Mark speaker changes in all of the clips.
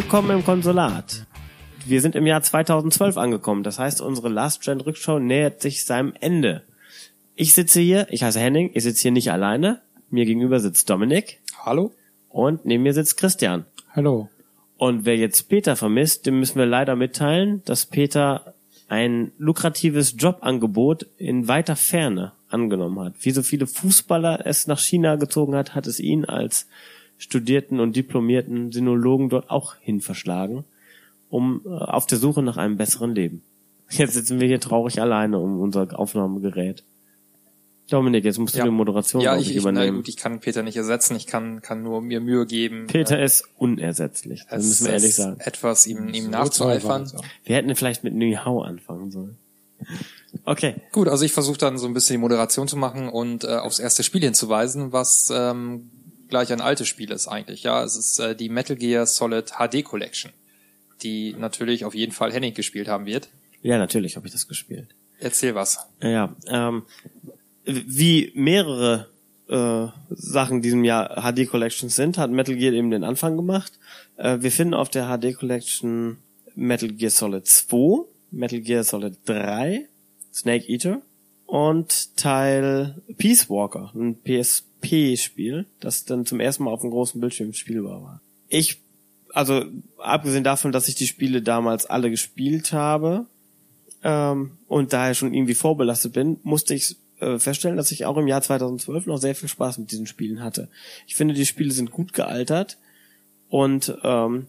Speaker 1: Willkommen im Konsulat. Wir sind im Jahr 2012 angekommen. Das heißt, unsere Last Gen Rückschau nähert sich seinem Ende. Ich sitze hier, ich heiße Henning, ich sitze hier nicht alleine. Mir gegenüber sitzt Dominik
Speaker 2: Hallo?
Speaker 1: und neben mir sitzt Christian.
Speaker 2: Hallo.
Speaker 1: Und wer jetzt Peter vermisst, dem müssen wir leider mitteilen, dass Peter ein lukratives Jobangebot in weiter Ferne angenommen hat. Wie so viele Fußballer es nach China gezogen hat, hat es ihn als studierten und diplomierten Sinologen dort auch hin verschlagen, um äh, auf der Suche nach einem besseren Leben. Jetzt sitzen wir hier traurig alleine um unser Aufnahmegerät. Dominik, jetzt musst du
Speaker 2: Ja.
Speaker 1: die Moderation
Speaker 2: Ja, ich, ich,
Speaker 1: übernehmen.
Speaker 2: gut, ich kann Peter nicht ersetzen, ich kann, kann nur mir Mühe geben.
Speaker 1: Peter
Speaker 2: äh,
Speaker 1: ist unersetzlich, das müssen wir ehrlich sagen.
Speaker 2: Etwas ihm, ihm
Speaker 3: So
Speaker 2: nachzueifern.
Speaker 3: es
Speaker 1: Wir hätten vielleicht mit New How anfangen sollen. Okay.
Speaker 2: Gut, also ich versuche dann so ein bisschen die Moderation zu machen und äh, aufs erste Spiel hinzuweisen, was ähm, gleich ein altes Spiel ist eigentlich. Ja, es ist äh, die Metal Gear Solid HD Collection, die natürlich auf jeden Fall Henning gespielt haben wird.
Speaker 1: Ja, natürlich habe ich das gespielt.
Speaker 2: Erzähl was.
Speaker 1: Ja, ähm, wie mehrere äh, Sachen diesem Jahr HD Collections sind, hat Metal Gear eben den Anfang gemacht. Äh, wir finden auf der HD Collection Metal Gear Solid 2, Metal Gear Solid 3, Snake Eater und Teil Peace Walker, ein PSP-Spiel, das dann zum ersten Mal auf dem großen Bildschirm spielbar war. Ich, also abgesehen davon, dass ich die Spiele damals alle gespielt habe, ähm, und daher schon irgendwie vorbelastet bin, musste ich äh, feststellen, dass ich auch im Jahr 2012 noch sehr viel Spaß mit diesen Spielen hatte. Ich finde, die Spiele sind gut gealtert und ähm,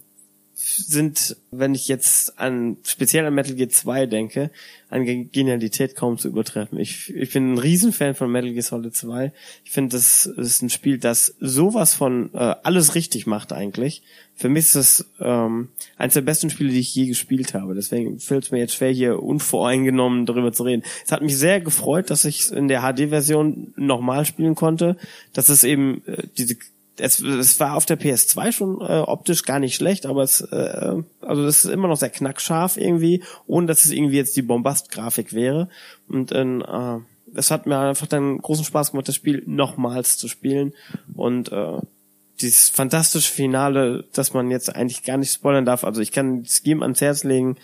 Speaker 1: sind, wenn ich jetzt an speziell an Metal Gear 2 denke, an Gen- Genialität kaum zu übertreffen. Ich, ich bin ein Riesenfan von Metal Gear Solid 2. Ich finde, das ist ein Spiel, das sowas von äh, alles richtig macht eigentlich. Für mich ist es ähm, eines der besten Spiele, die ich je gespielt habe. Deswegen fällt es mir jetzt schwer, hier unvoreingenommen darüber zu reden. Es hat mich sehr gefreut, dass ich es in der HD-Version nochmal spielen konnte. Dass es eben äh, diese es, es war auf der PS2 schon äh, optisch gar nicht schlecht, aber es äh, also das ist immer noch sehr knackscharf irgendwie, ohne dass es irgendwie jetzt die Bombast-Grafik wäre. Und ähm, äh, es hat mir einfach dann großen Spaß gemacht, das Spiel nochmals zu spielen und äh, dieses fantastische Finale, das man jetzt eigentlich gar nicht spoilern darf. Also ich kann das Game ans Herz legen.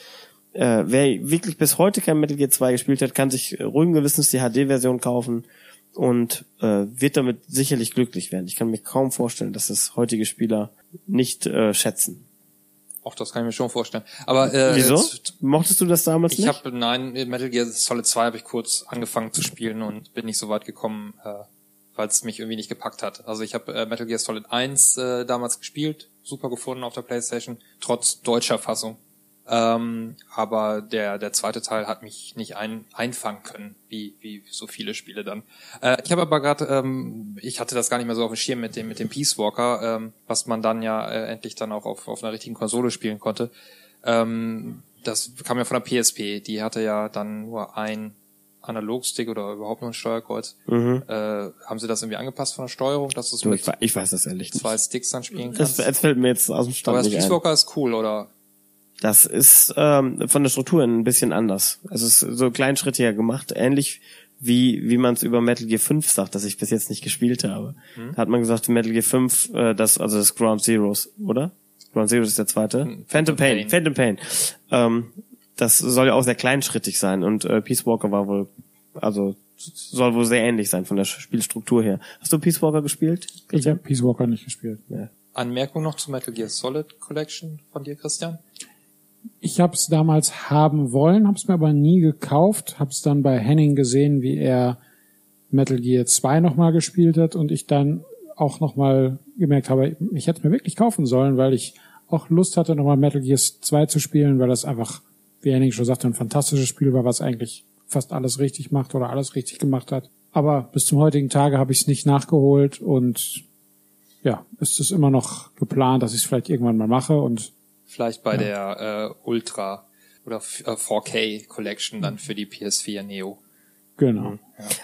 Speaker 1: Äh, wer wirklich bis heute kein Metal Gear 2 gespielt hat, kann sich äh, ruhigen Gewissens die HD-Version kaufen und äh, wird damit sicherlich glücklich werden. Ich kann mir kaum vorstellen, dass es heutige Spieler nicht äh, schätzen.
Speaker 2: Auch das kann ich mir schon vorstellen. Aber äh,
Speaker 1: Wieso?
Speaker 2: jetzt-
Speaker 1: Mochtest du das damals
Speaker 2: Ich
Speaker 1: nicht?
Speaker 2: habe nein, Metal Gear Solid 2 habe ich kurz angefangen zu spielen und bin nicht so weit gekommen, äh, weil es mich irgendwie nicht gepackt hat. Also ich habe äh, Metal Gear Solid 1 äh, damals gespielt, super gefunden auf der PlayStation, trotz deutscher Fassung. Ähm, aber der der zweite Teil hat mich nicht ein, einfangen können, wie wie so viele Spiele dann. Äh, ich habe aber gerade, ähm, ich hatte das gar nicht mehr so auf dem Schirm mit dem mit dem Peace Walker, ähm, was man dann ja äh, endlich dann auch auf auf einer richtigen Konsole spielen konnte. Ähm, das kam ja von der PSP. Die hatte ja dann nur ein Analogstick oder überhaupt nur ein Steuerkreuz.
Speaker 1: mhm.
Speaker 2: Äh, haben sie das irgendwie angepasst von der Steuerung, dass du es mit
Speaker 1: ich, wei- ich weiß das ehrlich
Speaker 2: zwei Sticks dann spielen kannst?
Speaker 1: es fällt mir jetzt aus dem Stand
Speaker 2: Aber das Peace. Walker ist cool, oder?
Speaker 1: Das ist ähm, von der Struktur ein bisschen anders. Also es ist so kleinschrittiger gemacht, ähnlich wie wie man es über Metal Gear 5 sagt, das ich bis jetzt nicht gespielt habe. Da hat man gesagt, Metal Gear 5, äh, das also das Ground Zeroes, oder? Ground Zeroes ist der zweite.
Speaker 2: Hm,
Speaker 1: Phantom Pain,
Speaker 2: Pain.
Speaker 1: Phantom Pain. Ähm, das soll ja auch sehr kleinschrittig sein und äh, Peace Walker war wohl, also soll wohl sehr ähnlich sein von der Spielstruktur her. Hast du Peace Walker gespielt?
Speaker 3: Ich habe Peace Walker nicht gespielt.
Speaker 2: Anmerkung noch zu Metal Gear Solid Collection von dir, Christian?
Speaker 3: Ich habe es damals haben wollen, habe es mir aber nie gekauft, habe es dann bei Henning gesehen, wie er Metal Gear 2 nochmal gespielt hat und ich dann auch nochmal gemerkt habe, ich hätte es mir wirklich kaufen sollen, weil ich auch Lust hatte, nochmal Metal Gear 2 zu spielen, weil das einfach, wie Henning schon sagte, ein fantastisches Spiel war, was eigentlich fast alles richtig macht oder alles richtig gemacht hat. Aber bis zum heutigen Tage habe ich es nicht nachgeholt und ja, ist es immer noch geplant, dass ich es vielleicht irgendwann mal mache und
Speaker 2: Vielleicht bei der äh, Ultra oder F- äh, 4K Collection dann für die PS4 Neo.
Speaker 3: genau.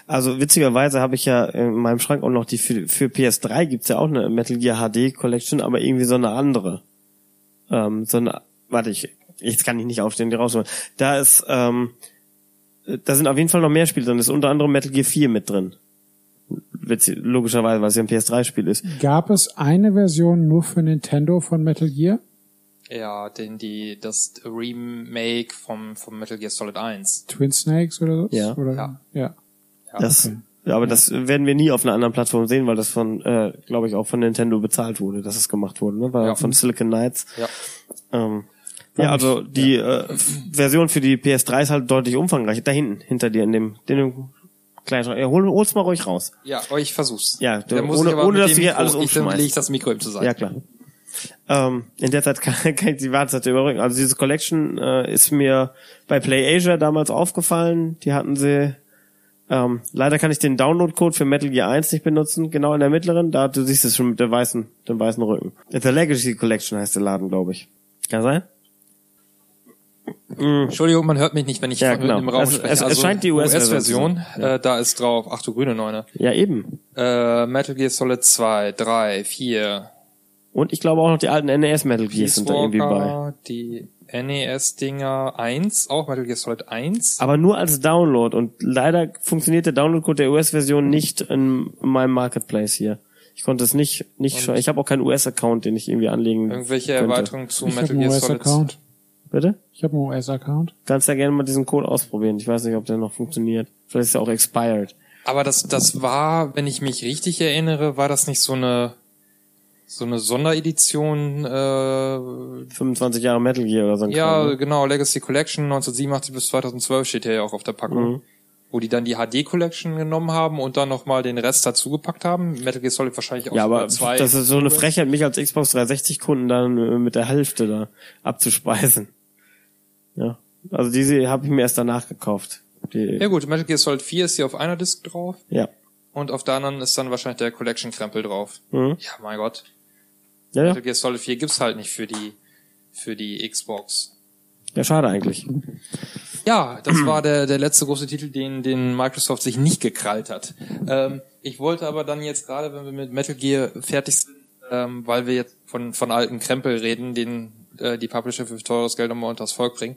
Speaker 1: Also witzigerweise habe ich ja in meinem Schrank auch noch die für, für PS3 gibt's ja auch eine Metal Gear HD Collection, aber irgendwie so eine andere. Ähm, so eine, warte ich, jetzt kann ich nicht aufstehen, die rausholen. Da ist, ähm, da sind auf jeden Fall noch mehr Spiele drin. Da ist unter anderem Metal Gear 4 mit drin. Witzig, logischerweise, weil es ja ein PS3-Spiel ist.
Speaker 3: Gab es eine Version nur für Nintendo von Metal Gear?
Speaker 2: Ja, den, die, das Remake vom, vom Metal Gear Solid 1.
Speaker 3: Twin Snakes oder so?
Speaker 1: Ja.
Speaker 3: Oder?
Speaker 2: Ja.
Speaker 3: ja.
Speaker 1: Das,
Speaker 3: okay.
Speaker 1: ja, aber das werden wir nie auf einer anderen Plattform sehen, weil das von, äh, glaube ich, auch von Nintendo bezahlt wurde, dass es gemacht wurde, ne? Weil
Speaker 2: Ja.
Speaker 1: von Silicon Knights.
Speaker 2: Ja.
Speaker 1: Ähm, ja, also die äh, Version für die PS3 ist halt deutlich umfangreicher. Da hinten, hinter dir in dem, in dem kleinen Schrank. Ja, hol, hol's mal ruhig raus.
Speaker 2: Ja, aber ich versuch's.
Speaker 1: Ja, du- ohne-
Speaker 2: ich aber
Speaker 1: ohne, dass du hier alles
Speaker 2: ich, Dann
Speaker 1: umschmeißt.
Speaker 2: lege ich das Mikro eben zur Seite.
Speaker 1: Ja, klar. Ähm, in der Zeit kann, kann ich die Wartezeit überbrücken. Also diese Collection äh, ist mir bei PlayAsia damals aufgefallen. Die hatten sie. Ähm, leider kann ich den Download-Code für Metal Gear 1 nicht benutzen, genau in der mittleren. Da du siehst es schon mit der weißen, dem weißen Rücken. The Legacy Collection heißt der Laden, glaube ich. Kann sein?
Speaker 2: Entschuldigung, man hört mich nicht, wenn ich
Speaker 1: Ja,
Speaker 2: von
Speaker 1: genau.
Speaker 2: im Raum
Speaker 1: Es-
Speaker 2: spreche.
Speaker 1: es- es scheint die US-Version
Speaker 2: US-Version, äh, da ist drauf, ach du grüne Neune.
Speaker 1: Ja, eben.
Speaker 2: Äh, Metal Gear Solid 2, 3, 4,
Speaker 1: Und ich glaube auch noch die alten NES Metal Gears sind da irgendwie bei.
Speaker 2: Die NES-Dinger 1, auch Metal Gear Solid 1.
Speaker 1: Aber nur als Download und leider funktioniert der Download-Code der US-Version nicht in meinem Marketplace hier. Ich konnte es nicht, nicht schon. Ich habe auch keinen US-Account, den ich irgendwie anlegen
Speaker 2: Irgendwelche
Speaker 1: könnte.
Speaker 2: Erweiterungen zu
Speaker 3: Ich habe
Speaker 2: Metal
Speaker 3: einen
Speaker 2: Gear Solid
Speaker 3: US-Account.
Speaker 1: Bitte?
Speaker 3: Ich habe einen US-Account.
Speaker 1: Kannst ja gerne mal diesen Code ausprobieren. Ich weiß nicht, ob der noch funktioniert. Vielleicht ist er auch expired.
Speaker 2: Aber das, das war, wenn ich mich richtig erinnere, war das nicht so eine, so eine Sonderedition, äh,
Speaker 1: 25 Jahre Metal Gear oder so ein
Speaker 2: ja,
Speaker 1: Kram, ne?
Speaker 2: genau, Legacy Collection 1987 bis 2012 steht hier ja auch auf der Packung.
Speaker 1: Mhm.
Speaker 2: Wo die dann die HD Collection genommen haben und dann nochmal den Rest dazugepackt haben. Metal Gear Solid wahrscheinlich auch
Speaker 1: Ja, aber
Speaker 2: zwei.
Speaker 1: das ist so eine Frechheit, mich als Xbox 360-Kunden dann äh, mit der Hälfte da abzuspeisen. Ja. Also diese habe ich mir erst danach gekauft. Die,
Speaker 2: Ja gut, Metal Gear Solid 4 ist hier auf einer Disc drauf
Speaker 1: ja.
Speaker 2: und auf der anderen ist dann wahrscheinlich der Collection-Krempel drauf.
Speaker 1: Mhm.
Speaker 2: Ja, mein Gott.
Speaker 1: Ja, ja.
Speaker 2: Metal Gear Solid 4 gibt's halt nicht für die, für die Xbox.
Speaker 1: ja, schade eigentlich.
Speaker 2: Ja, das war der, der letzte große Titel, den, den Microsoft sich nicht gekrallt hat. Ähm, ich wollte aber dann jetzt gerade, wenn wir mit Metal Gear fertig sind, ähm, weil wir jetzt von, von alten Krempel reden, den äh, die Publisher für teures Geld nochmal unters Volk bringen.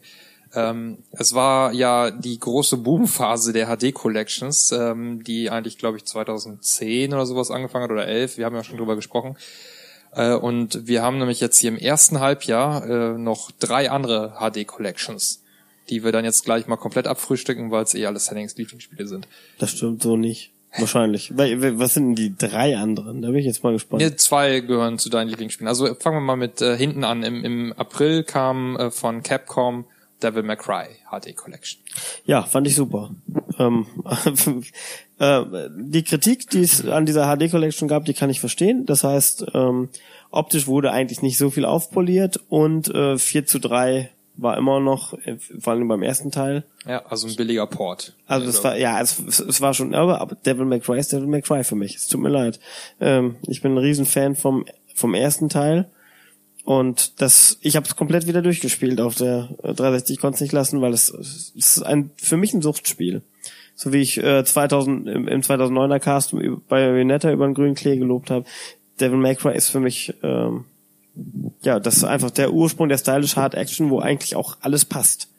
Speaker 2: Ähm, es war ja die große Boomphase der HD-Collections, ähm, die eigentlich, glaube ich, 2010 oder sowas angefangen hat oder 11. Wir haben ja schon drüber gesprochen. Äh, und wir haben nämlich jetzt hier im ersten Halbjahr äh, noch drei andere HD-Collections, die wir dann jetzt gleich mal komplett abfrühstücken, weil es eh alles Hennings Lieblingsspiele sind.
Speaker 1: Das stimmt so nicht. Wahrscheinlich. Was sind denn die drei anderen? Da bin ich jetzt mal gespannt.
Speaker 2: Nee, zwei gehören zu deinen Lieblingsspielen. Also fangen wir mal mit äh, hinten an. Im, Im April kam äh, von Capcom Devil May Cry HD Collection.
Speaker 1: Ja, fand ich super. Ähm, äh, die Kritik, die es an dieser HD Collection gab, die kann ich verstehen. Das heißt, ähm, optisch wurde eigentlich nicht so viel aufpoliert und äh, 4 zu 3 war immer noch, äh, vor allem beim ersten Teil.
Speaker 2: Ja, also ein billiger Port.
Speaker 1: Also das war, ja, es, es war schon, aber, aber Devil May Cry ist Devil May Cry für mich. Es tut mir leid. Ähm, ich bin ein Riesenfan vom, vom ersten Teil. Und das, ich habe es komplett wieder durchgespielt auf der äh, 360. Ich konnte es nicht lassen, weil es, es ist ein, für mich ein Suchtspiel. So wie ich äh, 2000 im, im 2009er Cast bei Bayonetta über den grünen Klee gelobt habe. Devil May Cry ist für mich ähm, ja, das ist einfach der Ursprung der stylish Hard Action, wo eigentlich auch alles passt.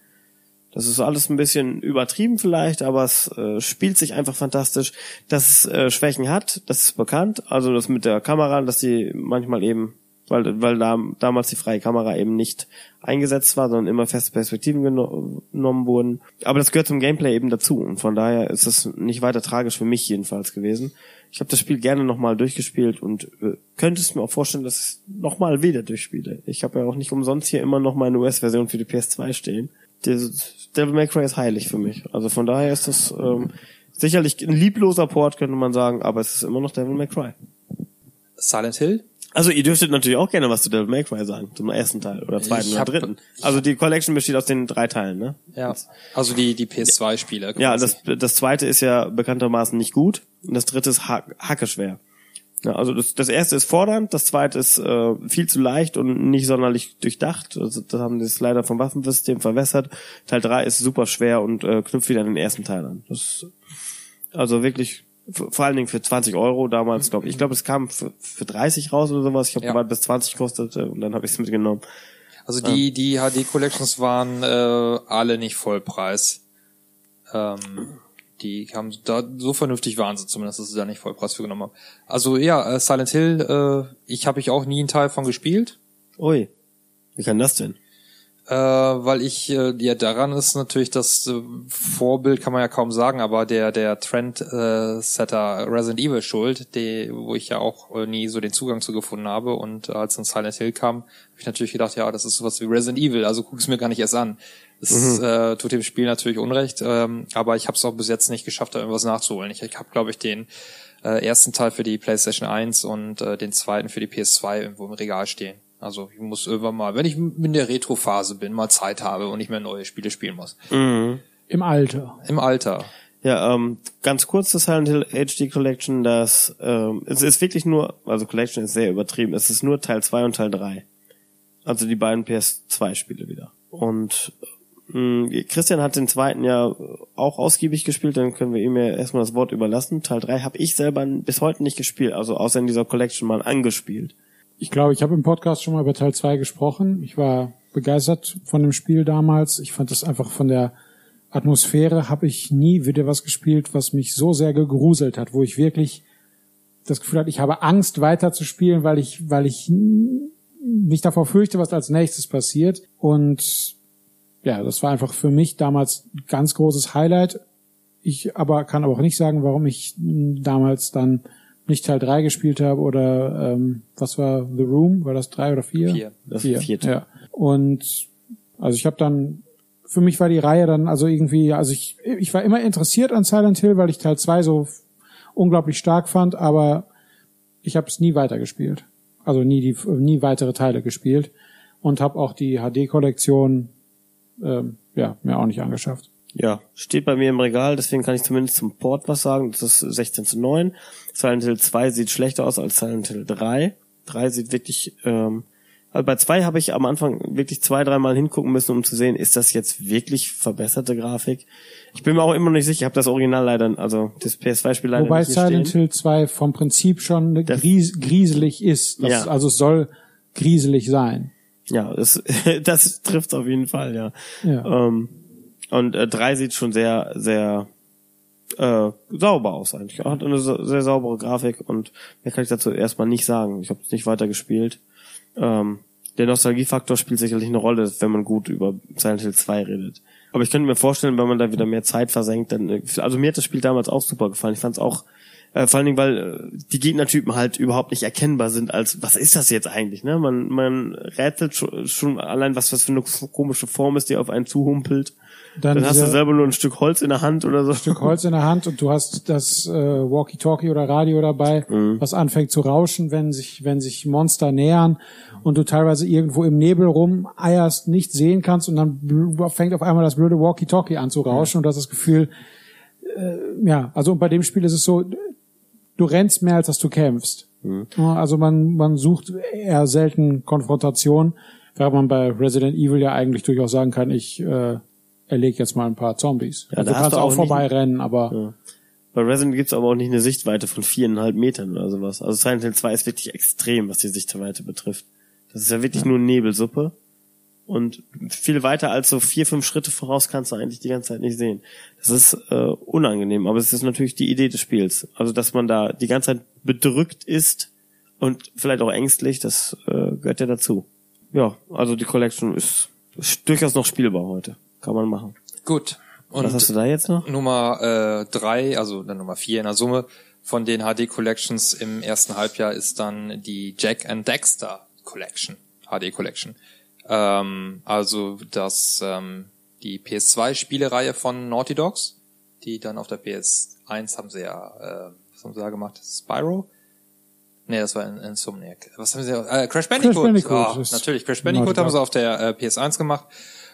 Speaker 1: Das ist alles ein bisschen übertrieben vielleicht, aber es äh, spielt sich einfach fantastisch. Dass es äh, Schwächen hat, das ist bekannt. Also das mit der Kamera, dass sie manchmal eben, weil, weil da, damals die freie Kamera eben nicht eingesetzt war, sondern immer feste Perspektiven geno genommen wurden. Aber das gehört zum Gameplay eben dazu. Und von daher ist das nicht weiter tragisch für mich jedenfalls gewesen. Ich habe das Spiel gerne nochmal durchgespielt und äh, könnte es mir auch vorstellen, dass ich es nochmal wieder durchspiele. Ich habe ja auch nicht umsonst hier immer noch meine US-Version für die PS2 stehen. Das Devil May Cry ist heilig für mich. Also von daher ist das ähm, sicherlich ein liebloser Port, könnte man sagen, aber es ist immer noch Devil May Cry.
Speaker 2: Silent Hill?
Speaker 1: Also ihr dürftet natürlich auch gerne was zu Devil May Cry sagen, zum ersten Teil oder zweiten
Speaker 2: Ich
Speaker 1: oder dritten. Also die Collection besteht aus den drei Teilen, ne?
Speaker 2: Ja. Also die, die PS2-Spiele.
Speaker 1: Ja, das, das zweite ist ja bekanntermaßen nicht gut und das dritte ist ha hackeschwer. Ja, also das, das erste ist fordernd, das zweite ist äh, viel zu leicht und nicht sonderlich durchdacht. Also, das haben sie leider vom Waffensystem verwässert. Teil drei ist super schwer und äh, knüpft wieder an den ersten Teil an. Das ist also wirklich vor allen Dingen für 20 Euro damals, glaube ich. Ich glaube, es kam für, für 30 raus oder sowas. Ich habe
Speaker 2: Ja.
Speaker 1: gewartet, bis 20 kostete und dann habe ich es mitgenommen.
Speaker 2: Also die, die HD-Collections waren äh, alle nicht Vollpreis. Ähm, die haben da so vernünftig waren sie zumindest, dass sie da nicht Vollpreis für genommen haben. Also ja, äh, Silent Hill, äh, ich habe ich auch nie einen Teil von gespielt.
Speaker 1: Ui. Wie kann das denn?
Speaker 2: Äh, weil ich, äh, ja, daran ist natürlich das äh, Vorbild, kann man ja kaum sagen, aber der, der Trend-Setter Resident Evil schuld, die, wo ich ja auch äh, nie so den Zugang zu gefunden habe. Und als dann Silent Hill kam, habe ich natürlich gedacht, ja, das ist sowas wie Resident Evil, also guck es mir gar nicht erst an. Es äh, tut dem Spiel natürlich Unrecht, ähm, aber ich habe es auch bis jetzt nicht geschafft, da irgendwas nachzuholen. Ich, ich habe, glaube ich, den äh, ersten Teil für die PlayStation 1 und äh, den zweiten für die PS2 irgendwo im Regal stehen. Also ich muss irgendwann mal, wenn ich in der Retro-Phase bin, mal Zeit habe und nicht mehr neue Spiele spielen muss.
Speaker 1: Mhm.
Speaker 3: Im Alter.
Speaker 2: Im Alter.
Speaker 1: Ja, ähm, ganz kurz das Silent Hill HD Collection, das ähm, es ist wirklich nur, also Collection ist sehr übertrieben, es ist nur Teil 2 und Teil 3. Also die beiden PS2-Spiele wieder. Und mh, Christian hat den zweiten ja auch ausgiebig gespielt, dann können wir ihm ja erstmal das Wort überlassen. Teil 3 habe ich selber bis heute nicht gespielt, also außer in dieser Collection mal angespielt.
Speaker 3: Ich glaube, ich habe im Podcast schon mal über Teil 2 gesprochen. Ich war begeistert von dem Spiel damals. Ich fand es einfach von der Atmosphäre habe ich nie wieder was gespielt, was mich so sehr gegruselt hat, wo ich wirklich das Gefühl hatte, ich habe Angst weiter zu spielen, weil ich, weil ich mich davor fürchte, was als nächstes passiert. Und ja, das war einfach für mich damals ganz großes Highlight. Ich aber kann aber auch nicht sagen, warum ich damals dann nicht Teil 3 gespielt habe oder ähm, was war The Room? War das drei oder vier?
Speaker 2: Vier.
Speaker 1: Das
Speaker 3: vier.
Speaker 1: vierte.
Speaker 3: Ja. Und also ich habe dann für mich war die Reihe dann also irgendwie, also ich, ich war immer interessiert an Silent Hill, weil ich Teil 2 so unglaublich stark fand, aber ich habe es nie weitergespielt. Also nie die nie weitere Teile gespielt und habe auch die HD-Kollektion ähm, ja mir auch nicht angeschafft.
Speaker 1: Ja, steht bei mir im Regal, deswegen kann ich zumindest zum Port was sagen. Das ist 16 zu 9. Silent Hill 2 sieht schlechter aus als Silent Hill 3. 3 sieht wirklich, ähm, also bei 2 habe ich am Anfang wirklich zwei, dreimal hingucken müssen, um zu sehen, ist das jetzt wirklich verbesserte Grafik? Ich bin mir auch immer noch nicht sicher, ich habe das Original leider, also das PS2-Spiel leider
Speaker 3: Wobei
Speaker 1: nicht hier
Speaker 3: Silent
Speaker 1: stehen.
Speaker 3: Hill 2 vom Prinzip schon
Speaker 1: Das-
Speaker 3: gries grieselig ist. Das,
Speaker 1: Ja.
Speaker 3: Also es soll grieselig sein.
Speaker 1: Ja, das, das trifft auf jeden Fall, ja.
Speaker 3: Ja.
Speaker 1: Ähm, und äh, 3 sieht schon sehr, sehr äh, sauber aus eigentlich. Hat eine sehr saubere Grafik und mehr kann ich dazu erstmal nicht sagen. Ich habe es nicht weiter gespielt. Ähm, der Nostalgiefaktor spielt sicherlich eine Rolle, wenn man gut über Silent Hill 2 redet. Aber ich könnte mir vorstellen, wenn man da wieder mehr Zeit versenkt, dann, äh, also mir hat das Spiel damals auch super gefallen. Ich fand es auch, äh, vor allen Dingen, weil äh, die Gegnertypen halt überhaupt nicht erkennbar sind als, was ist das jetzt eigentlich, ne? Man, man rätselt schon, schon allein, was das für eine komische Form ist, die auf einen zuhumpelt.
Speaker 3: Dann,
Speaker 1: Dann hast du selber nur ein Stück Holz in der Hand oder so.
Speaker 3: Stück Holz in der Hand und du hast das äh, Walkie-Talkie oder Radio dabei,
Speaker 1: Mhm.
Speaker 3: was anfängt zu rauschen, wenn sich, wenn sich Monster nähern und du teilweise irgendwo im Nebel rumeierst, nicht sehen kannst und dann fängt auf einmal das blöde Walkie-Talkie an zu rauschen und du hast das Gefühl, äh, ja, also bei dem Spiel ist es so, du rennst mehr als dass du kämpfst.
Speaker 1: Mhm.
Speaker 3: Also man, man sucht eher selten Konfrontation, während man bei Resident Evil ja eigentlich durchaus sagen kann, ich äh, erlege jetzt mal ein paar Zombies.
Speaker 1: Ja,
Speaker 3: also
Speaker 1: da
Speaker 3: kannst
Speaker 1: du
Speaker 3: auch, vorbeirennen, aber
Speaker 1: Ja. Bei Resident gibt's aber auch nicht eine Sichtweite von viereinhalb Metern oder sowas. Also Silent Hill 2 ist wirklich extrem, was die Sichtweite betrifft. Das ist ja wirklich nur Nebelsuppe. Und viel weiter als so vier, fünf Schritte voraus kannst du eigentlich die ganze Zeit nicht sehen. Das ist äh, unangenehm, aber es ist natürlich die Idee des Spiels. Also, dass man da die ganze Zeit bedrückt ist und vielleicht auch ängstlich, das äh, gehört ja dazu. Ja, also die Collection ist, ist durchaus noch spielbar heute. Kann man machen.
Speaker 2: Gut. Und
Speaker 1: Was hast du da jetzt noch?
Speaker 2: Nummer äh, drei, also dann Nummer vier in der Summe von den HD Collections im ersten Halbjahr ist dann die Jack and Dexter Collection, HD Collection. Ähm, also das ähm, die PS2-Spielereihe von Naughty Dogs, die dann auf der PS1 haben sie ja, äh, was haben sie da gemacht? Spyro? Nee, das war in Insomniac. Was haben sie äh, Crash Bandicoot.
Speaker 3: Bandicoot
Speaker 2: Ah,
Speaker 3: ist
Speaker 2: natürlich, Crash
Speaker 3: Naughty
Speaker 2: Bandicoot haben sie auf der äh, PS1 gemacht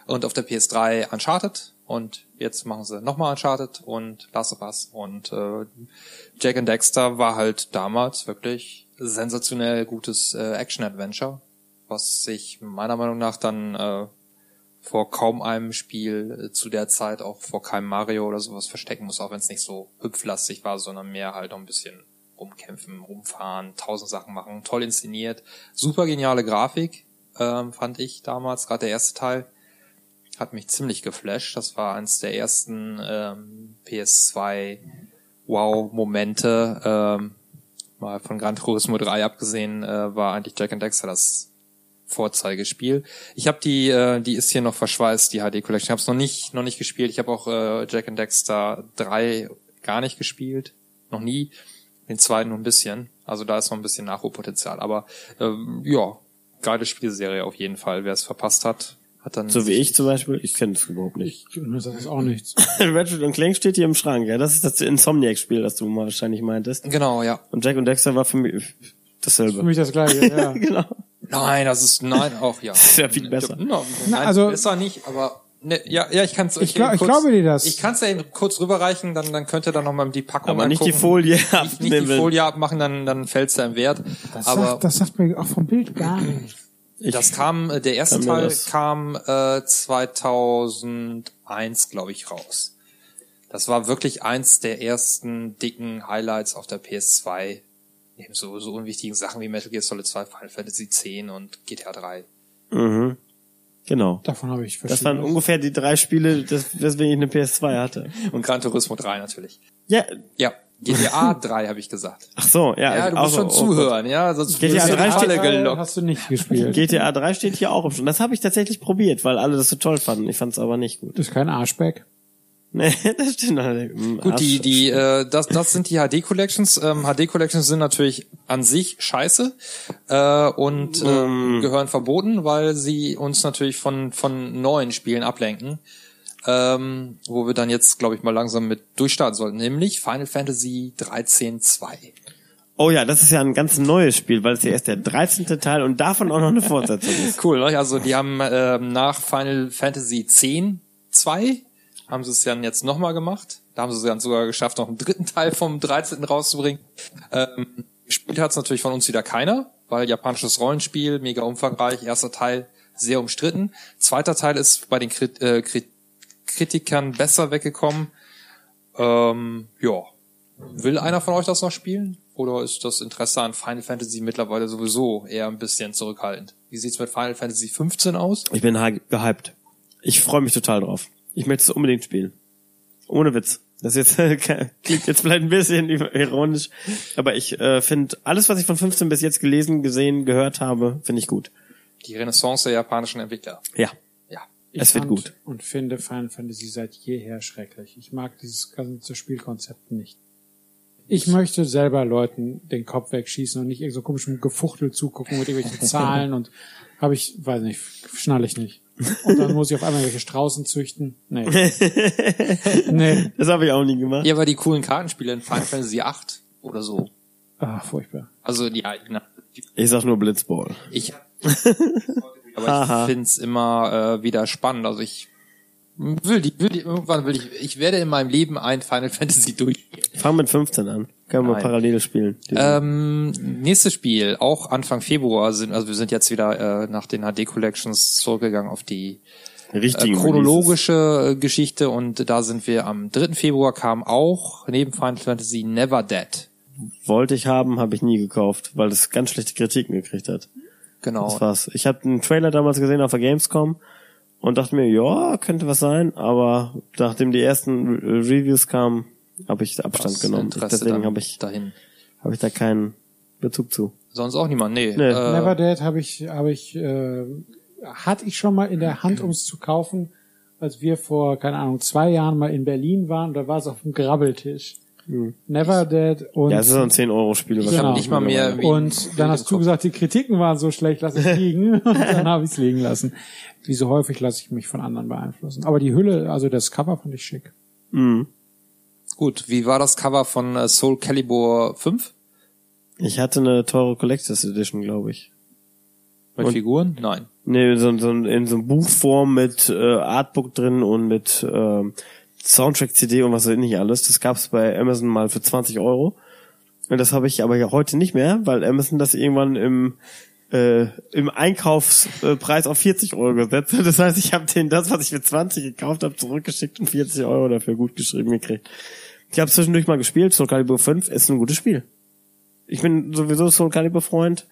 Speaker 2: und auf der PS3 Uncharted. Und jetzt machen sie nochmal Uncharted und Last of Us. Und äh, Jack and Dexter war halt damals wirklich sensationell gutes äh, Action-Adventure, was sich meiner Meinung nach dann äh, vor kaum einem Spiel äh, zu der Zeit auch vor keinem Mario oder sowas verstecken muss, auch wenn es nicht so hüpflastig war, sondern mehr halt auch ein bisschen rumkämpfen, rumfahren, tausend Sachen machen, toll inszeniert, super geniale Grafik, ähm, fand ich damals, gerade der erste Teil hat mich ziemlich geflasht. Das war eins der ersten ähm, PS2 Wow-Momente. Ähm, mal von Gran Turismo 3 abgesehen, äh, war eigentlich Jack and Dexter das Vorzeigespiel. Ich habe die, äh, die ist hier noch verschweißt, die HD Collection. Ich habe es noch nicht, noch nicht gespielt. Ich habe auch äh, Jack and Dexter 3 gar nicht gespielt, noch nie. Den zweiten nur ein bisschen. Also da ist noch ein bisschen Nachholpotenzial. Aber ähm, ja, geile Spielserie auf jeden Fall. Wer es verpasst hat, hat dann.
Speaker 1: So wie ich zum Beispiel, ich kenne das überhaupt nicht.
Speaker 3: Ich, mir sagt das auch nichts.
Speaker 1: Ratchet und Clank steht hier im Schrank, ja. Das ist das Insomniac-Spiel, das du mal wahrscheinlich meintest.
Speaker 2: Genau, ja.
Speaker 1: Und Jack und Dexter war für mich dasselbe.
Speaker 3: Für mich das gleiche, ja.
Speaker 1: genau.
Speaker 2: Nein, das ist nein auch ja.
Speaker 1: Das ist ja viel besser.
Speaker 2: No, nein,
Speaker 3: also-
Speaker 2: besser nicht, aber ne, ja, ja, ich kann es.
Speaker 3: Ich glaub- ich glaube dir das.
Speaker 2: Ich kann es ja eben kurz rüberreichen, dann dann könnt ihr dann nochmal die Packung
Speaker 1: Aber nicht die. Folie
Speaker 2: Nicht, nicht die
Speaker 1: abnehmen.
Speaker 2: Folie abmachen, dann dann fällt's ja im Wert.
Speaker 3: Das,
Speaker 2: aber
Speaker 3: sagt, das sagt mir auch vom Bild gar nicht.
Speaker 1: Ich-
Speaker 2: das kam, äh, der erste Teil
Speaker 1: das-
Speaker 2: kam äh, 2001, glaube ich, raus. Das war wirklich eins der ersten dicken Highlights auf der PS2. Neben so, so unwichtigen Sachen wie Metal Gear Solid 2, Final Fantasy X und GTA 3.
Speaker 1: Mhm. Genau.
Speaker 3: Davon habe ich
Speaker 1: Das
Speaker 3: verschiedene.
Speaker 1: waren ungefähr die drei Spiele, das, weswegen ich eine PS2 hatte.
Speaker 2: Und Gran Turismo 3 natürlich.
Speaker 1: Ja,
Speaker 2: Ja, GTA 3 habe ich gesagt.
Speaker 1: ach so, ja.
Speaker 2: Ja, du
Speaker 1: auch
Speaker 2: musst
Speaker 1: so,
Speaker 2: schon
Speaker 1: oh
Speaker 2: zuhören, ja, sonst
Speaker 1: GTA
Speaker 2: wirst du
Speaker 1: 3
Speaker 2: in
Speaker 1: steht-
Speaker 2: Falle gelockt.
Speaker 3: hast du nicht gespielt.
Speaker 1: GTA 3 steht hier auch im Schon. Das habe ich tatsächlich probiert, weil alle das so toll fanden. Ich fand es aber nicht gut.
Speaker 3: Das ist kein Arschback.
Speaker 1: Nee, das stimmt. Hm,
Speaker 2: Gut, die, die, äh, das, das sind die HD Collections. Ähm, HD Collections sind natürlich an sich scheiße äh, und ähm, gehören verboten, weil sie uns natürlich von von neuen Spielen ablenken, ähm, wo wir dann jetzt, glaube ich, mal langsam mit durchstarten sollten, nämlich Final Fantasy 13 2.
Speaker 1: Oh ja, das ist ja ein ganz neues Spiel, weil es ja erst der 13. Teil und davon auch noch eine Fortsetzung ist.
Speaker 2: Cool, ne? also die haben ähm, nach Final Fantasy 10 2 haben sie es dann jetzt nochmal gemacht. Da haben sie es dann sogar geschafft, noch einen dritten Teil vom 13. rauszubringen. Ähm, gespielt hat es natürlich von uns wieder keiner, weil japanisches Rollenspiel, mega umfangreich, erster Teil sehr umstritten. Zweiter Teil ist bei den Krit äh, Krit Kritikern besser weggekommen. Ähm, ja. Will einer von euch das noch spielen? Oder ist das Interesse an Final Fantasy mittlerweile sowieso eher ein bisschen zurückhaltend? Wie sieht's mit Final Fantasy 15 aus?
Speaker 1: Ich bin hy- gehypt. Ich freue mich total drauf. Ich möchte es unbedingt spielen. Ohne Witz. Das ist jetzt klingt jetzt vielleicht ein bisschen ironisch, aber ich äh, finde alles, was ich von 15 bis jetzt gelesen, gesehen, gehört habe, finde ich gut.
Speaker 2: Die Renaissance der japanischen Entwickler.
Speaker 1: Ja,
Speaker 2: Ja.
Speaker 1: es wird
Speaker 3: fand
Speaker 1: gut.
Speaker 3: Und finde Final Fantasy seit jeher schrecklich. Ich mag dieses ganze Spielkonzept nicht. Ich möchte selber Leuten den Kopf wegschießen und nicht irgend so komischem Gefuchtel zugucken mit irgendwelchen Zahlen und habe ich, weiß nicht, schnalle ich nicht. Und dann muss ich auf einmal welche Straußen züchten. Nee. nee.
Speaker 1: Das habe ich auch nie gemacht.
Speaker 2: Ja, aber die coolen Kartenspiele in Final Fantasy 8 oder so.
Speaker 3: Ah, furchtbar.
Speaker 2: Also die alten.
Speaker 1: Ich sag nur Blitzball.
Speaker 2: Ich aber
Speaker 1: Haha.
Speaker 2: ich find's immer äh, wieder spannend. Also ich will die, will die, irgendwann will ich, ich werde in meinem Leben ein Final Fantasy durchspielen.
Speaker 1: Fang mit 15 an. Können wir parallel spielen.
Speaker 2: Ähm, nächstes Spiel, auch Anfang Februar sind, also wir sind jetzt wieder äh, nach den HD Collections zurückgegangen auf die äh,
Speaker 1: richtigen
Speaker 2: chronologische äh, Geschichte und da sind wir am 3. Februar kam auch neben Final Fantasy Never Dead.
Speaker 1: Releases. Wollte ich haben, habe ich nie gekauft, weil es ganz schlechte Kritiken gekriegt hat.
Speaker 2: Genau.
Speaker 1: Das war's. Ich habe einen Trailer damals gesehen auf der Gamescom und dachte mir, ja, könnte was sein, aber nachdem die ersten Re Reviews kamen, habe ich Abstand
Speaker 2: Das
Speaker 1: genommen.
Speaker 2: Interesse
Speaker 1: Deswegen habe ich,
Speaker 2: dahin.
Speaker 1: hab ich da keinen Bezug zu.
Speaker 2: Sonst auch niemand. Nee.
Speaker 1: Nee.
Speaker 2: Äh,
Speaker 3: Never Dead habe ich, habe ich, äh, hatte ich schon mal in der Hand, um es zu kaufen, als wir vor, keine Ahnung, zwei Jahren mal in Berlin waren, da war es auf dem Grabbeltisch. Never Dead und
Speaker 1: Ja, es ist so ein 10-Euro-Spiel. was
Speaker 3: Genau.
Speaker 1: man
Speaker 2: nicht mal mehr
Speaker 3: Und dann hast du gesagt, die Kritiken waren so schlecht, lass es liegen. Und dann habe ich es liegen lassen. Wie so häufig lasse ich mich von anderen beeinflussen. Aber die Hülle, also das Cover fand ich schick.
Speaker 1: Mhm.
Speaker 2: Gut, wie war das Cover von äh, Soul Calibur 5?
Speaker 1: Ich hatte eine teure Collectors Edition, glaube ich.
Speaker 2: Mit
Speaker 1: Und-
Speaker 2: Figuren? Nein.
Speaker 1: Nee, so, so in so einem Buchform mit äh, Artbook drin und mit ähm, Soundtrack-CD und was weiß ich alles. Das gab's bei Amazon mal für 20 Euro. Und das habe ich aber ja heute nicht mehr, weil Amazon das irgendwann im äh, im Einkaufspreis auf 40 Euro gesetzt hat. Das heißt, ich habe denen das, was ich für 20 gekauft habe, zurückgeschickt und 40 Euro dafür gut geschrieben gekriegt. Ich habe zwischendurch mal gespielt. Soul Calibur 5 ist ein gutes Spiel. Ich bin sowieso Soul Calibur Freund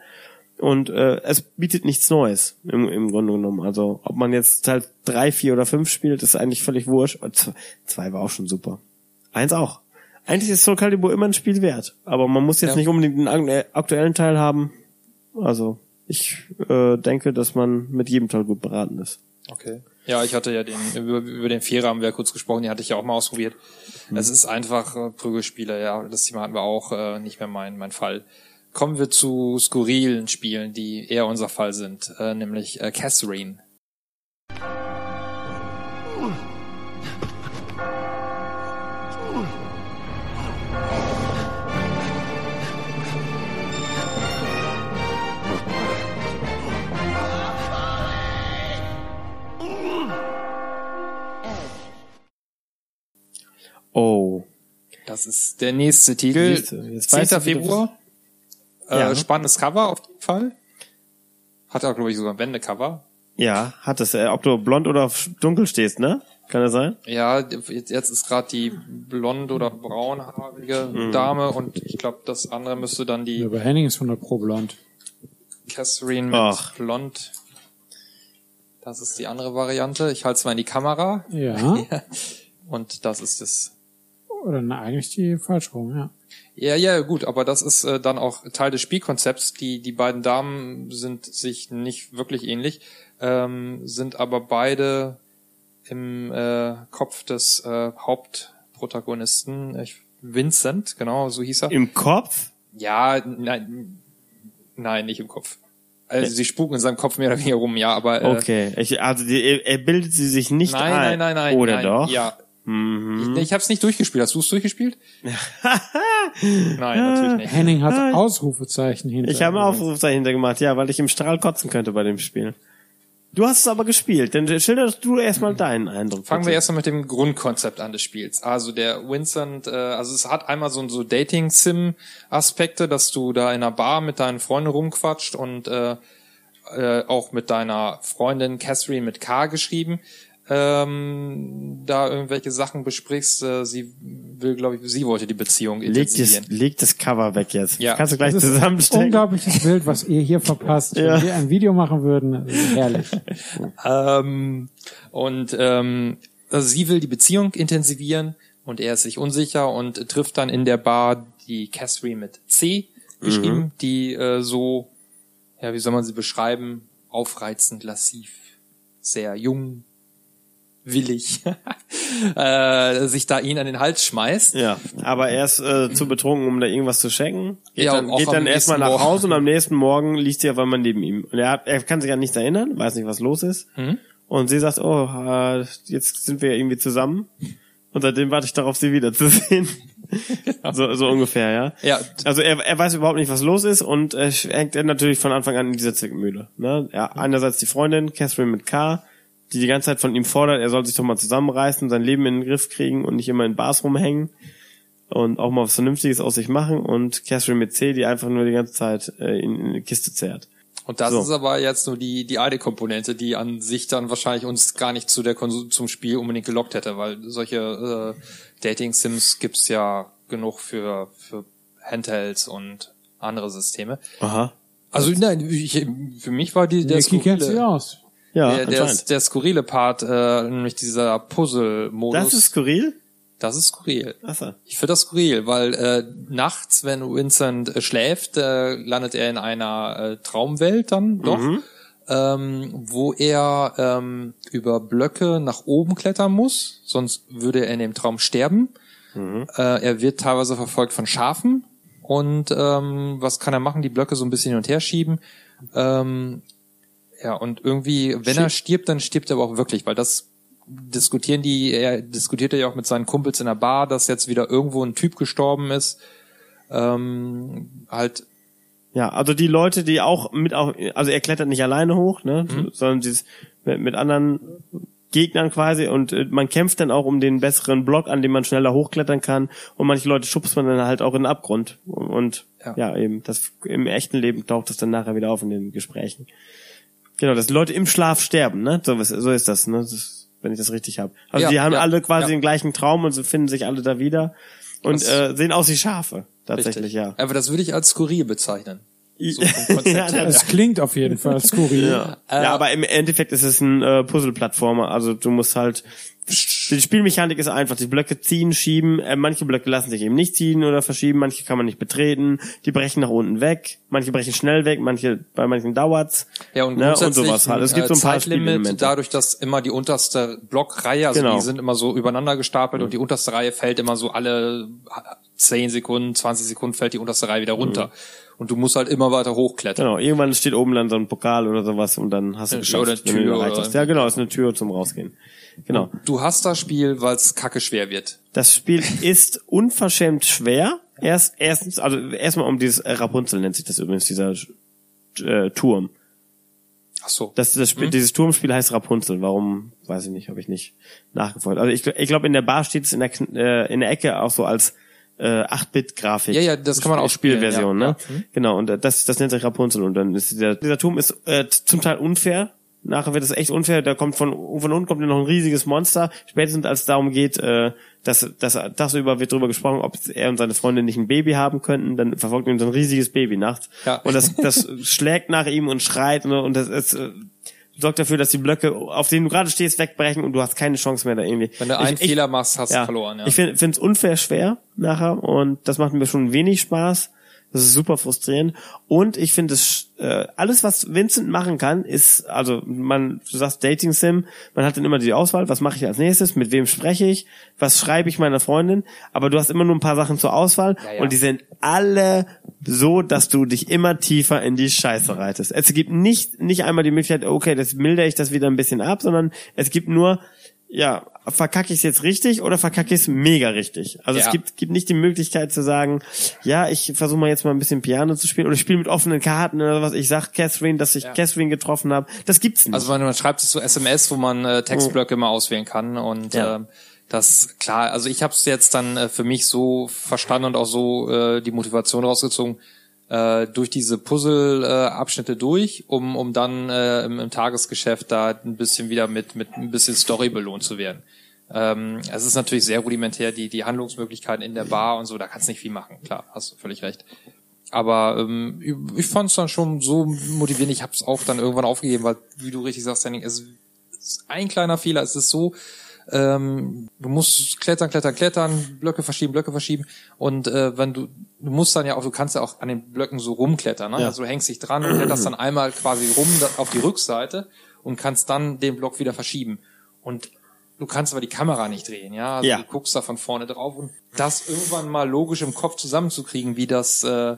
Speaker 1: und äh, es bietet nichts Neues im, im Grunde genommen. Also ob man jetzt Teil 3, 4 oder 5 spielt, ist eigentlich völlig wurscht. Zwei war auch schon super. Eins auch. Eigentlich ist Soul Calibur immer ein Spiel wert, aber man muss jetzt
Speaker 2: Ja.
Speaker 1: nicht unbedingt einen ak- aktuellen Teil haben. Also ich äh, denke, dass man mit jedem Teil gut beraten ist.
Speaker 2: Okay. Ja, ich hatte ja den, über, über den Vierer haben wir ja kurz gesprochen, den hatte ich ja auch mal ausprobiert. Es ist einfach äh, Prügelspiele, ja. Das Thema hatten wir auch äh, nicht mehr mein, mein Fall. Kommen wir zu skurrilen Spielen, die eher unser Fall sind, äh, nämlich äh, Catherine.
Speaker 1: Oh.
Speaker 2: Das ist der nächste Titel.
Speaker 1: Siehste, jetzt
Speaker 2: 10.
Speaker 1: weißt
Speaker 2: Äh,
Speaker 1: Ja.
Speaker 2: Spannendes Cover auf jeden Fall. Hat auch, glaube ich, sogar ein Wendecover.
Speaker 1: Ja, hat es. Äh, ob du blond oder dunkel stehst, ne? Kann das sein?
Speaker 2: Ja, jetzt jetzt ist gerade die blond oder braunhaarige
Speaker 1: Mhm.
Speaker 2: Dame und ich glaube, das andere müsste dann die
Speaker 3: Ja, bei Henning ist 100 pro blond.
Speaker 2: Catherine mit
Speaker 1: Ach.
Speaker 2: blond. Das ist die andere Variante. Ich halte es mal in die Kamera
Speaker 3: Ja.
Speaker 2: und das ist es.
Speaker 3: Oder na, eigentlich die falsch rum, ja.
Speaker 2: Ja, ja, gut, aber das ist äh, dann auch Teil des Spielkonzepts. Die, die beiden Damen sind sich nicht wirklich ähnlich, ähm, sind aber beide im äh, Kopf des äh, Hauptprotagonisten, ich, Vincent, genau, so hieß er.
Speaker 1: Im Kopf?
Speaker 2: Ja, nein, nein, nicht im Kopf. Also sie spuken in seinem Kopf mehr oder weniger rum, ja, aber äh,
Speaker 1: Okay. Ich, also die, er, er bildet sie sich nicht
Speaker 2: nein,
Speaker 1: ein.
Speaker 2: nein, nein, nein,
Speaker 1: Oder
Speaker 2: nein,
Speaker 1: doch?
Speaker 2: Ja,
Speaker 1: Mhm.
Speaker 2: ich, ich habe es nicht durchgespielt. Hast du es durchgespielt? nein, natürlich nicht.
Speaker 3: Henning hat Ausrufezeichen hinter.
Speaker 1: Ich habe ein Aufrufzeichen hinter gemacht, ja, weil ich im Strahl kotzen könnte bei dem Spiel. Du hast es aber gespielt, denn schilder du erstmal deinen Eindruck.
Speaker 2: Fangen wir
Speaker 1: bitte.
Speaker 2: erstmal mit dem Grundkonzept an des Spiels. Also der Vincent, äh, also es hat einmal so, so Dating-Sim-Aspekte, dass du da in einer Bar mit deinen Freunden rumquatscht und äh, äh, auch mit deiner Freundin Catherine mit K geschrieben, ähm, da irgendwelche Sachen besprichst. Äh, sie will, glaube ich, sie wollte die Beziehung
Speaker 1: Leg das,
Speaker 2: intensivieren.
Speaker 1: leg das Cover weg jetzt.
Speaker 2: Ja.
Speaker 1: Kannst du gleich
Speaker 3: Das
Speaker 1: zusammenstecken.
Speaker 3: unglaubliches Bild, was ihr hier verpasst.
Speaker 1: Ja.
Speaker 3: Wenn wir ein Video machen würden, herrlich.
Speaker 2: Ähm, und ähm, also sie will die Beziehung intensivieren und er ist sich unsicher und trifft dann in der Bar die Catherine mit C geschrieben, die äh, so, ja, wie soll man sie beschreiben, aufreizend, lassiv, sehr jung, willig, äh, sich da ihn an den Hals schmeißt.
Speaker 1: Ja, aber er ist äh, zu betrunken, um da irgendwas zu schenken. Geht
Speaker 2: Ja,
Speaker 1: dann, geht dann erstmal nach Hause und
Speaker 2: Morgen.
Speaker 1: am nächsten Morgen liegt sie auf einmal neben ihm. Und er, hat, er kann sich an nichts erinnern, weiß nicht, was los ist.
Speaker 2: Mhm.
Speaker 1: Und sie sagt, oh, äh, jetzt sind wir irgendwie zusammen. Und seitdem warte ich darauf, sie wiederzusehen. so, so ungefähr, ja.
Speaker 2: Ja,
Speaker 1: Also er, er weiß überhaupt nicht, was los ist und äh, hängt er natürlich von Anfang an in dieser Zwickmühle. Ne? Ja, einerseits die Freundin, Catherine mit K, die die ganze Zeit von ihm fordert, er soll sich doch mal zusammenreißen, sein Leben in den Griff kriegen und nicht immer in Bars rumhängen und auch mal was Vernünftiges aus sich machen und Catherine mit C, die einfach nur die ganze Zeit äh, in, in eine Kiste zerrt.
Speaker 2: Und das
Speaker 1: So.
Speaker 2: ist aber jetzt nur die, die eine Komponente, die an sich dann wahrscheinlich uns gar nicht zu der Konsum, zum Spiel unbedingt gelockt hätte, weil solche äh, Dating-Sims gibt's ja genug für, für Handhelds und andere Systeme.
Speaker 1: Aha.
Speaker 2: Also nein, ich, für mich war die der
Speaker 3: sich
Speaker 2: skurrile,
Speaker 3: aus.
Speaker 1: Ja,
Speaker 2: der, der,
Speaker 1: anscheinend.
Speaker 2: der skurrile Part, äh, nämlich dieser Puzzle-Modus.
Speaker 1: Das ist skurril?
Speaker 2: das ist skurril.
Speaker 1: Achso.
Speaker 2: Ich finde das skurril, weil äh, nachts, wenn Vincent äh, schläft, äh, landet er in einer äh, Traumwelt dann doch, ähm, wo er ähm, über Blöcke nach oben klettern muss, sonst würde er in dem Traum sterben. Äh, er wird teilweise verfolgt von Schafen und ähm, was kann er machen? Die Blöcke so ein bisschen hin und her schieben. Ähm, ja, und irgendwie, wenn er stirbt, dann stirbt er aber auch wirklich, weil das diskutieren die, er diskutiert er ja auch mit seinen Kumpels in der Bar, dass jetzt wieder irgendwo ein Typ gestorben ist. Ähm, halt,
Speaker 1: Ja, also die Leute, die auch mit auch, also er klettert nicht alleine hoch, ne,
Speaker 2: Mhm.
Speaker 1: sondern dieses mit, mit anderen Gegnern quasi und äh, man kämpft dann auch um den besseren Block, an dem man schneller hochklettern kann und manche Leute schubst man dann halt auch in den Abgrund und
Speaker 2: Ja.
Speaker 1: ja, eben das im echten Leben taucht das dann nachher wieder auf in den Gesprächen. Genau, dass Leute im Schlaf sterben, ne? So, so ist das, ne? Das ist, wenn ich das richtig habe. Also
Speaker 2: Ja,
Speaker 1: die haben
Speaker 2: ja,
Speaker 1: alle quasi
Speaker 2: ja.
Speaker 1: den gleichen Traum und so finden sich alle da wieder und
Speaker 2: Das-
Speaker 1: äh, sehen aus wie Schafe, tatsächlich,
Speaker 2: richtig.
Speaker 1: ja.
Speaker 2: Aber das würde ich als skurril bezeichnen. So
Speaker 1: Ja.
Speaker 3: Es klingt auf jeden Fall skurril.
Speaker 1: Ja. ja, aber im Endeffekt ist es ein äh, Puzzle-Plattformer. Also du musst halt die Spielmechanik ist einfach, die Blöcke ziehen, schieben, äh, manche Blöcke lassen sich eben nicht ziehen oder verschieben, manche kann man nicht betreten, die brechen nach unten weg, manche brechen schnell weg, manche, bei manchen dauert's.
Speaker 2: Ja, und
Speaker 1: ne,
Speaker 2: grundsätzlich
Speaker 1: und sowas halt. Es gibt so ein paar
Speaker 2: Zeitlimit,
Speaker 1: Spielelemente.
Speaker 2: dadurch, dass immer die unterste Blockreihe, also
Speaker 1: Genau.
Speaker 2: die sind immer so übereinander gestapelt und die unterste Reihe fällt immer so alle 10 Sekunden, 20 Sekunden fällt die unterste Reihe wieder runter. Und du musst halt immer weiter hochklettern.
Speaker 1: Genau, irgendwann steht oben dann so ein Pokal oder sowas und dann hast du
Speaker 2: Ja,
Speaker 1: geschafft,
Speaker 2: oder
Speaker 1: ihn
Speaker 2: Tür oder-
Speaker 1: hast. Ja, genau, ist eine Tür zum Rausgehen. Genau.
Speaker 2: Du hast das Spiel, weil es kacke schwer wird.
Speaker 1: Das Spiel ist unverschämt schwer. Erst, erstens, also erstmal um dieses Rapunzel nennt sich das übrigens, dieser äh, Turm.
Speaker 2: Ach so.
Speaker 1: Das, das Spiel, dieses Turmspiel heißt Rapunzel. Warum, weiß ich nicht, habe ich nicht nachgefolgt. Also ich, ich glaube, in der Bar steht es in der, äh, in der Ecke auch so als äh, 8-Bit-Grafik.
Speaker 2: Ja, ja, das kann man auch
Speaker 1: Spielversion,
Speaker 2: ja,
Speaker 1: ne?
Speaker 2: ja. Mhm.
Speaker 1: Genau, und äh, das, das nennt sich Rapunzel. Und dann ist dieser, dieser Turm ist äh, zum Teil unfair. Nachher wird es echt unfair. Da kommt von, von unten kommt noch ein riesiges Monster. Spätestens als es darum geht, äh, dass, dass tagsüber wird darüber gesprochen, ob er und seine Freundin nicht ein Baby haben könnten, dann verfolgt ihn so ein riesiges Baby nachts.
Speaker 2: Ja.
Speaker 1: Und das, das schlägt nach ihm und schreit und, und das ist, äh, sorgt dafür, dass die Blöcke, auf denen du gerade stehst, wegbrechen und du hast keine Chance mehr da irgendwie.
Speaker 2: Wenn du einen
Speaker 1: ich, ich,
Speaker 2: Fehler machst, hast
Speaker 1: ja,
Speaker 2: du verloren. Ja.
Speaker 1: Ich finde es unfair schwer nachher und das macht mir schon wenig Spaß. Das ist super frustrierend. Und ich finde es, äh, alles was Vincent machen kann, ist, also man, du sagst Dating Sim, man hat dann immer die Auswahl, was mache ich als nächstes, mit wem spreche ich, was schreibe ich meiner Freundin, aber du hast immer nur ein paar Sachen zur Auswahl
Speaker 2: Ja, ja.
Speaker 1: und die sind alle so, dass du dich immer tiefer in die Scheiße reitest. Es gibt nicht, nicht einmal die Möglichkeit, okay, das mildere ich das wieder ein bisschen ab, sondern es gibt nur, ja, verkacke ich es jetzt richtig oder verkacke ich es mega richtig? Also
Speaker 2: Ja.
Speaker 1: es gibt, gibt nicht die Möglichkeit zu sagen, ja, ich versuche mal jetzt mal ein bisschen Piano zu spielen oder ich spiele mit offenen Karten oder was. Ich sag Catherine, dass ich
Speaker 2: Ja.
Speaker 1: Catherine getroffen habe. Das gibt's nicht.
Speaker 2: Also man, man schreibt sich so SMS, wo man äh, Textblöcke immer auswählen kann und
Speaker 1: Ja.
Speaker 2: ähm, das klar. Also ich habe es jetzt dann äh, für mich so verstanden und auch so äh, die Motivation rausgezogen äh, durch diese Puzzle-Abschnitte durch, um um dann äh, im, im Tagesgeschäft da ein bisschen wieder mit mit ein bisschen Story belohnt zu werden. Ähm, es ist natürlich sehr rudimentär die die Handlungsmöglichkeiten in der Bar und so. Da kannst du nicht viel machen. Klar, hast du völlig recht. Aber ähm, ich, ich fand es dann schon so motivierend. Ich habe es auch dann irgendwann aufgegeben, weil, wie du richtig sagst, Henning, es ist ein kleiner Fehler. Es ist so, ähm, du musst klettern, klettern, klettern, Blöcke verschieben, Blöcke verschieben. Und äh, wenn du, du musst dann ja auch, du kannst ja auch an den Blöcken so rumklettern. Ne?
Speaker 1: Ja.
Speaker 2: Also du hängst dich dran und kletterst dann einmal quasi rum auf die Rückseite und kannst dann den Block wieder verschieben. Und du kannst aber die Kamera nicht drehen, ja. Also
Speaker 1: Ja.
Speaker 2: du guckst da von vorne drauf und das irgendwann mal logisch im Kopf zusammenzukriegen, wie das äh,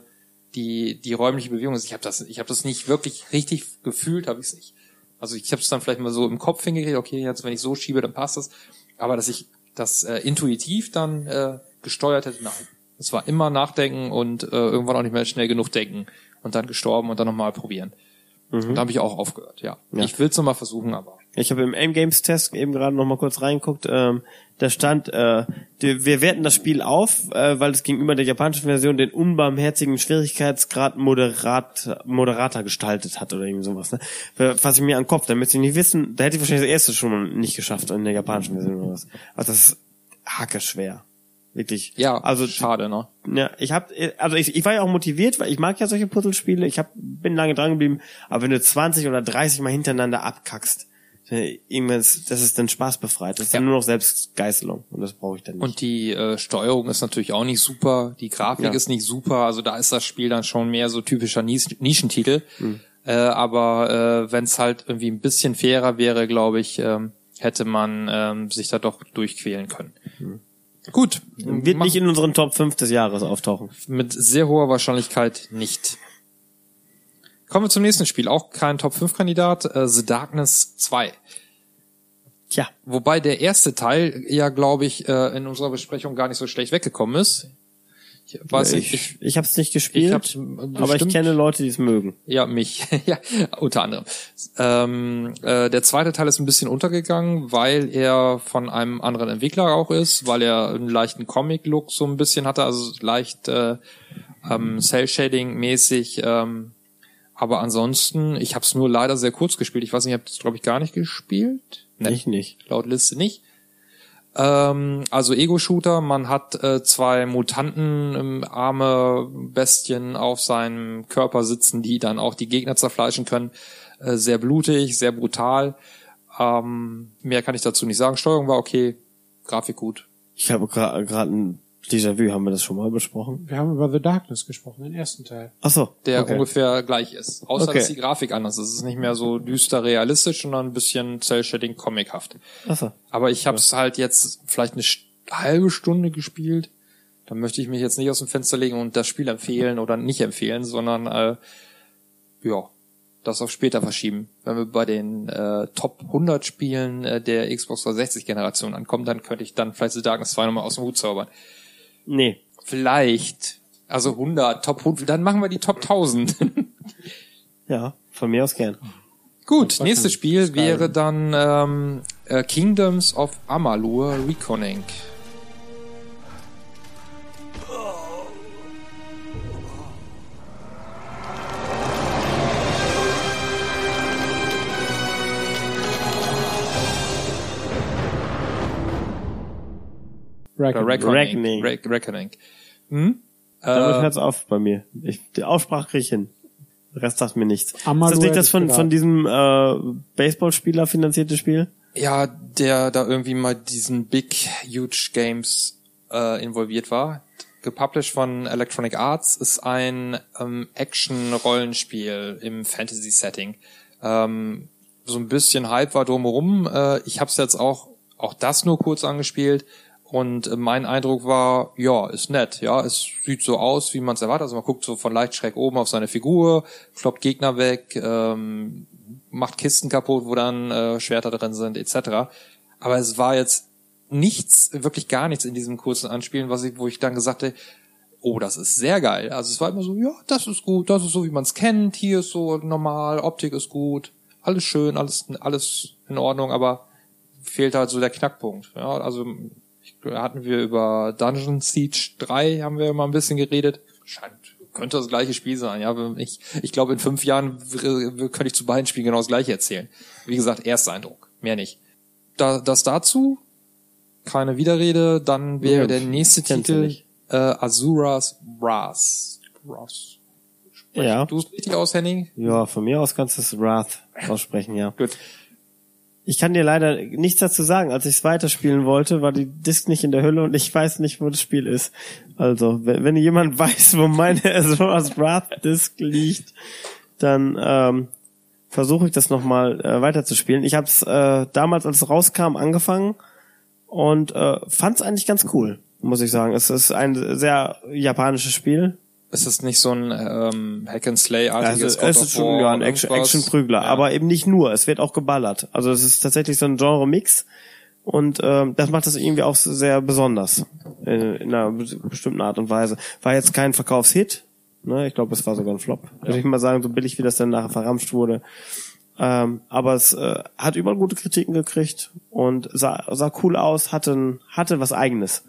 Speaker 2: die die räumliche Bewegung ist. Ich habe das ich habe das nicht wirklich richtig gefühlt, habe ich es nicht. Also ich habe es dann vielleicht mal so im Kopf hingekriegt, okay, jetzt wenn ich so schiebe, dann passt das. Aber dass ich das äh, intuitiv dann äh, gesteuert hätte, nein. Es war immer nachdenken und äh, irgendwann auch nicht mehr schnell genug denken und dann gestorben und dann nochmal probieren. Und da habe ich auch aufgehört, ja.
Speaker 1: Ja.
Speaker 2: Ich will es nochmal versuchen, aber.
Speaker 1: Ich habe im M-Games-Test eben gerade noch mal kurz reingeguckt. Ähm, da stand, äh, die, wir werten das Spiel auf, äh, weil es gegenüber der japanischen Version den unbarmherzigen Schwierigkeitsgrad moderat, moderater gestaltet hat oder irgendwie sowas. Ne? Fass ich mir an den Kopf, damit sie nicht wissen, da hätte ich wahrscheinlich das erste schon mal nicht geschafft in der japanischen Version oder was. Also das ist hacke schwer. Wirklich.
Speaker 2: Ja,
Speaker 1: also
Speaker 2: schade, ne?
Speaker 1: ja, ich habe also ich, ich war ja auch motiviert, weil ich mag ja solche Puzzlespiele. Ich hab, bin lange dran geblieben, aber wenn du 20 oder 30 mal hintereinander abkackst, äh, irgendwann ist, das ist dann Spaß befreit. Das ist dann
Speaker 2: Ja.
Speaker 1: nur noch Selbstgeißelung und das brauche ich dann nicht.
Speaker 2: Und die äh, Steuerung ist natürlich auch nicht super, die Grafik
Speaker 1: Ja.
Speaker 2: ist nicht super, also da ist das Spiel dann schon mehr so typischer Nis Nischentitel.
Speaker 1: Hm.
Speaker 2: Äh, aber äh, wenn es halt irgendwie ein bisschen fairer wäre, glaube ich, ähm, hätte man ähm, sich da doch durchquälen können. Gut,
Speaker 1: Hm. Wird nicht in unseren Top 5 des Jahres auftauchen.
Speaker 2: mit sehr hoher Wahrscheinlichkeit nicht. Kommen wir zum nächsten Spiel, auch kein Top 5 Kandidat, äh, The Darkness 2.
Speaker 1: Tja,
Speaker 2: Wobei der erste Teil ja, glaube ich, äh, in unserer Besprechung gar nicht so schlecht weggekommen ist. Ich weiß nicht,
Speaker 1: ich, ich habe es nicht gespielt,
Speaker 2: hab's
Speaker 1: aber ich kenne Leute, die es mögen.
Speaker 2: Ja, mich. ja, unter anderem. Ähm, äh, der zweite Teil ist ein bisschen untergegangen, weil er von einem anderen Entwickler auch ist, weil er einen leichten Comic-Look so ein bisschen hatte, also leicht äh, ähm, Cell-Shading-mäßig. Ähm, aber ansonsten, ich habe es nur leider sehr kurz gespielt. Ich weiß nicht, ich habe es, glaube ich, gar nicht gespielt. Nee,
Speaker 1: Ich nicht.
Speaker 2: laut Liste nicht. Ähm, also Ego-Shooter, man hat äh, zwei Mutanten, ähm, arme Bestien auf seinem Körper sitzen, die dann auch die Gegner zerfleischen können. Äh, sehr blutig, sehr brutal. Ähm, mehr kann ich dazu nicht sagen. Steuerung war okay, Grafik gut.
Speaker 1: Ich habe gerade ein Déjà-vu, haben wir das schon mal besprochen?
Speaker 3: Wir haben über The Darkness gesprochen, den ersten Teil.
Speaker 1: Ach so.
Speaker 2: Der
Speaker 1: okay.
Speaker 2: ungefähr gleich ist. Außer
Speaker 1: Okay.
Speaker 2: dass die Grafik anders ist. Es ist nicht mehr so düster realistisch, sondern ein bisschen cel-shading comichaft.
Speaker 1: Ach so.
Speaker 2: Aber ich habe es halt jetzt vielleicht eine halbe Stunde gespielt. Da möchte ich mich jetzt nicht aus dem Fenster legen und das Spiel empfehlen oder nicht empfehlen, sondern äh, ja, das auf später verschieben. Wenn wir bei den äh, Top 100 Spielen äh, der Xbox 360 Generation ankommen, dann könnte ich dann vielleicht The Darkness 2 nochmal aus dem Hut zaubern.
Speaker 1: Nee.
Speaker 2: Vielleicht. Also 100, Top 100, dann machen wir die Top 1000.
Speaker 1: Ja, von mir aus gern.
Speaker 2: Gut, nächstes? Spiel wäre dann ähm, äh, Kingdoms of Amalur Reconning.
Speaker 3: Reckoning.
Speaker 2: Reckoning.
Speaker 1: Reckoning.
Speaker 2: Re Reckoning. Hm?
Speaker 1: Damit
Speaker 2: Äh,
Speaker 1: hört's auf bei mir. Ich, die Aussprache krieg ich hin. Der Rest sagt mir nichts.
Speaker 3: Amadou
Speaker 1: ist das nicht das von, von diesem äh, Baseballspieler finanzierte Spiel?
Speaker 2: ja, der da irgendwie mal diesen Big Huge Games äh, involviert war. Gepublished von Electronic Arts ist ein ähm, Action-Rollenspiel im Fantasy-Setting. Ähm, so ein bisschen Hype war drumherum. Äh, ich habe es jetzt auch auch das nur kurz angespielt und äh, mein Eindruck war, ja, ist nett. Ja, es sieht so aus, wie man es erwartet. Also man guckt so von leicht schräg oben auf seine Figur, kloppt Gegner weg, ähm, macht Kisten kaputt, wo dann äh, Schwerter drin sind, etc. Aber es war jetzt nichts, wirklich gar nichts in diesem kurzen Anspielen, was ich, wo ich dann gesagt habe, oh, das ist sehr geil. Also es war immer so, ja, das ist gut, das ist so, wie man es kennt, hier ist so normal, Optik ist gut, alles schön, alles, alles in Ordnung, aber fehlt halt so der Knackpunkt. Ja, also hatten wir über Dungeon Siege 3 haben wir mal ein bisschen geredet. Scheint, könnte das gleiche Spiel sein. Ja, ich, ich glaube, in fünf Jahren könnte ich zu beiden Spielen genau das gleiche erzählen. Wie gesagt, Ersteindruck, mehr nicht. Da, das dazu, keine Widerrede, dann wäre
Speaker 1: Ja,
Speaker 2: der nächste Titel äh, Azuras Brass. Brass.
Speaker 1: Ja.
Speaker 2: Du es richtig aus, Henning?
Speaker 1: Ja, von mir aus kannst du es Wrath aussprechen, ja.
Speaker 2: Gut.
Speaker 1: Ich kann dir leider nichts dazu sagen. Als ich es weiterspielen wollte, war die Disk nicht in der Hülle und ich weiß nicht, wo das Spiel ist. Also, wenn, wenn jemand weiß, wo meine Azoras Wrath Disk liegt, dann ähm, versuche ich das nochmal äh, weiterzuspielen. Ich habe es äh, damals, als es rauskam, angefangen und äh, fand es eigentlich ganz cool, muss ich sagen. Es ist ein sehr japanisches Spiel.
Speaker 2: Es ist nicht so ein ähm, Hack and Slay
Speaker 1: Also
Speaker 2: artiges
Speaker 1: es ist schon ja, ein Action- Action-Prügler, aber eben nicht nur. Es wird auch geballert. Also es ist tatsächlich so ein Genre-Mix und ähm, das macht das irgendwie auch sehr besonders äh, in einer be- bestimmten Art und Weise. War jetzt kein Verkaufshit. Ne? Ich glaube, es war sogar ein Flop. Würde ich mal sagen, so billig wie das dann nachher verramscht wurde. Ähm, aber es äh, hat überall gute Kritiken gekriegt und sah, sah cool aus, hatte, hatte was eigenes.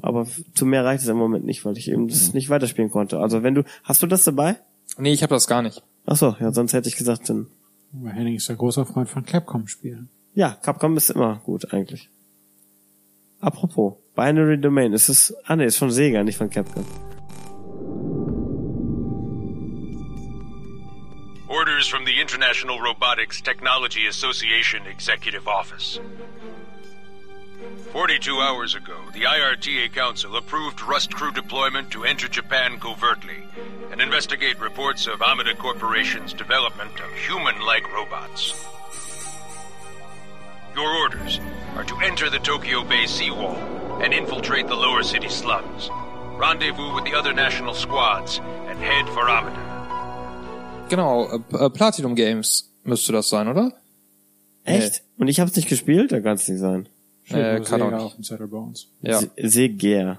Speaker 1: Aber zu mehr reicht es im Moment nicht, weil ich eben das nicht weiterspielen konnte. Also wenn du, hast du das dabei?
Speaker 2: Nee, ich habe das gar nicht.
Speaker 1: Ach so, ja, sonst hätte ich gesagt, dann,
Speaker 3: Aber Henning ist der großer Freund von Capcom-Spielen.
Speaker 1: ja, Capcom ist immer gut eigentlich. Apropos, Binary Domain, ist es, ah nee, ist von Sega, nicht von Capcom.
Speaker 4: From the International Robotics Technology Association Executive Office. 42 hours ago, the IRTA Council approved Rust Crew deployment to enter Japan covertly and investigate reports of Amida Corporation's development of human-like robots. Your orders are to enter the Tokyo Bay seawall and infiltrate the lower city slums. Rendezvous with the other national squads and head for Amida.
Speaker 2: Genau, äh, äh, Platinum Games müsste das sein, oder?
Speaker 1: Echt? Und ich hab's nicht gespielt? Da kann's nicht sein.
Speaker 2: Äh, kann auch
Speaker 3: Sega
Speaker 2: nicht.
Speaker 3: auf.
Speaker 2: Ja.
Speaker 1: Se- Sega.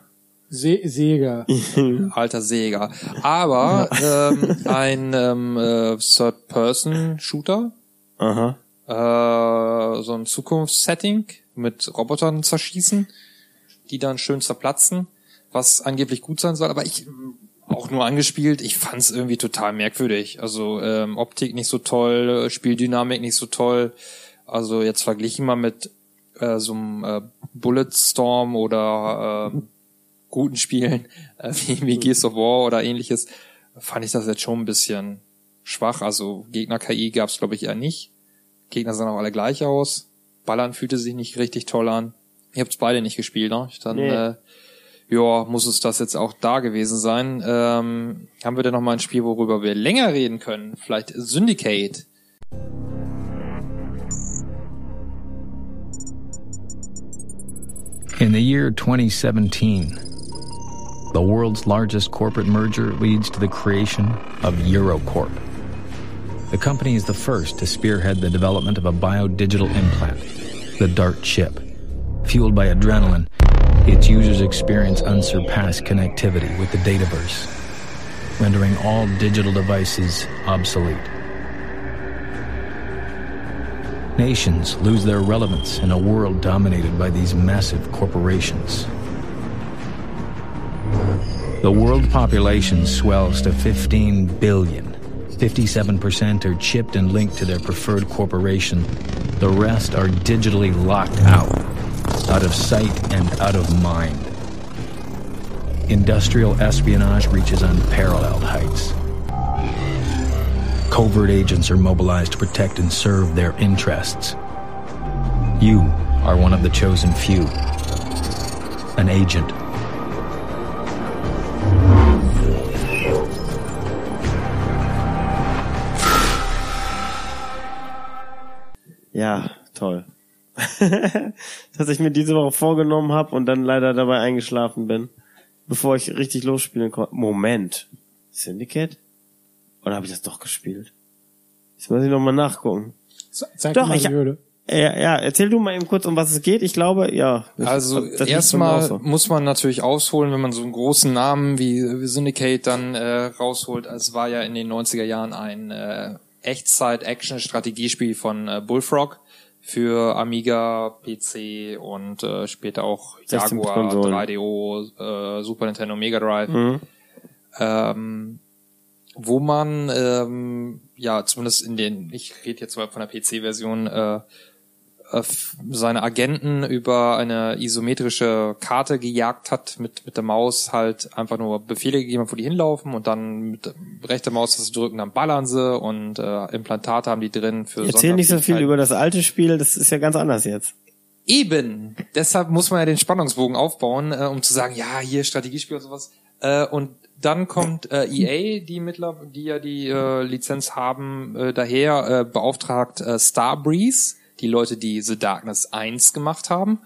Speaker 3: Se Sega.
Speaker 2: Alter Sega. Aber ähm, ein ähm, äh, Third-Person-Shooter,
Speaker 1: Aha.
Speaker 2: äh, so ein Zukunftssetting mit Robotern zerschießen, die dann schön zerplatzen, was angeblich gut sein soll. Aber ich auch nur angespielt, ich fand's irgendwie total merkwürdig. Also ähm, Optik nicht so toll, äh, Spieldynamik nicht so toll. Also jetzt verglichen mal mit äh, so einem äh, Bulletstorm oder ähm, guten Spielen äh, wie, wie Gears of War oder ähnliches, fand ich das jetzt schon ein bisschen schwach. Also Gegner-KI gab's glaube ich eher nicht. Gegner sahen auch alle gleich aus. Ballern fühlte sich nicht richtig toll an. Ihr habt's beide nicht gespielt, ne? Dann
Speaker 1: Nee.
Speaker 2: äh, ja, muss es das jetzt auch da gewesen sein. Ähm, haben wir denn noch mal ein Spiel, worüber wir länger reden können? Vielleicht Syndicate.
Speaker 5: In the year 2017, the world's largest corporate merger leads to the creation of Eurocorp. The company is the first to spearhead the development of a biodigital implant, the DART chip. Fueled by adrenaline, its users experience unsurpassed connectivity with the dataverse, rendering all digital devices obsolete. Nations lose their relevance in a world dominated by these massive corporations. The world population swells to 15 billion. 57% are chipped and linked to their preferred corporation. The rest are digitally locked out, out of sight and out of mind. Industrial espionage reaches unparalleled heights. Covert agents are mobilized to protect and serve their interests. You are one of the chosen few. An agent.
Speaker 1: Ja, toll. Dass ich mir diese Woche vorgenommen habe und dann leider dabei eingeschlafen bin, bevor ich richtig losspielen konnte. Moment. Syndicate? Oder habe ich das doch gespielt? Jetzt muss ich nochmal nachgucken.
Speaker 3: Zeig
Speaker 1: Doch,
Speaker 3: mal
Speaker 1: ich-
Speaker 3: die Hürde.
Speaker 1: Ja, ja, erzähl du mal eben kurz, um was es geht. Ich glaube, ja. das-
Speaker 2: Also
Speaker 1: das
Speaker 2: erstmal
Speaker 1: so.
Speaker 2: muss man natürlich ausholen, wenn man so einen großen Namen wie, wie Syndicate dann äh, rausholt. Es war ja in den 90er Jahren ein äh, Echtzeit-Action-Strategiespiel von äh, Bullfrog für Amiga, PC und äh, später auch
Speaker 1: 16
Speaker 2: Jaguar,
Speaker 1: Konsolen.
Speaker 2: 3DO, äh, Super Nintendo, Mega Drive.
Speaker 1: Mhm.
Speaker 2: ähm, wo man ähm, ja zumindest in den, ich rede jetzt mal von der PC-Version, äh, äh, seine Agenten über eine isometrische Karte gejagt hat, mit mit der Maus halt einfach nur Befehle gegeben hat, wo die hinlaufen und dann mit rechter Maus das drücken, dann ballern sie und äh, Implantate haben die drin für
Speaker 1: Erzähl nicht so viel über das alte Spiel, das ist ja ganz anders jetzt.
Speaker 2: Eben. Deshalb muss man ja den Spannungsbogen aufbauen, äh, um zu sagen, ja, hier Strategiespiel und sowas. Äh, und dann kommt äh, EA, die mittler, die ja die äh, Lizenz haben, äh, daher äh, beauftragt äh, Starbreeze, die Leute, die The Darkness 1 gemacht haben.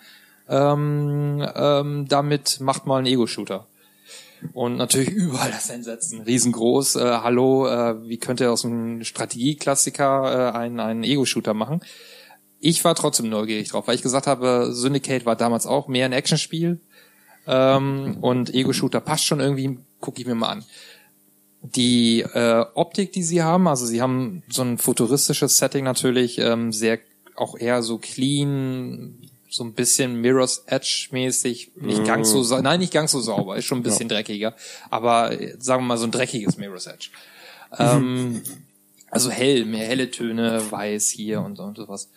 Speaker 2: Ähm, ähm, damit macht mal einen Ego-Shooter. Und natürlich überall das Entsetzen, riesengroß. Äh, hallo, äh, wie könnt ihr aus einem Strategieklassiker äh, einen, einen Ego-Shooter machen? ich war trotzdem neugierig drauf, weil ich gesagt habe, Syndicate war damals auch mehr ein Actionspiel ähm, und Ego-Shooter passt schon irgendwie, gucke ich mir mal an. Die äh, Optik, die sie haben, also sie haben so ein futuristisches Setting natürlich, ähm, sehr auch eher so clean, so ein bisschen Mirror's Edge mäßig, nicht ganz so, sau- nein, nicht ganz so sauber, ist schon ein bisschen dreckiger, aber sagen wir mal so ein dreckiges Mirror's Edge. Ähm, also hell, mehr helle Töne, weiß hier und, und sowas.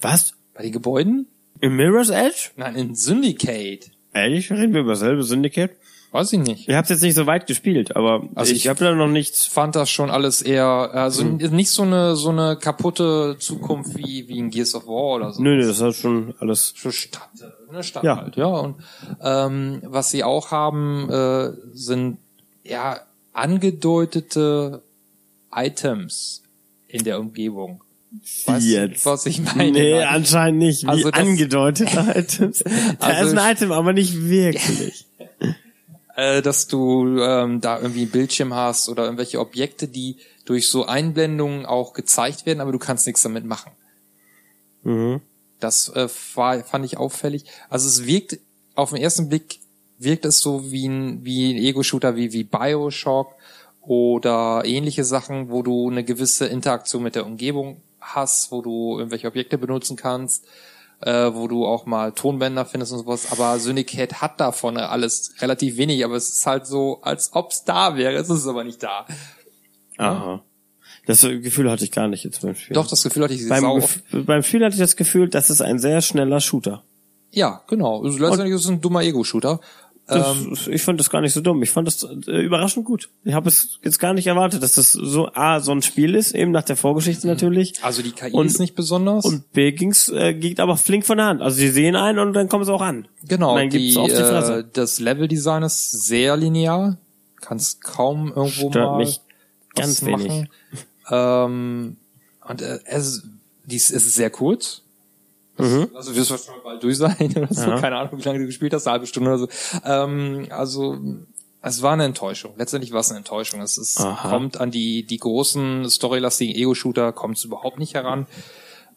Speaker 1: Was?
Speaker 2: Bei den Gebäuden?
Speaker 1: Im Mirror's Edge?
Speaker 2: Nein, in Syndicate.
Speaker 1: Ehrlich? Reden wir über selbe Syndicate?
Speaker 2: Weiß ich nicht.
Speaker 1: Ich hab's jetzt nicht so weit gespielt, aber
Speaker 2: Also
Speaker 1: ich,
Speaker 2: ich-
Speaker 1: habe da noch nichts.
Speaker 2: Fand das schon alles eher, also nicht so eine, so eine kaputte Zukunft wie, wie in Gears of War oder so.
Speaker 1: Nö, nö, das hat schon alles.
Speaker 2: Schon Stadt, eine Stadt
Speaker 1: Ja.
Speaker 2: halt, ja. Und ähm, was sie auch haben, äh, sind ja angedeutete Items in der Umgebung. Du,
Speaker 1: jetzt?
Speaker 2: was ich meine?
Speaker 1: Nee,
Speaker 2: Nein.
Speaker 1: anscheinend nicht. Wie
Speaker 2: Also
Speaker 1: angedeutete Items. Da
Speaker 2: Also
Speaker 1: ist ein
Speaker 2: ich-
Speaker 1: Item, aber nicht wirklich.
Speaker 2: Äh, dass du ähm, da irgendwie einen Bildschirm hast oder irgendwelche Objekte, die durch so Einblendungen auch gezeigt werden, aber du kannst nichts damit machen.
Speaker 1: Mhm.
Speaker 2: Das äh, war, fand ich auffällig. Also es wirkt auf den ersten Blick wirkt es so wie ein wie ein Ego-Shooter wie wie Bioshock oder ähnliche Sachen, wo du eine gewisse Interaktion mit der Umgebung hast, wo du irgendwelche Objekte benutzen kannst, äh, wo du auch mal Tonbänder findest und sowas. Aber Syndicate hat davon alles relativ wenig, aber es ist halt so, als ob's da wäre. Es ist aber nicht da.
Speaker 1: Aha. Das Gefühl hatte ich gar nicht jetzt beim Spiel.
Speaker 2: Doch, das Gefühl hatte ich
Speaker 1: beim, Gef- beim Spiel hatte ich das Gefühl, das ist ein sehr schneller Shooter.
Speaker 2: Ja, genau. Also letztendlich ist es ein dummer Ego-Shooter.
Speaker 1: Das,
Speaker 2: Ähm,
Speaker 1: ich fand das gar nicht so dumm. Ich fand das äh, überraschend gut. Ich habe es jetzt gar nicht erwartet, dass das so A, so ein Spiel ist, eben nach der Vorgeschichte natürlich.
Speaker 2: also die KI
Speaker 1: Und-
Speaker 2: ist nicht besonders.
Speaker 1: Und B ging's, äh, geht aber flink von der Hand. Also sie sehen einen und dann kommen sie auch an.
Speaker 2: Genau,
Speaker 1: Und dann
Speaker 2: die,
Speaker 1: gibt's auf die Fresse.
Speaker 2: äh, das Leveldesign ist sehr linear. Kannst kaum irgendwo
Speaker 1: Stört
Speaker 2: mal
Speaker 1: mich ganz wenig.
Speaker 2: machen. Ähm, und äh, es, dies ist sehr kurz. Also wirst wahrscheinlich bald durch sein oder so.
Speaker 1: Mhm. Ja.
Speaker 2: Keine Ahnung, wie lange du gespielt hast, eine halbe Stunde oder so. Ähm, also es war eine Enttäuschung. Letztendlich war es eine Enttäuschung. Es ist,
Speaker 1: Aha.
Speaker 2: kommt an die die großen storylastigen Ego-Shooter kommt es überhaupt nicht heran.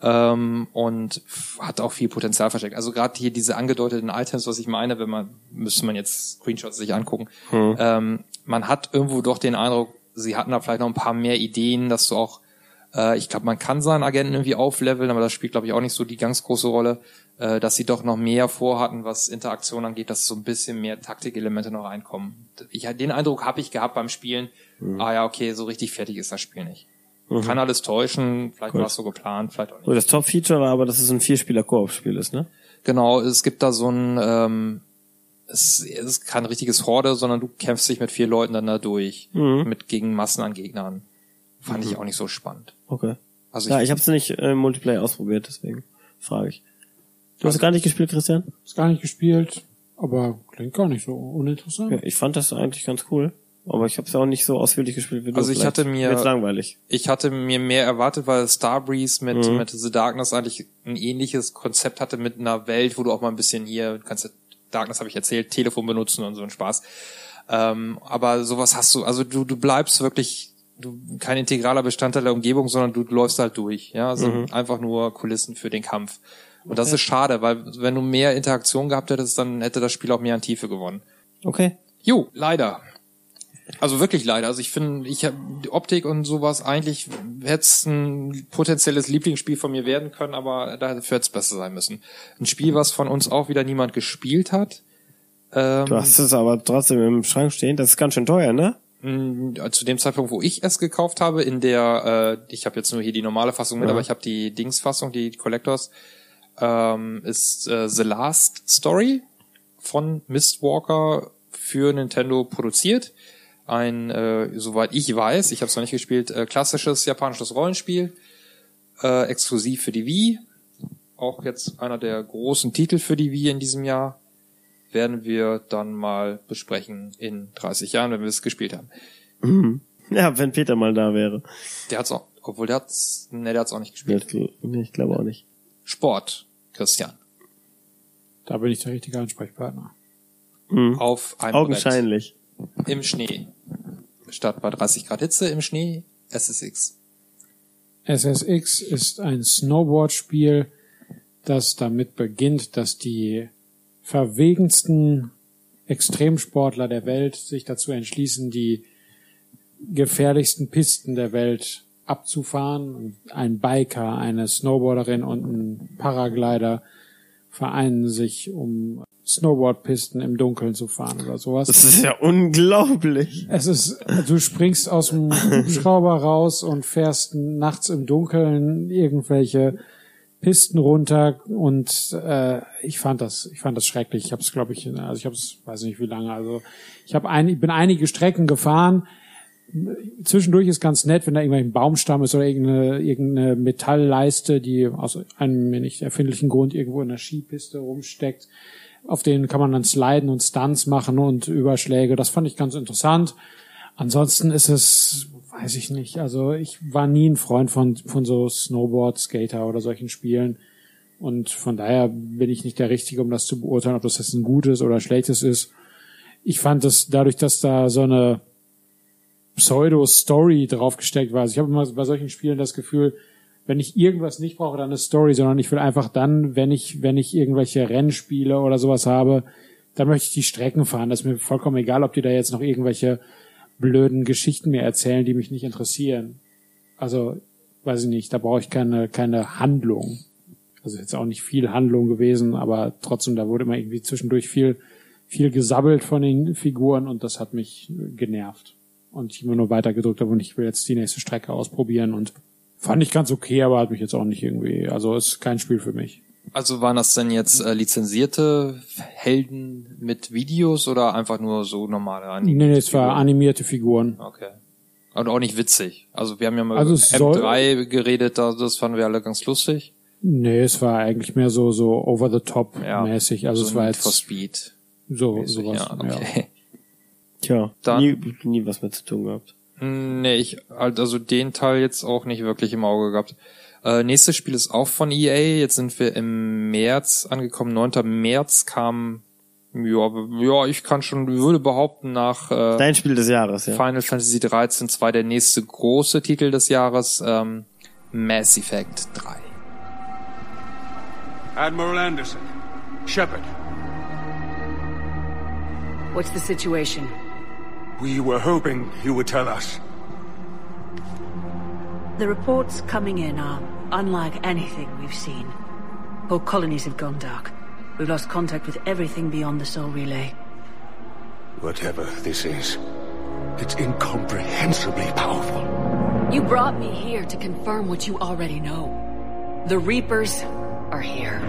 Speaker 2: Ähm, und hat auch viel Potenzial versteckt. Also gerade hier diese angedeuteten Items, was ich meine, wenn man, müsste man jetzt Screenshots sich angucken. Ähm, man hat irgendwo doch den Eindruck, sie hatten da vielleicht noch ein paar mehr Ideen, dass du auch, äh, ich glaube, man kann seinen Agenten irgendwie aufleveln, aber das spielt, glaube ich, auch nicht so die ganz große Rolle, äh, dass sie doch noch mehr vorhatten, was Interaktion angeht, dass so ein bisschen mehr Taktikelemente noch reinkommen. Ich, den Eindruck habe ich gehabt beim Spielen, ah ja, okay, so richtig fertig ist das Spiel nicht. Kann alles täuschen, vielleicht war es so geplant, vielleicht auch nicht.
Speaker 1: So, das Top-Feature war aber, dass es ein Vierspieler-Koop-Spiel ist, ne?
Speaker 2: Genau, es gibt da so ein, ähm, es, ist kein richtiges Horde, sondern du kämpfst dich mit vier Leuten dann da durch,
Speaker 1: Mhm.
Speaker 2: mit gegen Massen an Gegnern. Fand ich auch nicht so spannend.
Speaker 1: Okay.
Speaker 2: Also
Speaker 1: Ja,
Speaker 2: ich,
Speaker 1: ich habe es nicht äh, im Multiplayer ausprobiert, deswegen frage ich. Du hast gar nicht gespielt, Christian?
Speaker 3: Ist gar nicht gespielt, aber klingt gar nicht so uninteressant.
Speaker 1: Ja, ich fand das eigentlich ganz cool. Aber ich habe es auch nicht so ausführlich gespielt wie du.
Speaker 2: Also ich
Speaker 1: Vielleicht
Speaker 2: hatte mir-
Speaker 1: wird's langweilig.
Speaker 2: ich hatte mir mehr erwartet, weil Starbreeze mit,
Speaker 1: Mhm.
Speaker 2: mit The Darkness eigentlich ein ähnliches Konzept hatte mit einer Welt, wo du auch mal ein bisschen hier, du kannst Darkness habe ich erzählt, Telefon benutzen und so ein Spaß. Ähm, aber sowas hast du, also du, du bleibst wirklich du, kein integraler Bestandteil der Umgebung, sondern du läufst halt durch. Ja, also
Speaker 1: Mhm.
Speaker 2: einfach nur Kulissen für den Kampf. Und das ist schade, weil wenn du mehr Interaktion gehabt hättest, dann hätte das Spiel auch mehr an Tiefe gewonnen.
Speaker 1: Okay.
Speaker 2: Jo, leider. Also wirklich leider. Also ich finde, ich habe die Optik und sowas eigentlich hätte es ein potenzielles Lieblingsspiel von mir werden können, aber dafür hätte es besser sein müssen. Ein Spiel, was von uns auch wieder niemand gespielt hat. Ähm,
Speaker 1: Du hast es aber trotzdem im Schrank stehen. Das ist ganz schön teuer, ne?
Speaker 2: Mh, zu dem Zeitpunkt, wo ich es gekauft habe, in der, äh, ich habe jetzt nur hier die normale Fassung mit,
Speaker 1: Ja.
Speaker 2: aber ich habe die Dings-Fassung, die Collectors, ähm, ist äh, The Last Story von Mistwalker für Nintendo produziert. Ein, äh, soweit ich weiß, ich habe es noch nicht gespielt, äh, klassisches japanisches Rollenspiel, äh, exklusiv für die Wii. Auch jetzt einer der großen Titel für die Wii in diesem Jahr. Werden wir dann mal besprechen in 30 Jahren, wenn wir es gespielt haben.
Speaker 1: Ja, wenn Peter mal da wäre.
Speaker 2: Der hat's auch, obwohl der hat's, ne, der hat's auch nicht gespielt.
Speaker 1: Nee, Ich glaube auch nicht.
Speaker 2: Sport, Christian.
Speaker 3: Da bin ich der richtige Ansprechpartner.
Speaker 1: Mhm.
Speaker 2: Auf einem
Speaker 1: Augenscheinlich.
Speaker 2: Brett im Schnee. Statt bei 30 Grad Hitze im Schnee, SSX.
Speaker 3: SSX ist ein Snowboard-Spiel, das damit beginnt, dass die verwegensten Extremsportler der Welt sich dazu entschließen, die gefährlichsten Pisten der Welt abzufahren. Ein Biker, eine Snowboarderin und ein Paraglider vereinen sich, um Snowboardpisten im Dunkeln zu fahren oder sowas.
Speaker 1: Das ist ja unglaublich.
Speaker 3: Es ist, du springst aus dem Hubschrauber raus und fährst nachts im Dunkeln irgendwelche Pisten runter und äh, ich fand das, ich fand das schrecklich. Ich habe es, glaube ich, also ich habe es, weiß nicht wie lange. Also ich habe ein, ich bin einige Strecken gefahren. Zwischendurch ist ganz nett, wenn da irgendwelchen Baumstamm ist oder irgendeine, irgendeine Metallleiste, die aus einem mir nicht erfindlichen Grund irgendwo in der Skipiste rumsteckt. Auf denen kann man dann sliden und Stunts machen und Überschläge. Das fand ich ganz interessant. Ansonsten ist es, weiß ich nicht. Also ich war nie ein Freund von, von so Snowboard, Skater oder solchen Spielen. Und von daher bin ich nicht der Richtige, um das zu beurteilen, ob das jetzt ein gutes oder schlechtes ist. Ich fand es dadurch, dass da so eine Pseudo-Story draufgesteckt war. Also ich habe immer bei solchen Spielen das Gefühl, wenn ich irgendwas nicht brauche, dann eine Story, sondern ich will einfach dann, wenn ich, wenn ich irgendwelche Rennspiele oder sowas habe, dann möchte ich die Strecken fahren. Das ist mir vollkommen egal, ob die da jetzt noch irgendwelche blöden Geschichten mir erzählen, die mich nicht interessieren. Also, weiß ich nicht, da brauche ich keine, keine Handlung. Also jetzt auch nicht viel Handlung gewesen, aber trotzdem, da wurde immer irgendwie zwischendurch viel, viel gesabbelt von den Figuren und das hat mich genervt. Und ich immer nur weitergedrückt habe und ich will jetzt die nächste Strecke ausprobieren und fand ich ganz okay, aber hat mich jetzt auch nicht irgendwie, also ist kein Spiel für mich.
Speaker 2: Also waren das denn jetzt äh, lizenzierte Helden mit Videos oder einfach nur so normale
Speaker 3: Nee, nee, es war animierte Figuren.
Speaker 2: Okay. Und auch nicht witzig. Also wir haben ja mal
Speaker 3: Also
Speaker 2: über
Speaker 3: es soll-
Speaker 2: M3 geredet, da- das fanden wir alle ganz lustig.
Speaker 3: Nee, es war eigentlich mehr so, so over the top
Speaker 2: Ja.
Speaker 3: mäßig. Also
Speaker 2: so
Speaker 3: es war
Speaker 2: Need for
Speaker 3: jetzt
Speaker 2: Speed.
Speaker 3: so,
Speaker 2: mäßig,
Speaker 3: sowas.
Speaker 2: ja, okay.
Speaker 1: Tja,
Speaker 2: Dann-
Speaker 1: nie, nie was mit zu tun gehabt.
Speaker 2: Nee, ich also den Teil jetzt auch nicht wirklich im Auge gehabt. Äh, nächstes Spiel ist auch von EA. Jetzt sind wir im März angekommen. 9. März kam, ja, ja, ich kann schon, würde behaupten, nach äh,
Speaker 1: Dein Spiel des Jahres, ja.
Speaker 2: Final Fantasy 13 2 der nächste große Titel des Jahres, ähm, Mass Effect 3.
Speaker 6: Admiral Anderson. Shepard.
Speaker 7: What's the situation?
Speaker 6: We were hoping you would tell us.
Speaker 7: The reports coming in are unlike anything we've seen. Whole colonies have gone dark. We've lost contact with everything beyond the Soul Relay.
Speaker 6: Whatever this is, it's incomprehensibly powerful.
Speaker 7: You brought me here to confirm what you already know. The Reapers are here.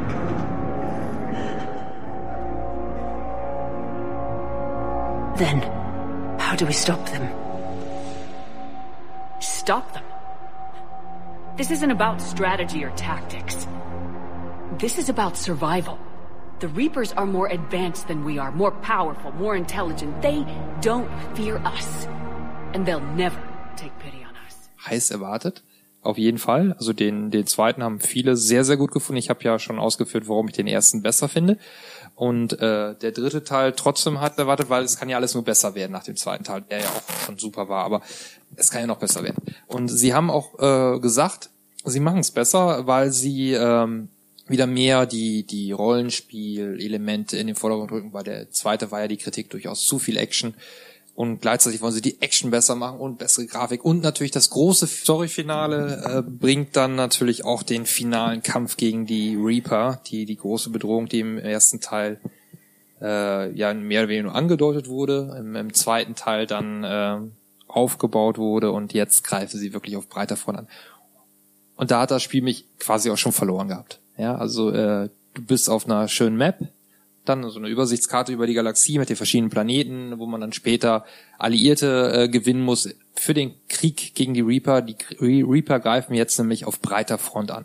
Speaker 7: Then, how do we stop them? Stop them? This isn't about strategy or tactics. This is about survival. The Reapers are more advanced than we are, more powerful, more intelligent. They don't fear us. And they'll never take pity on us.
Speaker 2: heiß erwartet. Auf jeden Fall. Also den, den zweiten haben viele sehr, sehr gut gefunden. Ich habe ja schon ausgeführt, warum ich den ersten besser finde. Und äh, der dritte Teil trotzdem hat erwartet, weil es kann ja alles nur besser werden nach dem zweiten Teil, der ja auch schon super war, aber es kann ja noch besser werden. Und sie haben auch äh, gesagt, sie machen es besser, weil sie ähm, wieder mehr die, die Rollenspiel-Elemente in den Vordergrund rücken, weil der zweite war ja die Kritik durchaus zu viel Action. Und gleichzeitig wollen sie die Action besser machen und bessere Grafik. Und natürlich das große Story-Finale äh, bringt dann natürlich auch den finalen Kampf gegen die Reaper, die, die große Bedrohung, die im ersten Teil äh, ja mehr oder weniger nur angedeutet wurde, im, im zweiten Teil dann äh, aufgebaut wurde und jetzt greifen sie wirklich auf breiter Front an. Und da hat das Spiel mich quasi auch schon verloren gehabt. Ja, also äh, du bist auf einer schönen Map, dann so eine Übersichtskarte über die Galaxie mit den verschiedenen Planeten, wo man dann später Alliierte äh, gewinnen muss für den Krieg gegen die Reaper. Die Re Reaper greifen jetzt nämlich auf breiter Front an.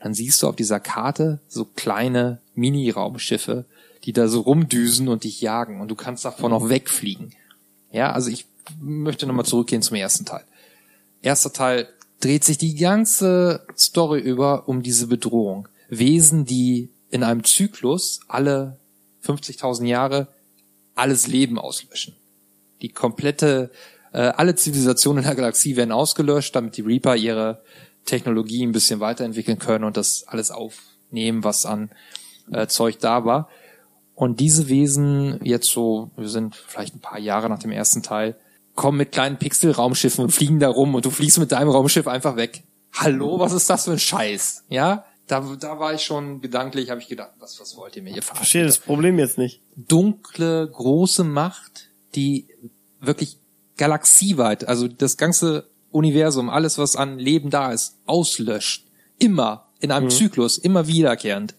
Speaker 2: Dann siehst du auf dieser Karte so kleine Mini-Raumschiffe, die da so rumdüsen und dich jagen und du kannst davon noch wegfliegen. Ja, also ich möchte nochmal zurückgehen zum ersten Teil. Erster Teil dreht sich die ganze Story über um diese Bedrohung. Wesen, die in einem Zyklus alle 50.000 Jahre alles Leben auslöschen. Die komplette, äh, alle Zivilisationen in der Galaxie werden ausgelöscht, damit die Reaper ihre Technologie ein bisschen weiterentwickeln können und das alles aufnehmen, was an äh, Zeug da war. Und diese Wesen, jetzt so, wir sind vielleicht ein paar Jahre nach dem ersten Teil, kommen mit kleinen Pixel-Raumschiffen und fliegen da rum und du fliegst mit deinem Raumschiff einfach weg. Hallo, was ist das für ein Scheiß? Ja, da, da war ich schon gedanklich, habe ich gedacht, was, was wollt ihr mir hier
Speaker 1: Verstehe
Speaker 2: verarschen?
Speaker 1: das Problem jetzt nicht.
Speaker 2: Dunkle, große Macht, die wirklich galaxieweit, also das ganze Universum, alles, was an Leben da ist, auslöscht. Immer, in einem Zyklus, immer wiederkehrend.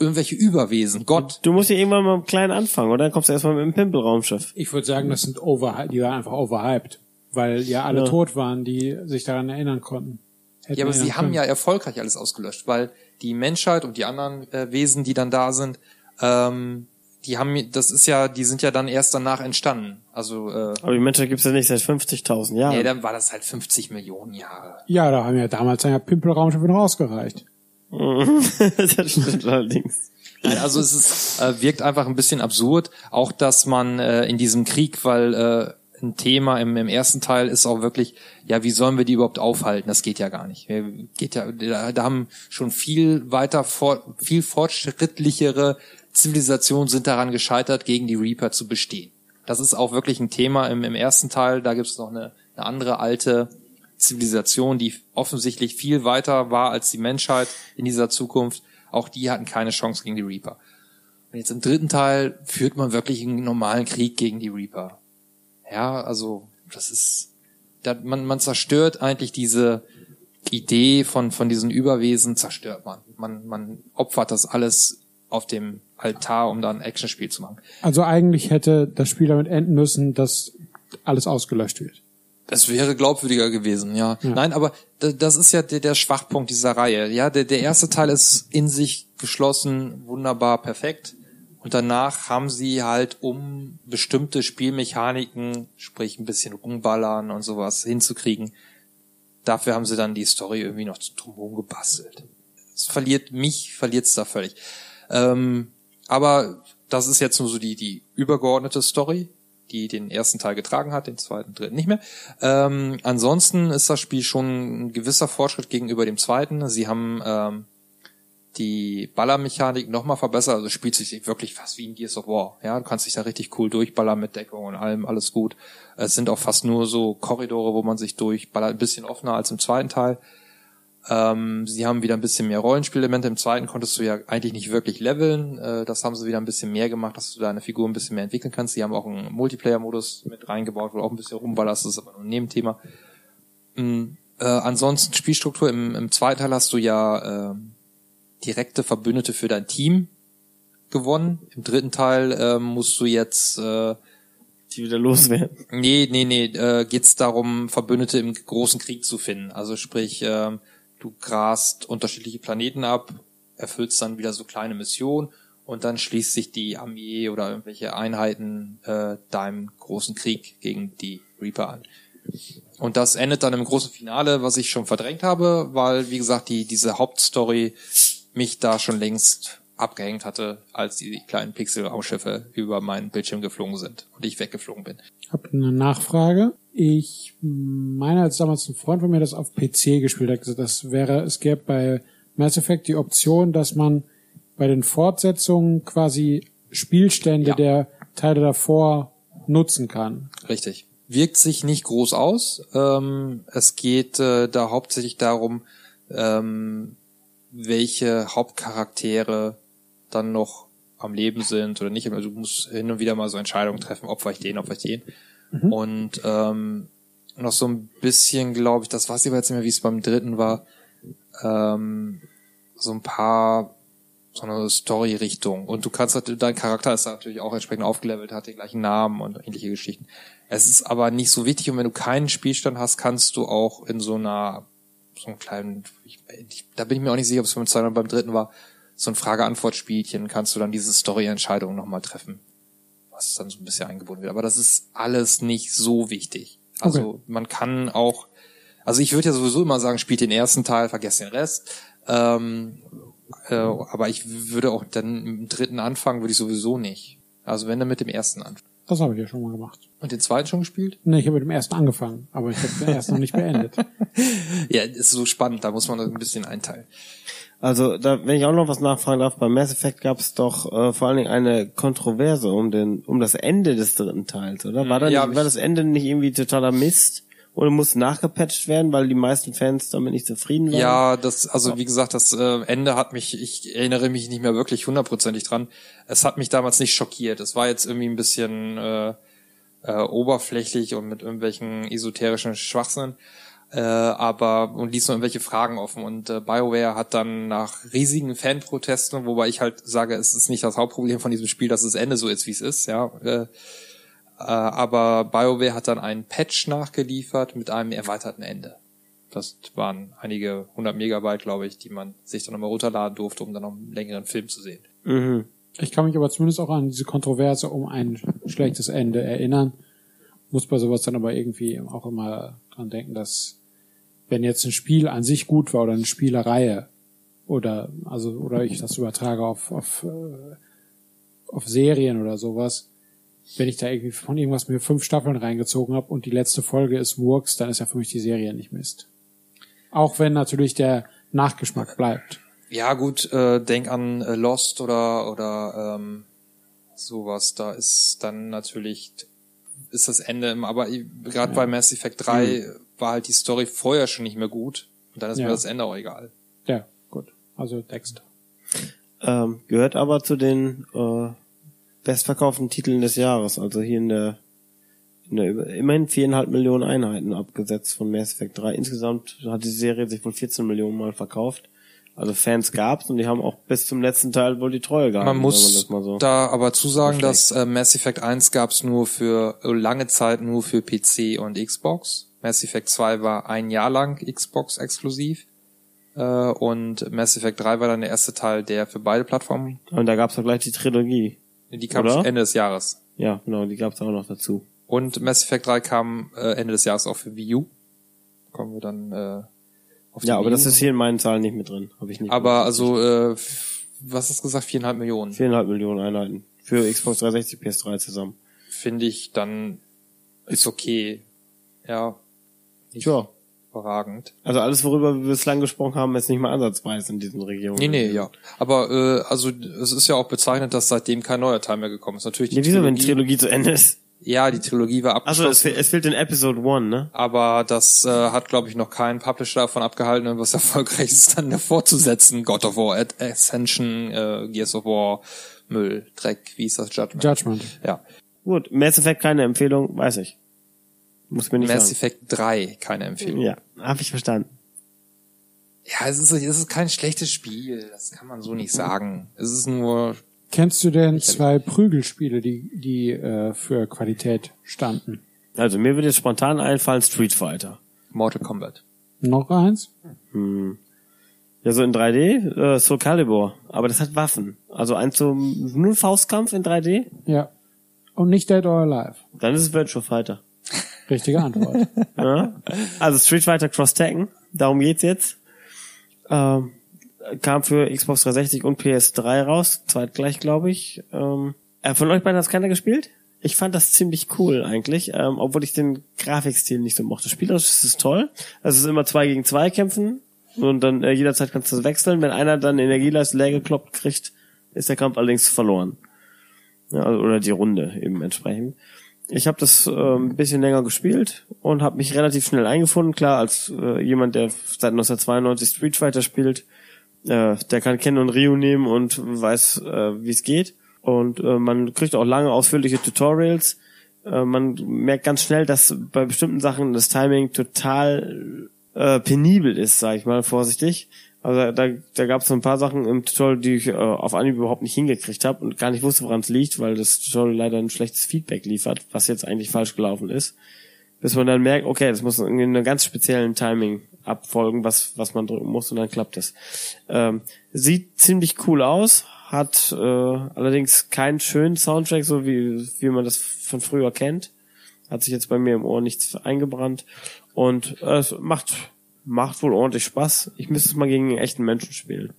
Speaker 2: Irgendwelche Überwesen, Gott,
Speaker 1: Du musst ja irgendwann mal klein anfangen, oder? Dann kommst du erstmal mit dem Pimpel-Raumschiff.
Speaker 3: Ich würde sagen, das sind over, die waren einfach overhyped, weil ja alle
Speaker 1: Ja.
Speaker 3: tot waren, die sich daran erinnern konnten. Hätten
Speaker 2: Ja, aber sie haben
Speaker 3: können.
Speaker 2: ja erfolgreich alles ausgelöscht, weil die Menschheit und die anderen äh, Wesen, die dann da sind, ähm, die haben, das ist ja, die sind ja dann erst danach entstanden. Also, äh,
Speaker 1: Aber die Menschheit gibt's ja nicht seit 50.000 Jahren.
Speaker 2: nee, dann war das halt 50 Millionen Jahre.
Speaker 3: Ja, da haben ja damals ein Pimpelraumschiffe noch ausgereicht.
Speaker 1: Das stimmt allerdings.
Speaker 2: Also es ist, äh, wirkt einfach ein bisschen absurd, auch dass man äh, in diesem Krieg, weil äh, ein Thema im, im ersten Teil ist auch wirklich, ja, wie sollen wir die überhaupt aufhalten? Das geht ja gar nicht. Wir- Geht ja, da, da haben schon viel weiter, vor, viel fortschrittlichere Zivilisationen sind daran gescheitert, gegen die Reaper zu bestehen. Das ist auch wirklich ein Thema im, im ersten Teil. Da gibt es noch eine, eine andere alte Zivilisation, die offensichtlich viel weiter war als die Menschheit in dieser Zukunft. Auch die hatten keine Chance gegen die Reaper. Und jetzt im dritten Teil führt man wirklich einen normalen Krieg gegen die Reaper. Ja, also das ist, da, man, man zerstört eigentlich diese Idee von, von diesen Überwesen zerstört man. Man, man opfert das alles auf dem Altar, um da ein Actionspiel zu machen.
Speaker 3: Also eigentlich hätte das Spiel damit enden müssen, dass alles ausgelöscht wird.
Speaker 2: Das wäre glaubwürdiger gewesen, ja.
Speaker 3: Ja.
Speaker 2: Nein, aber das ist ja der, der Schwachpunkt dieser Reihe. Ja, der, der erste Teil ist in sich geschlossen, wunderbar, perfekt. Und danach haben sie halt, um bestimmte Spielmechaniken, sprich ein bisschen rumballern und sowas hinzukriegen, dafür haben sie dann die Story irgendwie noch drumherum gebastelt. Es verliert mich, verliert's da völlig. Ähm, aber das ist jetzt nur so die, die übergeordnete Story, die den ersten Teil getragen hat, den zweiten, dritten nicht mehr. Ähm, ansonsten ist das Spiel schon ein gewisser Fortschritt gegenüber dem zweiten. Sie haben ähm, die Ballermechanik nochmal verbessert, also spielt sich wirklich fast wie in Gears of War. Ja, du kannst dich da richtig cool durchballern mit Deckung und allem, alles gut. Es sind auch fast nur so Korridore, wo man sich durchballert, ein bisschen offener als im zweiten Teil. Ähm, sie haben wieder ein bisschen mehr Rollenspielelemente. Im zweiten konntest du ja eigentlich nicht wirklich leveln. Äh, das haben sie wieder ein bisschen mehr gemacht, dass du deine Figur ein bisschen mehr entwickeln kannst. Sie haben auch einen Multiplayer-Modus mit reingebaut, wo du auch ein bisschen rumballerst. Das ist aber nur ein Nebenthema. Mhm. Äh, ansonsten Spielstruktur. Im, Im zweiten Teil hast du ja ähm, direkte Verbündete für dein Team gewonnen. Im dritten Teil ähm, musst du jetzt äh,
Speaker 1: Die wieder loswerden.
Speaker 2: Nee, nee, nee, äh, geht's darum, Verbündete im großen Krieg zu finden. Also sprich, ähm, du grast unterschiedliche Planeten ab, erfüllst dann wieder so kleine Missionen und dann schließt sich die Armee oder irgendwelche Einheiten äh, deinem großen Krieg gegen die Reaper an. Und das endet dann im großen Finale, was ich schon verdrängt habe, weil, wie gesagt, die, diese Hauptstory mich da schon längst abgehängt hatte, als die kleinen Pixel-Raumschiffe über meinen Bildschirm geflogen sind und ich weggeflogen bin.
Speaker 3: Ich habe eine Nachfrage. Ich meine, als damals ein Freund von mir das auf PC gespielt hat, gesagt, das wäre, es gäbe bei Mass Effect die Option, dass man bei den Fortsetzungen quasi Spielstände
Speaker 2: Ja.
Speaker 3: der Teile davor nutzen kann.
Speaker 2: Richtig. Wirkt sich nicht groß aus. Ähm, es geht äh, da hauptsächlich darum, ähm, welche Hauptcharaktere dann noch am Leben sind oder nicht. Also du musst hin und wieder mal so Entscheidungen treffen, opfer ich den, opfer ich den. Und ähm, noch so ein bisschen, glaube ich, das weiß ich aber jetzt nicht mehr, wie es beim dritten war, ähm, so ein paar so eine Story-Richtung. Und du kannst halt, dein Charakter ist natürlich auch entsprechend aufgelevelt, hat den gleichen Namen und ähnliche Geschichten. Es ist aber nicht so wichtig und wenn du keinen Spielstand hast, kannst du auch in so einer, so einem kleinen, ich, ich, da bin ich mir auch nicht sicher, ob es beim zweiten oder beim dritten war, so ein Frage-Antwort-Spielchen kannst du dann diese Story-Entscheidung nochmal treffen. Was dann so ein bisschen eingebunden wird. Aber das ist alles nicht so wichtig. Also
Speaker 3: Okay.
Speaker 2: man kann auch, also ich würde ja sowieso immer sagen, spielt den ersten Teil, vergesst den Rest. Ähm, äh, aber ich würde auch dann im dritten anfangen, würde ich sowieso nicht. Also wenn dann mit dem ersten anfangen.
Speaker 3: Das habe ich ja schon mal gemacht.
Speaker 2: Und den zweiten schon gespielt?
Speaker 3: Nee, ich habe mit dem ersten angefangen, aber ich habe den ersten noch nicht beendet.
Speaker 2: Ja, ist so spannend, da muss man das ein bisschen einteilen.
Speaker 1: Also, da, wenn ich auch noch was nachfragen darf, bei Mass Effect gab es doch äh, vor allen Dingen eine Kontroverse um den, um das Ende des dritten Teils, oder? War, da
Speaker 2: Ja,
Speaker 1: nicht, war das Ende nicht irgendwie totaler Mist? Oder musste nachgepatcht werden, weil die meisten Fans damit nicht zufrieden waren?
Speaker 2: Ja, das, also wie gesagt, das äh, Ende hat mich, ich erinnere mich nicht mehr wirklich hundertprozentig dran. Es hat mich damals nicht schockiert. Es war jetzt irgendwie ein bisschen äh, äh, oberflächlich und mit irgendwelchen esoterischen Schwachsinn. Äh, aber und ließ nur irgendwelche Fragen offen. Und äh, BioWare hat dann nach riesigen Fanprotesten, wobei ich halt sage, es ist nicht das Hauptproblem von diesem Spiel, dass das Ende so ist, wie es ist, ja. Äh, aber BioWare hat dann einen Patch nachgeliefert mit einem erweiterten Ende. Das waren einige hundert Megabyte, glaube ich, die man sich dann nochmal runterladen durfte, um dann noch einen längeren Film zu sehen.
Speaker 1: Mhm.
Speaker 3: Ich kann mich aber zumindest auch an diese Kontroverse um ein schlechtes Ende erinnern. Muss bei sowas dann aber irgendwie auch immer dran denken, dass wenn jetzt ein Spiel an sich gut war oder eine Spielereihe oder also oder ich das übertrage auf auf, äh, auf Serien oder sowas, wenn ich da irgendwie von irgendwas mir fünf Staffeln reingezogen habe und die letzte Folge ist Wurks, dann ist ja für mich die Serie nicht Mist. Auch wenn natürlich der Nachgeschmack bleibt.
Speaker 2: Ja, gut, äh, denk an äh, Lost oder oder ähm, sowas. Da ist dann natürlich ist das Ende im, aber gerade bei Mass Effect 3 war halt die Story vorher schon nicht mehr gut und dann ist
Speaker 3: Ja.
Speaker 2: mir das Ende auch egal.
Speaker 3: Ja, gut. Also Dexter.
Speaker 1: Ähm, gehört aber zu den äh, bestverkauften Titeln des Jahres, also hier in der ne, immerhin viereinhalb Millionen Einheiten abgesetzt von Mass Effect 3. Insgesamt hat die Serie sich wohl 14 Millionen Mal verkauft. Also Fans gab's und die haben auch bis zum letzten Teil wohl die Treue gehalten.
Speaker 2: Man muss
Speaker 1: mal so.
Speaker 2: da aber zusagen, dass äh, Mass Effect 1 gab's nur für äh, lange Zeit nur für PC und Xbox. Mass Effect 2 war ein Jahr lang Xbox exklusiv. Äh, und Mass Effect 3 war dann der erste Teil, der für beide Plattformen,
Speaker 1: Und da gab's auch gleich die Trilogie.
Speaker 2: Die kam
Speaker 1: Oder?
Speaker 2: Ende des Jahres.
Speaker 1: Ja, genau, die gab's auch noch dazu.
Speaker 2: Und Mass Effect 3 kam äh, Ende des Jahres auch für Wii U. Kommen wir dann äh, auf die
Speaker 1: Ja, aber
Speaker 2: Wii
Speaker 1: das
Speaker 2: U.
Speaker 1: ist hier in meinen Zahlen nicht mit drin. Habe ich nicht.
Speaker 2: Aber also, äh, was hast du gesagt, viereinhalb Millionen?
Speaker 1: viereinhalb Millionen Einheiten für Xbox 360, PS3 zusammen.
Speaker 2: Finde ich dann ist okay. Ja, nicht
Speaker 1: Tja.
Speaker 2: Überragend.
Speaker 1: Also alles, worüber wir bislang gesprochen haben, ist nicht mal ansatzweise in diesen Regionen.
Speaker 2: Nee, nee, ja. Aber äh, also es ist ja auch bezeichnet, dass seitdem kein neuer Teil mehr gekommen ist. Natürlich die
Speaker 1: Nee, wieso, wenn die
Speaker 2: Trilogie,
Speaker 1: Trilogie zu Ende ist?
Speaker 2: Ja, die Trilogie war
Speaker 1: Also
Speaker 2: abgeschlossen.
Speaker 1: es, fe- es fehlt in Episode 1, ne?
Speaker 2: aber das äh, hat, glaube ich, noch kein Publisher davon abgehalten, irgendwas Erfolgreiches dann fortzusetzen. God of War, Ad- Ascension, äh, Gears of War, Müll, Dreck, wie ist das? Judgment.
Speaker 3: Judgment.
Speaker 2: ja.
Speaker 1: Gut, Mass Effect keine Empfehlung, weiß ich. Muss mir nicht
Speaker 2: Mass
Speaker 1: sagen.
Speaker 2: Effect 3, keine Empfehlung.
Speaker 1: Ja, habe ich verstanden.
Speaker 2: Ja, es ist, es ist kein schlechtes Spiel, das kann man so nicht sagen. Es ist nur,
Speaker 3: Kennst du denn zwei Prügelspiele, die, die äh, für Qualität standen?
Speaker 1: Also mir würde jetzt spontan einfallen Street Fighter.
Speaker 2: Mortal Kombat.
Speaker 3: Noch eins?
Speaker 1: Ja, so in 3D, äh, Soul Calibur. Aber das hat Waffen. Also ein zum nur Faustkampf in 3D,
Speaker 3: Ja. Und nicht Dead or Alive.
Speaker 1: dann ist es Virtual Fighter.
Speaker 3: Richtige Antwort.
Speaker 1: Ja? Also Street Fighter Cross Tekken, darum geht's jetzt. Ähm, kam für Xbox 360 und PS3 raus, zeitgleich glaube ich. Ähm, äh, von euch beiden hat keiner gespielt? Ich fand das ziemlich cool eigentlich, ähm, obwohl ich den Grafikstil nicht so mochte. Spielerisch ist es toll. Also es ist immer zwei gegen zwei kämpfen und dann äh, jederzeit kannst du das wechseln. Wenn einer dann Energieleist leer gekloppt kriegt, ist der Kampf allerdings verloren. Ja, also, oder die Runde eben entsprechend. Ich habe das äh, ein bisschen länger gespielt und habe mich relativ schnell eingefunden. Klar, als äh, jemand, der seit 1992 Street Fighter spielt, äh, der kann Ken und Ryu nehmen und weiß, äh, wie es geht. Und äh, man kriegt auch lange ausführliche Tutorials. Äh, man merkt ganz schnell, dass bei bestimmten Sachen das Timing total äh, penibel ist, sag ich mal, vorsichtig. Also da, da gab es so ein paar Sachen im Tutorial, die ich äh, auf Anhieb überhaupt nicht hingekriegt habe und gar nicht wusste, woran es liegt, weil das Tutorial leider ein schlechtes Feedback liefert, was jetzt eigentlich falsch gelaufen ist. Bis man dann merkt, okay, das muss irgendwie in einem ganz speziellen Timing abfolgen, was, was man drücken muss und dann klappt es. Ähm, sieht ziemlich cool aus, hat äh, allerdings keinen schönen Soundtrack, so wie, wie man das von früher kennt. Hat sich jetzt bei mir im Ohr nichts eingebrannt. Und äh, es macht, macht wohl ordentlich Spaß. Ich müsste es mal gegen einen echten Menschen spielen.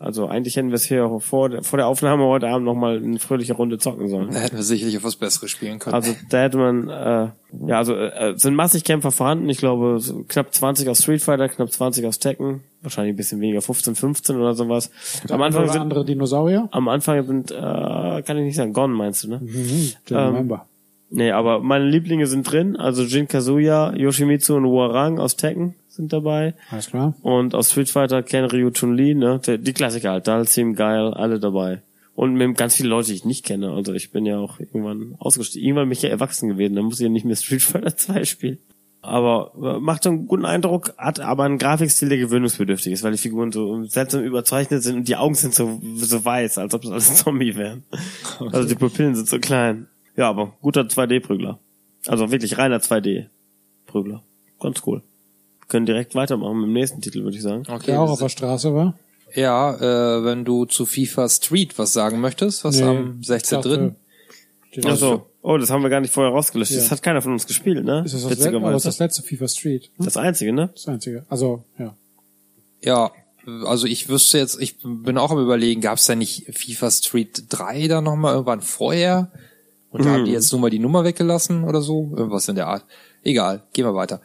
Speaker 1: Also eigentlich hätten wir es hier vor, der- vor der Aufnahme heute Abend nochmal eine fröhliche Runde zocken sollen.
Speaker 2: Da hätten wir sicherlich auf was Besseres spielen können.
Speaker 1: Also da hätte man, äh, ja, also äh, sind massig Kämpfer vorhanden. Ich glaube so knapp 20 aus Street Fighter, knapp 20 aus Tekken, wahrscheinlich ein bisschen weniger, 15, 15 oder sowas. Am Anfang
Speaker 3: Oder
Speaker 1: sind,
Speaker 3: andere Dinosaurier?
Speaker 1: am Anfang sind, äh, kann ich nicht sagen, Gone meinst du, ne?
Speaker 3: Mhm.
Speaker 1: Ähm,
Speaker 3: Remember.
Speaker 1: Nee, aber meine Lieblinge sind drin, also Jin Kazuya, Yoshimitsu und Warang aus Tekken sind dabei.
Speaker 3: Alles klar.
Speaker 1: Und aus Street Fighter Ken Ryu Chun Li, ne? Der, die Klassiker halt, Dalsim, Geil, alle dabei. Und mit ganz viele Leute, die ich nicht kenne. Also ich bin ja auch irgendwann ausgestiegen. Irgendwann bin ich ja erwachsen gewesen, dann muss ich ja nicht mehr Street Fighter 2 spielen. Aber äh, macht so einen guten Eindruck, hat aber einen Grafikstil, der gewöhnungsbedürftig ist, weil die Figuren so seltsam überzeichnet sind und die Augen sind so, so weiß, als ob das alles Zombie wären. Also die Pupillen sind so klein. Ja, aber guter 2D-Prügler. Also wirklich reiner 2D-Prügler. Ganz cool. Wir können direkt weitermachen mit dem nächsten Titel, würde ich sagen.
Speaker 2: okay,
Speaker 3: Der auch auf der Straße war?
Speaker 2: Ja, äh, wenn du zu FIFA Street was sagen möchtest, was am 16.3.
Speaker 3: Steht
Speaker 1: Ach so. Oh, das haben wir gar nicht vorher rausgelöscht.
Speaker 3: Ja.
Speaker 1: Das hat keiner von uns gespielt, ne?
Speaker 3: Ist das das, letzte, das, ist das letzte FIFA Street? Hm?
Speaker 1: Das einzige, ne?
Speaker 3: Das einzige. Also, ja.
Speaker 2: Ja, also ich wüsste jetzt, ich bin auch am überlegen, gab es da nicht FIFA Street 3 da nochmal irgendwann vorher? Und da haben die jetzt nur mal die Nummer weggelassen oder so? Irgendwas in der Art. Egal, gehen wir weiter.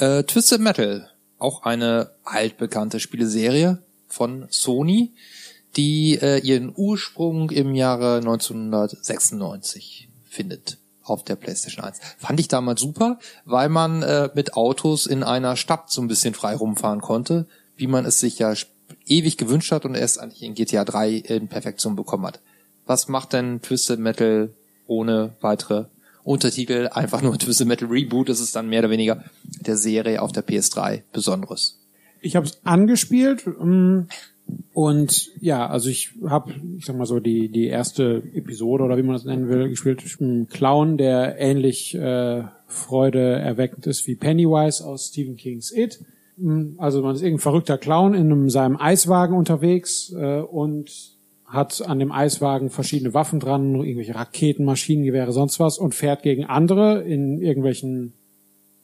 Speaker 2: Äh, Twisted Metal, auch eine altbekannte Spieleserie von Sony, die äh, ihren Ursprung im Jahre 1996 findet auf der PlayStation 1. Fand ich damals super, weil man äh, mit Autos in einer Stadt so ein bisschen frei rumfahren konnte, wie man es sich ja ewig gewünscht hat und erst eigentlich in GTA 3 in Perfektion bekommen hat. Was macht denn Twisted Metal ohne weitere Untertitel einfach nur Twisted Metal Reboot. Das ist dann mehr oder weniger der Serie auf der PS3 Besonderes.
Speaker 3: Ich habe es angespielt ähm, und ja, also ich habe, ich sag mal so die die erste Episode oder wie man das nennen will, gespielt. Ein Clown, der ähnlich äh, Freude erweckend ist wie Pennywise aus Stephen Kings It. Mm, Also man ist irgendein verrückter Clown in einem, seinem Eiswagen unterwegs äh, und hat an dem Eiswagen verschiedene Waffen dran, irgendwelche Raketen, Maschinengewehre, sonst was und fährt gegen andere in irgendwelchen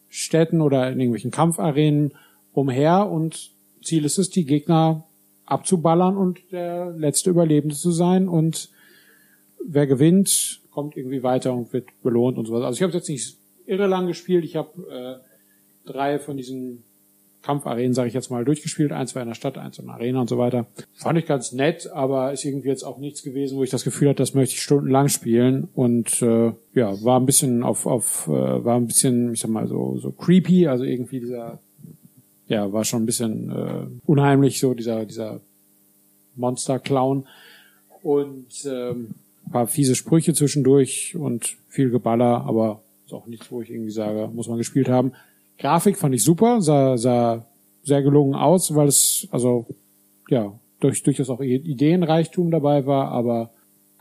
Speaker 3: Städten oder in irgendwelchen Kampfarenen umher und Ziel ist es, die Gegner abzuballern und der letzte Überlebende zu sein und wer gewinnt, kommt irgendwie weiter und wird belohnt und sowas. Also ich habe jetzt nicht irre lang gespielt, ich habe äh, drei von diesen Kampfarenen, sage ich jetzt mal, durchgespielt. Eins war in der Stadt, eins in der Arena und so weiter. Fand ich ganz nett, aber ist irgendwie jetzt auch nichts gewesen, wo ich das Gefühl hatte, das möchte ich stundenlang spielen. Und äh, ja, war ein bisschen auf, auf äh, war ein bisschen, ich sag mal, so, so creepy, also irgendwie dieser, ja, war schon ein bisschen äh, unheimlich, so dieser, dieser Monster-Clown. Und ähm, paar fiese Sprüche zwischendurch und viel Geballer, aber ist auch nichts, wo ich irgendwie sage, muss man gespielt haben. Grafik fand ich super, sah, sah sehr gelungen aus, weil es, also, ja, durch, durchaus auch Ideenreichtum dabei war, aber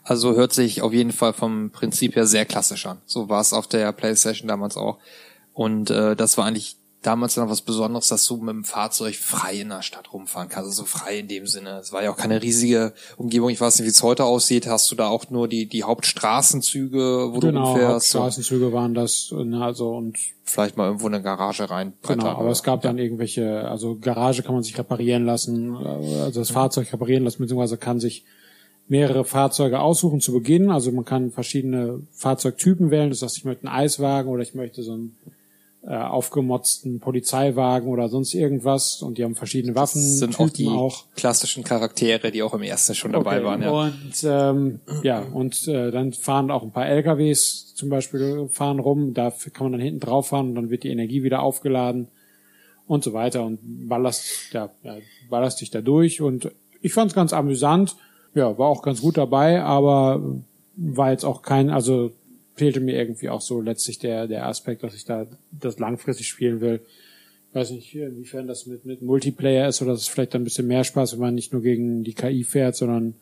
Speaker 2: Also hört sich auf jeden Fall vom Prinzip her sehr klassisch an. So war es auf der PlayStation damals auch. Und äh, das war eigentlich damals noch was Besonderes, dass du mit dem Fahrzeug frei in der Stadt rumfahren kannst. Also frei in dem Sinne. Es war ja auch keine riesige Umgebung. Ich weiß nicht, wie es heute aussieht. Hast du da auch nur die, die Hauptstraßenzüge, wo du
Speaker 3: genau,
Speaker 2: rumfährst? Und
Speaker 3: Hauptstraßenzüge waren das, ne, also und
Speaker 2: vielleicht mal irgendwo in eine Garage rein.
Speaker 3: Genau, aber es gab dann irgendwelche, also Garage kann man sich reparieren lassen, also das Fahrzeug reparieren lassen, beziehungsweise kann sich mehrere Fahrzeuge aussuchen zu Beginn. Also man kann verschiedene Fahrzeugtypen wählen. Das heißt, ich möchte einen Eiswagen oder ich möchte so einen äh, aufgemotzten Polizeiwagen oder sonst irgendwas. Und die haben verschiedene Waffen.
Speaker 2: Das sind auch die
Speaker 3: auch.
Speaker 2: klassischen Charaktere, die auch im ersten schon dabei
Speaker 3: Okay,
Speaker 2: waren. Ja.
Speaker 3: Und ähm, ja, und äh, dann fahren auch ein paar LKWs zum Beispiel fahren rum. Da kann man dann hinten drauf fahren und dann wird die Energie wieder aufgeladen und so weiter und ballerst, ja, ja, ballerst dich da durch. Und ich fand es ganz amüsant. Ja, war auch ganz gut dabei, aber war jetzt auch kein, also fehlte mir irgendwie auch so letztlich der, der Aspekt, dass ich da das langfristig spielen will. Ich weiß nicht, inwiefern das mit, mit Multiplayer ist oder ist vielleicht dann ein bisschen mehr Spaß, wenn man nicht nur gegen die KI fährt, sondern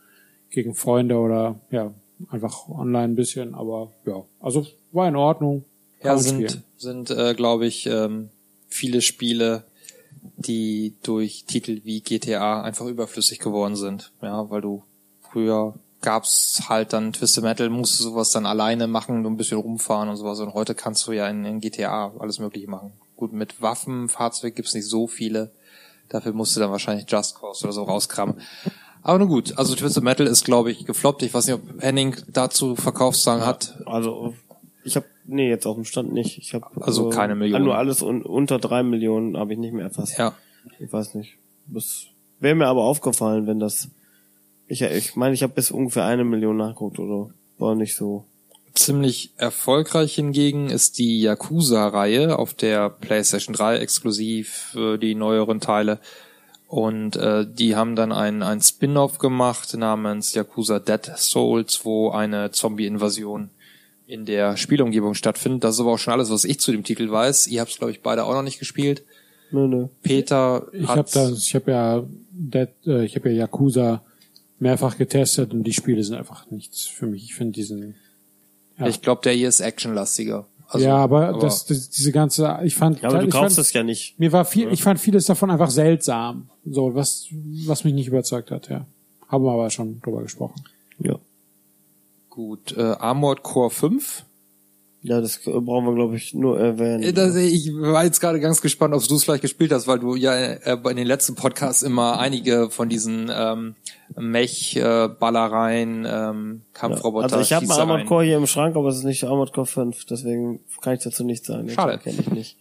Speaker 3: gegen Freunde oder ja, einfach online ein bisschen, aber ja, also war in Ordnung. Kann
Speaker 2: Ja, sind,
Speaker 3: spielen.
Speaker 2: sind äh, glaube ich, ähm, viele Spiele, die durch Titel wie GTA einfach überflüssig geworden sind. Ja, weil du früher gab's halt dann Twisted Metal, musst du sowas dann alleine machen, nur ein bisschen rumfahren und sowas. Und heute kannst du ja in, in GTA alles Mögliche machen. Gut, mit Waffen, Fahrzeug gibt's nicht so viele. Dafür musst du dann wahrscheinlich Just Cause oder so rauskramen. Aber nun gut, also Twisted Metal ist, glaube ich, gefloppt. Ich weiß nicht, ob Henning dazu Verkaufszahlen hat.
Speaker 1: Also ich habe nee jetzt auf dem Stand nicht. Ich habe
Speaker 2: Also keine Millionen.
Speaker 1: Nur alles un, unter drei Millionen habe ich nicht mehr erfasst.
Speaker 2: Ja.
Speaker 1: Ich weiß nicht. Das wäre mir aber aufgefallen, wenn das. Ich ich meine, ich habe bis ungefähr eine Million nachgeguckt oder war nicht so.
Speaker 2: Ziemlich erfolgreich hingegen ist die Yakuza-Reihe auf der PlayStation 3 exklusiv für die neueren Teile. Und äh, die haben dann ein, ein Spin-off gemacht namens Yakuza Dead Souls, wo eine Zombie-Invasion in der Spielumgebung stattfindet. Das ist aber auch schon alles, was ich zu dem Titel weiß. Ihr habt es, glaube ich, beide auch noch nicht gespielt.
Speaker 1: Nö, nö.
Speaker 2: Peter
Speaker 3: Ich habe das, ich habe ja, Dead, äh, ich habe ja Yakuza mehrfach getestet und die Spiele sind einfach nichts für mich. Ich finde diesen, ja.
Speaker 2: Ich glaube, der hier ist actionlastiger. Also,
Speaker 3: ja, aber, Das, das, diese ganze, ich fand,
Speaker 1: Ja, aber du kaufst
Speaker 3: fand,
Speaker 1: es ja nicht.
Speaker 3: mir war viel, ich fand vieles davon einfach seltsam, so was, was mich nicht überzeugt hat. Ja, haben wir aber schon drüber gesprochen.
Speaker 1: Ja.
Speaker 2: gut. Äh, Armored Core 5
Speaker 1: Ja, das brauchen wir glaube ich nur erwähnen.
Speaker 2: Äh, Das, ich war jetzt gerade ganz gespannt, ob du es vielleicht gespielt hast, weil du ja äh, in den letzten Podcasts immer einige von diesen ähm, Mech-Ballereien, ähm, Kampfroboter,
Speaker 1: also ich habe mal Armored Core hier im Schrank, aber es ist nicht Armored Core 5, deswegen kann ich dazu nichts sagen.
Speaker 2: Schade.
Speaker 1: kenne ich nicht.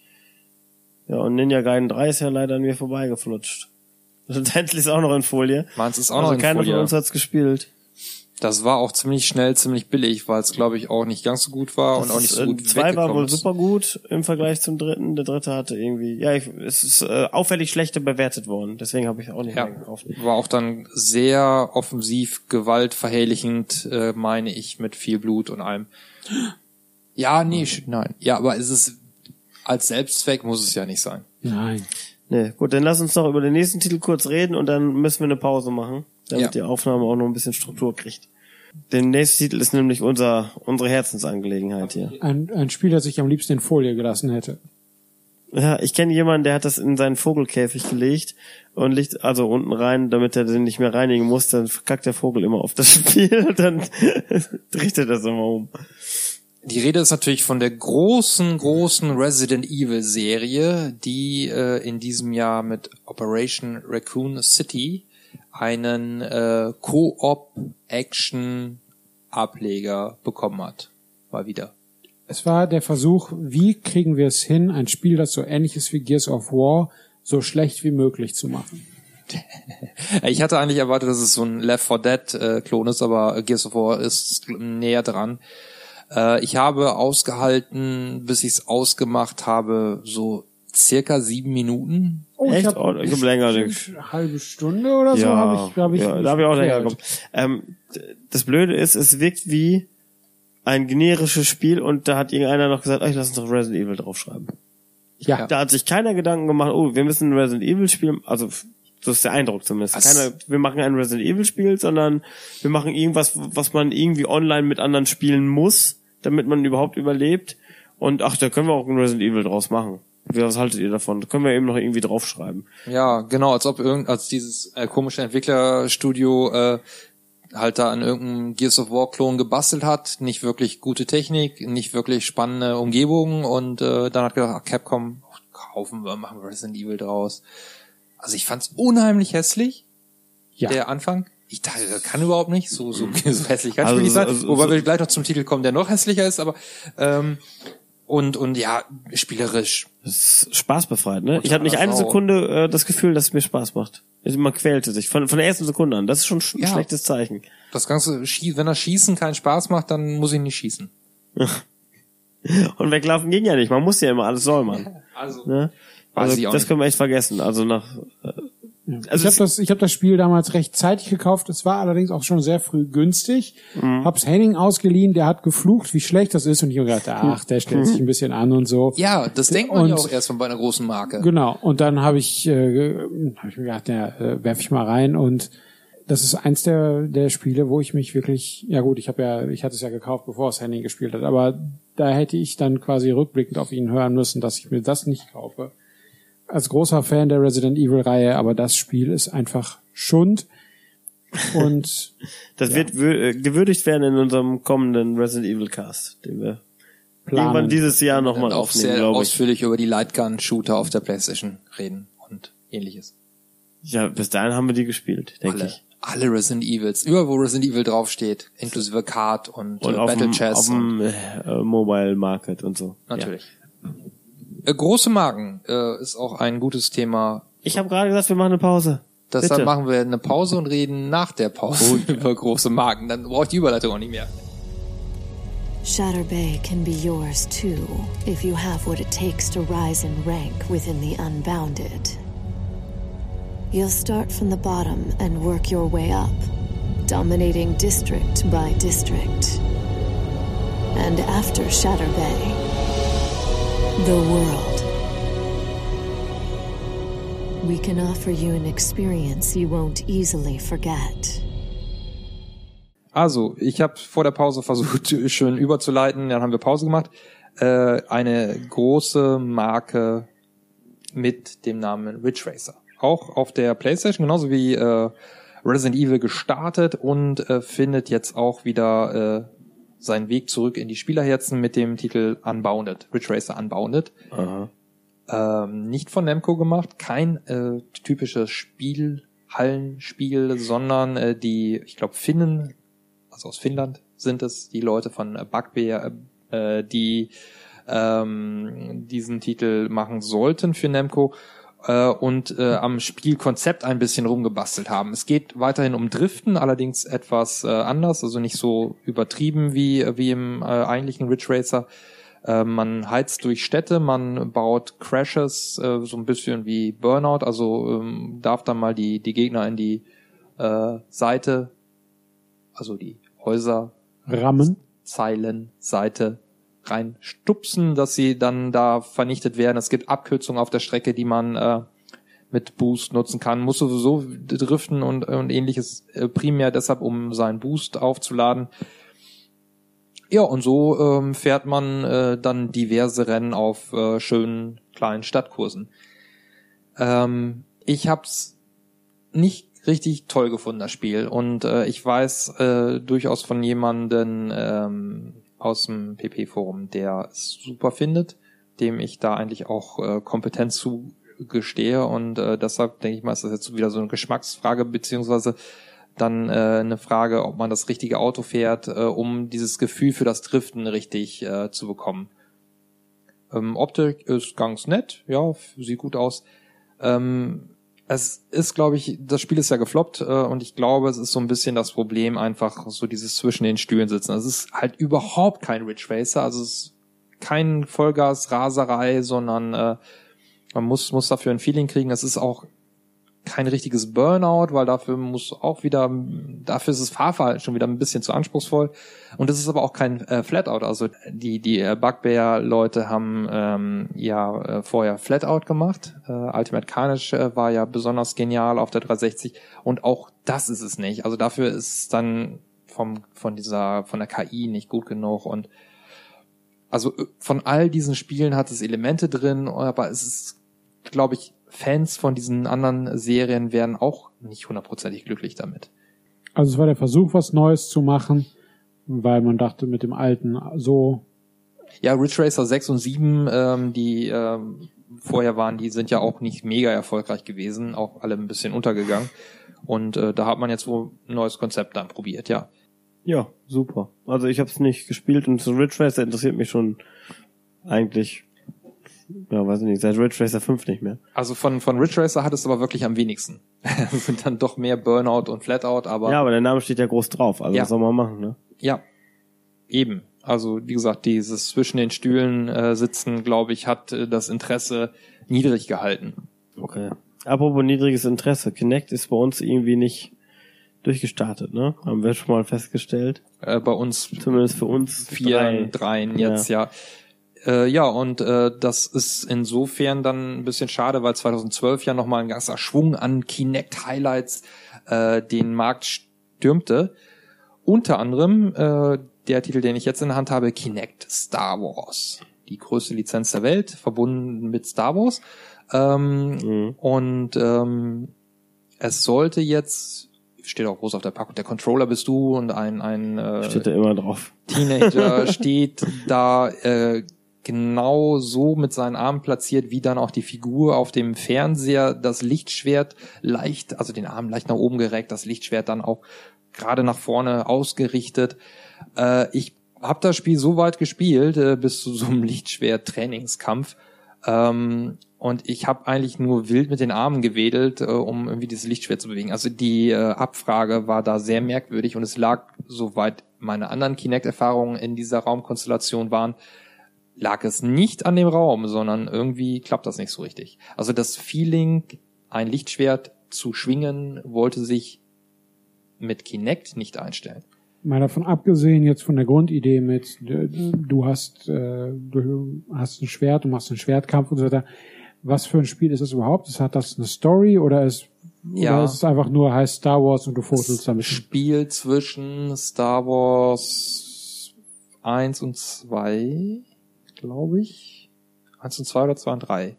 Speaker 1: Ja, und Ninja Gaiden 3 ist ja leider an mir vorbeigeflutscht. Schlussendlich ist auch noch in Folie.
Speaker 2: Meins ist auch
Speaker 1: also
Speaker 2: noch in
Speaker 1: keiner
Speaker 2: Folie.
Speaker 1: von uns hat's gespielt.
Speaker 2: Das war auch ziemlich schnell, ziemlich billig, weil es glaube ich auch nicht ganz so gut war und auch nicht so
Speaker 1: Das, äh,
Speaker 2: gut
Speaker 1: Zwei war wohl
Speaker 2: ist.
Speaker 1: super gut im Vergleich zum dritten. Der dritte hatte irgendwie, ja, ich, es ist äh, auffällig schlechter bewertet worden. Deswegen habe ich auch nicht
Speaker 2: Ja,
Speaker 1: mehr gekauft.
Speaker 2: war auch dann sehr offensiv, gewaltverherrlichend, äh, meine ich, mit viel Blut und allem. Ja, nee, sch- nein. Ja, aber es ist als Selbstzweck muss es ja nicht sein.
Speaker 3: Nein.
Speaker 1: Nee, gut, dann lass uns noch über den nächsten Titel kurz reden und dann müssen wir eine Pause machen, damit
Speaker 2: Ja.
Speaker 1: die Aufnahme auch noch ein bisschen Struktur kriegt. Der nächste Titel ist nämlich unser, unsere Herzensangelegenheit hier.
Speaker 3: Ein, ein Spiel, das ich am liebsten in Folie gelassen hätte.
Speaker 1: Ja, ich kenne jemanden, der hat das in seinen Vogelkäfig gelegt und legt also unten rein, damit er den nicht mehr reinigen muss, dann kackt der Vogel immer auf das Spiel und dann dreht er das immer um.
Speaker 2: Die Rede ist natürlich von der großen, großen Resident Evil Serie, die äh, in diesem Jahr mit Operation Raccoon City einen äh, Co-op-Action-Ableger bekommen hat. Mal wieder.
Speaker 3: Es war der Versuch, wie kriegen wir es hin, ein Spiel, das so ähnlich ist wie Gears of War, so schlecht wie möglich zu machen.
Speaker 2: Ich hatte eigentlich erwartet, dass es so ein Left 4 Dead äh, Klon ist, aber Gears of War ist näher dran. Äh, ich habe ausgehalten, bis ich es ausgemacht habe, so circa sieben Minuten.
Speaker 3: Oh,
Speaker 1: Echt?
Speaker 3: ich habe
Speaker 1: Oh, ich hab länger,
Speaker 3: eine halbe Stunde oder so habe ich, hab ich,
Speaker 1: ja, da habe ich auch länger gekommen. Ähm, das Blöde ist, es wirkt wie ein generisches Spiel und da hat irgendeiner noch gesagt, ey, lass uns doch Resident Evil draufschreiben.
Speaker 3: Ja,
Speaker 1: Da hat sich keiner Gedanken gemacht, oh, wir müssen ein Resident Evil Spiel, also so ist der Eindruck zumindest.
Speaker 2: Was?
Speaker 1: Keiner, wir machen ein Resident Evil Spiel, sondern wir machen irgendwas, was man irgendwie online mit anderen spielen muss, damit man überhaupt überlebt. Und ach, da können wir auch ein Resident Evil draus machen. Wie, Was haltet ihr davon? Da können wir eben noch irgendwie draufschreiben.
Speaker 2: Ja, genau, als ob irgend, als dieses äh, komische Entwicklerstudio äh, halt da an irgendeinem Gears of War Klon gebastelt hat, nicht wirklich gute Technik, nicht wirklich spannende Umgebung und äh, dann hat gedacht, ach, Capcom kaufen wir, machen wir Resident Evil draus. Also ich fand's unheimlich hässlich,
Speaker 3: ja.
Speaker 2: der Anfang. Ich dachte, das kann überhaupt nicht, so, so, so hässlich kann
Speaker 1: Also
Speaker 2: also, nicht sein.
Speaker 1: so-
Speaker 2: Wobei
Speaker 1: so-
Speaker 2: wir gleich noch zum Titel kommen, der noch hässlicher ist, aber ähm, und und ja, spielerisch.
Speaker 1: Das ist spaßbefreit, ne?
Speaker 2: Und
Speaker 1: Ich hatte nicht eine
Speaker 2: Sau.
Speaker 1: Sekunde äh, das Gefühl, dass es mir Spaß macht. Also Man quälte sich von, von der ersten Sekunde an. Das ist schon sch- ein
Speaker 2: Ja.
Speaker 1: schlechtes Zeichen.
Speaker 2: Das ganze wenn das Schießen keinen Spaß macht, dann muss ich nicht schießen.
Speaker 1: Und weglaufen ging ja nicht. Man muss ja immer alles soll man.
Speaker 2: Also
Speaker 1: Ne? Also das
Speaker 2: nicht.
Speaker 1: können wir echt vergessen. Also nach
Speaker 3: ich
Speaker 1: also
Speaker 3: habe
Speaker 1: es-
Speaker 3: das, ich hab das Spiel damals recht zeitig gekauft. Es war allerdings auch schon sehr früh günstig.
Speaker 1: Mhm.
Speaker 3: Hab's Henning ausgeliehen, der hat geflucht, wie schlecht das ist. Und ich hab gedacht, ach, der stellt
Speaker 1: Mhm.
Speaker 3: sich ein bisschen an und so.
Speaker 2: Ja, das denkt man ja
Speaker 3: Und-
Speaker 2: auch erst von bei einer großen Marke.
Speaker 3: Genau. Und dann habe ich, äh, hab ich mir gedacht, ja, äh, werf ich mal rein und das ist eins der, der Spiele, wo ich mich wirklich, ja gut, ich habe ja, ich hatte es ja gekauft, bevor es Henning gespielt hat, aber da hätte ich dann quasi rückblickend auf ihn hören müssen, dass ich mir das nicht kaufe. Als großer Fan der Resident Evil Reihe, aber das Spiel ist einfach Schund und
Speaker 1: das wird wö- äh, gewürdigt werden in unserem kommenden Resident Evil Cast, den wir irgendwann
Speaker 3: planen.
Speaker 1: dieses Jahr nochmal
Speaker 2: auch
Speaker 1: aufnehmen,
Speaker 2: sehr
Speaker 1: glaube ich.
Speaker 2: ausführlich über die Lightgun-Shooter auf der Playstation reden und ähnliches.
Speaker 1: Ja, bis dahin haben wir die gespielt, denke
Speaker 2: Alle,
Speaker 1: ich.
Speaker 2: alle Resident Evils, überall wo Resident Evil draufsteht, inklusive Card und,
Speaker 1: Und
Speaker 2: äh,
Speaker 1: auf
Speaker 2: Battle
Speaker 1: dem,
Speaker 2: Chess.
Speaker 1: auf dem äh, Mobile Market und so.
Speaker 2: Natürlich. Äh, große Marken äh, ist auch ein gutes Thema.
Speaker 1: Ich habe gerade gesagt, wir machen eine Pause.
Speaker 2: Deshalb
Speaker 1: Bitte.
Speaker 2: machen wir eine Pause und reden nach der Pause über große Marken. Dann braucht die Überleitung auch nicht mehr.
Speaker 8: Shatter Bay can be yours too, if you have what it takes to rise in rank within the Unbounded. You'll start from the bottom and work your way up, dominating district by district. And after Shatter Bay, the world. We can offer you an experience you won't easily forget.
Speaker 2: Also, ich habe vor der Pause versucht, schön überzuleiten, dann haben wir Pause gemacht. Äh, eine große Marke mit dem Namen Ridge Racer. Auch auf der Playstation, genauso wie äh, Resident Evil gestartet und äh, findet jetzt auch wieder äh, seinen Weg zurück in die Spielerherzen mit dem Titel Unbounded, Ridge Racer Unbounded.
Speaker 1: Aha.
Speaker 2: Ähm, nicht von Namco gemacht, kein äh, typisches Spielhallenspiel, sondern äh, die, ich glaube, Finnen, also aus Finnland sind es, die Leute von äh, Bugbear, äh, die ähm, diesen Titel machen sollten für Namco äh, und äh, am Spielkonzept ein bisschen rumgebastelt haben. Es geht weiterhin um Driften, allerdings etwas äh, anders, also nicht so übertrieben wie, wie im äh, eigentlichen Ridge Racer. Äh, man heizt durch Städte, man baut Crashes, äh, so ein bisschen wie Burnout, also ähm, darf dann mal die, die Gegner in die äh, Seite, also die Häuser,
Speaker 3: Rammen.
Speaker 2: Zeilen, Seite reinstupsen, dass sie dann da vernichtet werden. Es gibt Abkürzungen auf der Strecke, die man äh, mit Boost nutzen kann. Muss sowieso driften und, und ähnliches äh, primär deshalb, um seinen Boost aufzuladen. Ja, und so ähm, fährt man äh, dann diverse Rennen auf äh, schönen kleinen Stadtkursen. Ähm, ich hab's nicht richtig toll gefunden, das Spiel. Und äh, ich weiß äh, durchaus von jemanden ähm, aus dem PP-Forum, der es super findet, dem ich da eigentlich auch äh, Kompetenz zugestehe. Und äh, deshalb denke ich mal, ist das jetzt wieder so eine Geschmacksfrage, beziehungsweise dann äh, eine Frage, ob man das richtige Auto fährt, äh, um dieses Gefühl für das Driften richtig äh, zu bekommen. Ähm, Optik ist ganz nett, ja, sieht gut aus. Ähm, es ist, glaube ich, das Spiel ist ja gefloppt äh, und ich glaube, es ist so ein bisschen das Problem, einfach so dieses zwischen den Stühlen sitzen. Es ist halt überhaupt kein Ridge Racer, also es ist kein Vollgas-Raserei, sondern äh, man muss, muss dafür ein Feeling kriegen. Es ist auch kein richtiges Burnout, weil dafür muss auch wieder, dafür ist das Fahrverhalten schon wieder ein bisschen zu anspruchsvoll. Und es ist aber auch kein äh, Flatout. Also die die äh, Bugbear-Leute haben ähm, ja äh, vorher Flatout gemacht. Äh, Ultimate Carnage äh, war ja besonders genial auf der 360 und auch das ist es nicht. Also dafür ist es dann vom von dieser von der KI nicht gut genug und also äh, von all diesen Spielen hat es Elemente drin, aber es ist, glaube ich, Fans von diesen anderen Serien wären auch nicht hundertprozentig glücklich damit.
Speaker 3: Also es war der Versuch, was Neues zu machen, weil man dachte, mit dem alten so.
Speaker 2: Ja, Ridge Racer 6 und 7, ähm, die ähm, vorher waren, die sind ja auch nicht mega erfolgreich gewesen, auch alle ein bisschen untergegangen. Und äh, da hat man jetzt wohl ein neues Konzept dann probiert, ja.
Speaker 1: Ja, super. Also ich habe es nicht gespielt und so Ridge Racer interessiert mich schon eigentlich ja, weiß ich nicht, seit Ridge Racer 5 nicht mehr.
Speaker 2: Also von, von Ridge Racer hat es aber wirklich am wenigsten. Es sind dann doch mehr Burnout und Flatout, aber.
Speaker 1: Ja, aber der Name steht ja groß drauf, also
Speaker 2: Ja.
Speaker 1: was soll man machen, ne?
Speaker 2: Ja. Eben. Also, wie gesagt, dieses zwischen den Stühlen äh, sitzen, glaube ich, hat äh, das Interesse niedrig gehalten.
Speaker 1: Okay. Apropos niedriges Interesse, Kinect ist bei uns irgendwie nicht durchgestartet, ne? Haben wir schon mal festgestellt.
Speaker 2: Äh, bei uns
Speaker 1: Zumindest für uns
Speaker 2: vier,
Speaker 1: drei.
Speaker 2: dreien jetzt, ja. Äh, ja, und äh, das ist insofern dann ein bisschen schade, weil 2012 ja nochmal ein ganzer Schwung an Kinect-Highlights äh, den Markt stürmte. Unter anderem äh, der Titel, den ich jetzt in der Hand habe, Kinect Star Wars. Die größte Lizenz der Welt, verbunden mit Star Wars. Ähm,
Speaker 1: Mhm.
Speaker 2: Und ähm, es sollte jetzt, steht auch groß auf der Packung, der Controller bist du und ein, ein äh,
Speaker 1: Steht da immer drauf.
Speaker 2: Teenager steht da äh, genau so mit seinen Armen platziert, wie dann auch die Figur auf dem Fernseher das Lichtschwert leicht, also den Arm leicht nach oben gereckt, das Lichtschwert dann auch gerade nach vorne ausgerichtet. Äh, ich habe das Spiel so weit gespielt, äh, bis zu so einem Lichtschwert-Trainingskampf. Ähm, und ich habe eigentlich nur wild mit den Armen gewedelt, äh, um irgendwie dieses Lichtschwert zu bewegen. Also die äh, Abfrage war da sehr merkwürdig und es lag, soweit meine anderen Kinect-Erfahrungen in dieser Raumkonstellation waren, lag es nicht an dem Raum, sondern irgendwie klappt das nicht so richtig. Also das Feeling, ein Lichtschwert zu schwingen, wollte sich mit Kinect nicht einstellen.
Speaker 3: Mal davon abgesehen jetzt von der Grundidee mit du hast äh, du hast ein Schwert, du machst einen Schwertkampf und so weiter. Was für ein Spiel ist das überhaupt? Hat das eine Story oder ist
Speaker 2: Ja.
Speaker 3: oder ist es einfach nur heißt Star Wars und du fotelst damit?
Speaker 2: Spiel zwischen Star Wars 1 und 2, glaube ich. 1 und 2 oder 2 und 3.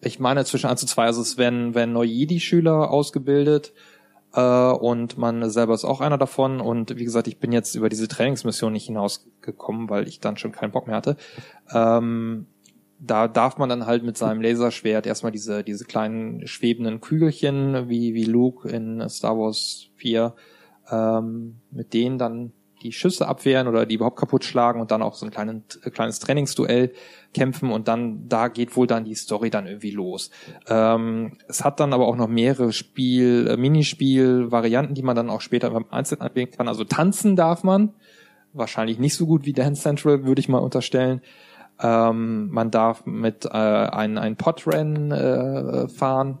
Speaker 2: Ich meine zwischen 1 und 2, also es werden, werden neue Jedi-Schüler ausgebildet äh, und man selber ist auch einer davon und wie gesagt, ich bin jetzt über diese Trainingsmission nicht hinausgekommen, weil ich dann schon keinen Bock mehr hatte. Ähm, da darf man dann halt mit seinem Laserschwert erstmal diese, diese kleinen schwebenden Kügelchen, wie, wie Luke in Star Wars 4, ähm, mit denen dann die Schüsse abwehren oder die überhaupt kaputt schlagen und dann auch so ein kleinen, äh, kleines Trainingsduell kämpfen und dann, da geht wohl dann die Story dann irgendwie los. Ähm, es hat dann aber auch noch mehrere Spiel, äh, Minispiel-Varianten, die man dann auch später beim Einzelnen anwählen kann. Also tanzen darf man, wahrscheinlich nicht so gut wie Dance Central, würde ich mal unterstellen. Ähm, man darf mit äh, ein, ein Podrennen äh, fahren,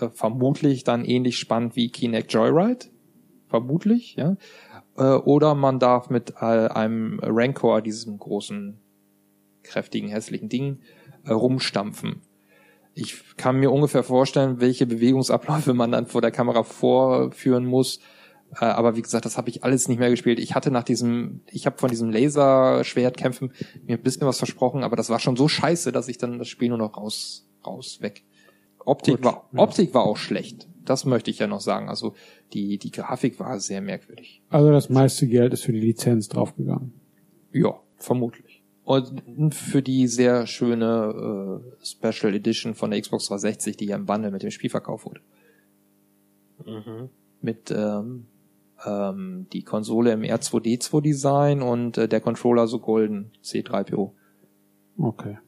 Speaker 2: äh, vermutlich dann ähnlich spannend wie Kinect Joyride, vermutlich, ja. Äh, oder man darf mit äh, einem Rancor, diesem großen, kräftigen, hässlichen Ding, äh, rumstampfen. Ich kann mir ungefähr vorstellen, welche Bewegungsabläufe man dann vor der Kamera vorführen muss. Äh, aber wie gesagt, das habe ich alles nicht mehr gespielt. Ich hatte nach diesem, ich habe von diesem Laserschwertkämpfen mir ein bisschen was versprochen, aber das war schon so scheiße, dass ich dann das Spiel nur noch raus, raus weg. Optik
Speaker 3: Gut,
Speaker 2: war,
Speaker 3: ja.
Speaker 2: Optik war auch schlecht. Das möchte ich ja noch sagen. Also die, die Grafik war sehr merkwürdig.
Speaker 3: Also das meiste Geld ist für die Lizenz draufgegangen.
Speaker 2: Ja, vermutlich. Und für die sehr schöne äh, Special Edition von der Xbox 360, die ja im Bundle mit dem Spiel verkauft wurde. Mit ähm, ähm, die Konsole im R2D2 Design und äh, der Controller so golden C3PO.
Speaker 3: Okay.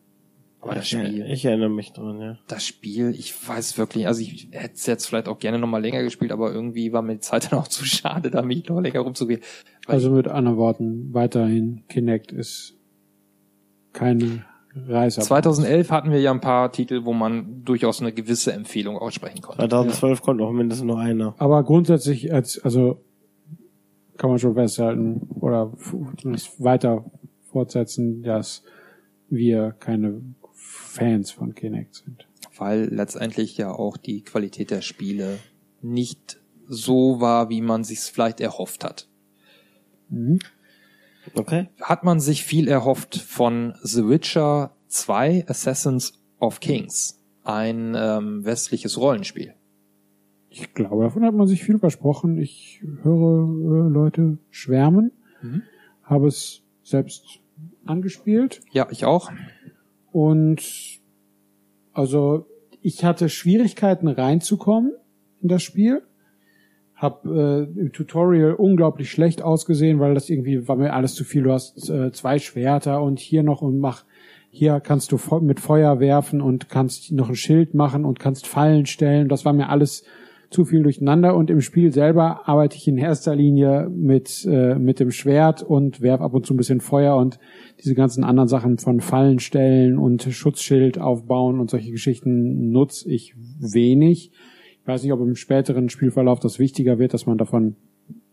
Speaker 2: Aber das
Speaker 1: Ja,
Speaker 2: Spiel,
Speaker 1: ich erinnere mich dran, ja.
Speaker 2: das Spiel, ich weiß wirklich, also ich hätte es jetzt vielleicht auch gerne nochmal länger gespielt, aber irgendwie war mir die Zeit dann auch zu schade, da mich noch länger rumzugehen.
Speaker 3: Also mit anderen Worten, weiterhin Kinect ist keine Reise.
Speaker 2: 2011 hatten wir ja ein paar Titel, wo man durchaus eine gewisse Empfehlung aussprechen konnte.
Speaker 1: 2012 kommt auch mindestens noch einer.
Speaker 3: Aber grundsätzlich als, also kann man schon festhalten oder weiter fortsetzen, dass wir keine Fans von Kinect sind.
Speaker 2: Weil letztendlich ja auch die Qualität der Spiele nicht so war, wie man sich vielleicht erhofft hat.
Speaker 1: Okay.
Speaker 2: Hat man sich viel erhofft von The Witcher 2 Assassins of Kings, ein ähm, westliches Rollenspiel.
Speaker 3: Ich glaube, davon hat man sich viel versprochen. Ich höre äh, Leute schwärmen, habe es selbst angespielt
Speaker 2: Ja, ich auch.
Speaker 3: Und also ich hatte Schwierigkeiten reinzukommen in das Spiel. Hab äh, im Tutorial unglaublich schlecht ausgesehen, weil das irgendwie war mir alles zu viel. Du hast äh, zwei Schwerter und hier noch und mach hier kannst du mit Feuer werfen und kannst noch ein Schild machen und kannst Fallen stellen. Das war mir alles zu viel durcheinander und im Spiel selber arbeite ich in erster Linie mit äh, mit dem Schwert und werf ab und zu ein bisschen Feuer und diese ganzen anderen Sachen von Fallen stellen und Schutzschild aufbauen und solche Geschichten nutze ich wenig. Ich weiß nicht, ob im späteren Spielverlauf das wichtiger wird, dass man davon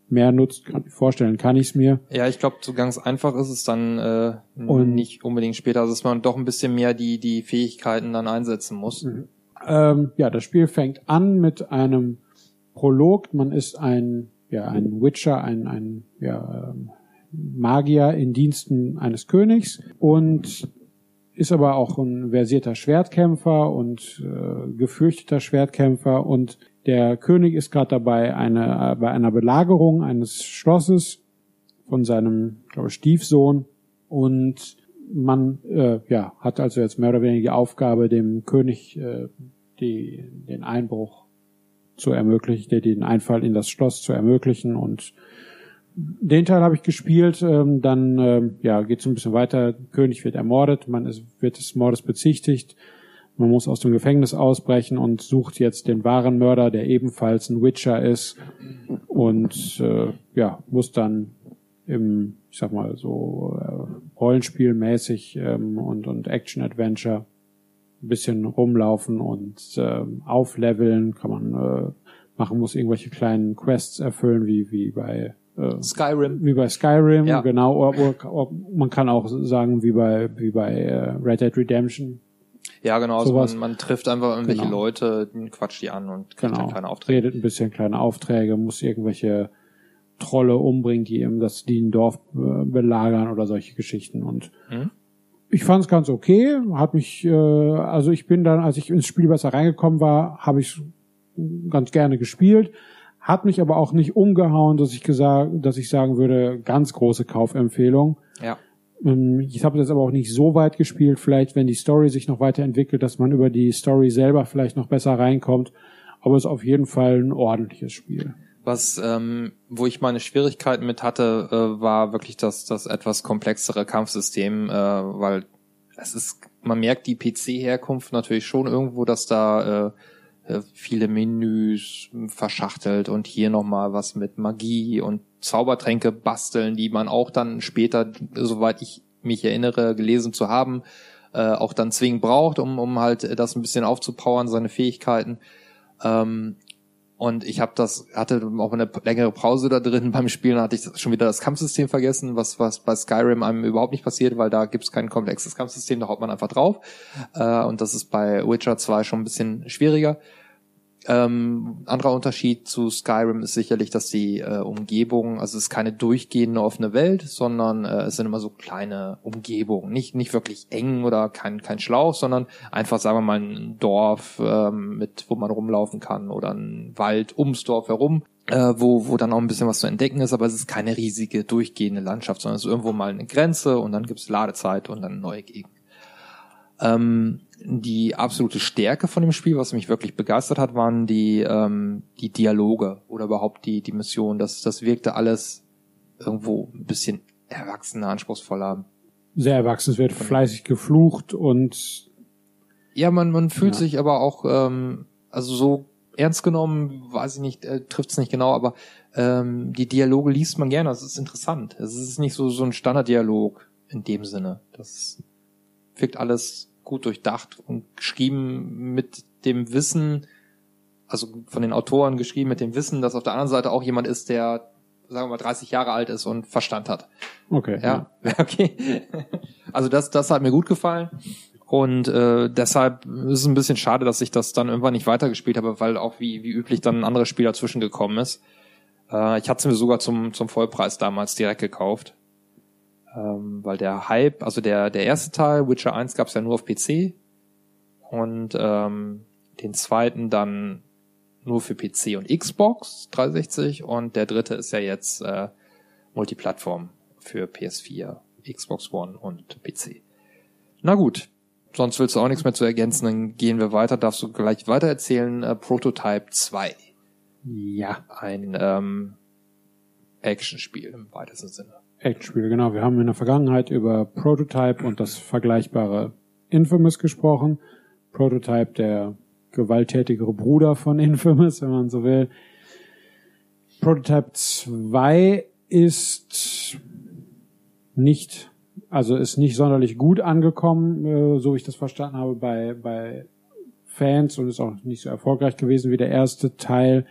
Speaker 3: mehr nutzt. Kann, vorstellen kann ich es mir.
Speaker 2: Ja, ich glaube, so ganz einfach ist es dann äh,
Speaker 3: Und-
Speaker 2: nicht unbedingt später, also dass man doch ein bisschen mehr die, die Fähigkeiten dann einsetzen muss.
Speaker 3: Ähm, ja, das Spiel fängt an mit einem Prolog. Man ist ein, ja, ein Witcher, ein, ein ja, ähm, Magier in Diensten eines Königs und ist aber auch ein versierter Schwertkämpfer und äh, gefürchteter Schwertkämpfer und der König ist gerade dabei, eine, äh, bei einer Belagerung eines Schlosses von seinem, glaube ich, Stiefsohn und man äh, ja, hat also jetzt mehr oder weniger die Aufgabe, dem König äh, die, den Einbruch zu ermöglichen, den- Einfall in das Schloss zu ermöglichen und den Teil habe ich gespielt. Ähm, dann ähm, ja, geht es ein bisschen weiter. König wird ermordet, man ist, wird des Mordes bezichtigt. Man muss aus dem Gefängnis ausbrechen und sucht jetzt den wahren Mörder, der ebenfalls ein Witcher ist und äh, ja muss dann im, ich sag mal so äh, Rollenspielmäßig ähm, und und Action Adventure ein bisschen rumlaufen und ähm, aufleveln kann man äh, machen, muss irgendwelche kleinen Quests erfüllen, wie wie bei äh,
Speaker 2: Skyrim.
Speaker 3: wie bei Skyrim,
Speaker 2: Ja.
Speaker 3: genau. Oder, oder, man kann auch sagen, wie bei wie bei äh, Red Dead Redemption.
Speaker 2: Ja, genau. Also man, man trifft einfach irgendwelche
Speaker 3: Genau.
Speaker 2: Leute, quatscht die an und kriegt
Speaker 3: Genau.
Speaker 2: dann kleine Aufträge.
Speaker 3: Redet ein bisschen kleine Aufträge, muss irgendwelche Trolle umbringen, die eben das die ein Dorf äh, belagern oder solche Geschichten. Und
Speaker 2: Mhm.
Speaker 3: Ich fand es ganz okay. Hat mich, äh, also ich bin dann, als ich ins Spiel besser reingekommen war, habe ich ganz gerne gespielt. Hat mich aber auch nicht umgehauen, dass ich gesagt, dass ich sagen würde, ganz große Kaufempfehlung.
Speaker 2: Ja.
Speaker 3: Ähm, Ich habe das aber auch nicht so weit gespielt, vielleicht wenn die Story sich noch weiterentwickelt, dass man über die Story selber vielleicht noch besser reinkommt. Aber es ist auf jeden Fall ein ordentliches Spiel.
Speaker 2: Was, ähm, wo ich meine Schwierigkeiten mit hatte, äh, war wirklich das, das etwas komplexere Kampfsystem, äh, weil es ist, man merkt die PC-Herkunft natürlich schon irgendwo, dass da äh, äh, viele Menüs verschachtelt und hier nochmal was mit Magie und Zaubertränke basteln, die man auch dann später, soweit ich mich erinnere, gelesen zu haben, äh, auch dann zwingend braucht, um, um halt das ein bisschen aufzupowern, seine Fähigkeiten. Ähm, Und ich habe das, hatte auch eine längere Pause da drin beim Spielen, hatte ich schon wieder das Kampfsystem vergessen, was, was bei Skyrim einem überhaupt nicht passiert, weil da gibt's kein komplexes Kampfsystem, da haut man einfach drauf. Äh, und das ist bei Witcher 2 schon ein bisschen schwieriger. Ähm, anderer Unterschied zu Skyrim ist sicherlich, dass die äh, Umgebung, also es ist keine durchgehende offene Welt, sondern äh, es sind immer so kleine Umgebungen. Nicht, nicht wirklich eng oder kein, kein Schlauch, sondern einfach, sagen wir mal, ein Dorf, ähm, mit, wo man rumlaufen kann oder ein Wald ums Dorf herum, äh, wo, wo dann auch ein bisschen was zu entdecken ist, aber es ist keine riesige durchgehende Landschaft, sondern es ist irgendwo mal eine Grenze und dann gibt's Ladezeit und dann neue Gegend. Ähm, die absolute Stärke von dem Spiel, was mich wirklich begeistert hat, waren die, ähm, die Dialoge oder überhaupt die, die Mission. Das, das wirkte alles irgendwo ein bisschen erwachsener, anspruchsvoller.
Speaker 3: Sehr erwachsen. Es wird fleißig geflucht und
Speaker 2: ja, man, man fühlt ja. sich aber auch, ähm, also so ernst genommen, weiß ich nicht, äh, trifft es nicht genau, aber ähm, die Dialoge liest man gerne, das ist interessant. Es ist nicht so, so ein Standarddialog in dem Sinne. Das wirkt alles gut durchdacht und geschrieben mit dem Wissen, also von den Autoren geschrieben mit dem Wissen, dass auf der anderen Seite auch jemand ist, der, sagen wir mal, 30 Jahre alt ist und Verstand hat.
Speaker 3: Okay.
Speaker 2: Ja, ja. okay. Also das, das hat mir gut gefallen. Und äh, deshalb ist es ein bisschen schade, dass ich das dann irgendwann nicht weitergespielt habe, weil auch wie, wie üblich dann ein anderer Spieler zwischengekommen ist. Äh, ich hatte es mir sogar zum, zum Vollpreis damals direkt gekauft ähm, weil der Hype, also der, der erste Teil, Witcher 1 gab es ja nur auf PC und ähm, den zweiten dann nur für PC und Xbox 360 und der dritte ist ja jetzt äh, Multiplattform für PS4, Xbox One und PC. Na gut, sonst willst du auch nichts mehr zu ergänzen, dann gehen wir weiter, darfst du gleich weiter erzählen, äh, Prototype 2.
Speaker 3: Ja.
Speaker 2: Ein ähm, Actionspiel im weitesten Sinne.
Speaker 3: Actionspiele, genau. Wir haben in der Vergangenheit über Prototype und das vergleichbare Infamous gesprochen. Prototype, der gewalttätigere Bruder von Infamous, wenn man so will. Prototype 2 ist nicht, also ist nicht sonderlich gut angekommen, äh, so wie ich das verstanden habe, bei, bei Fans und ist auch nicht so erfolgreich gewesen wie der erste Teil.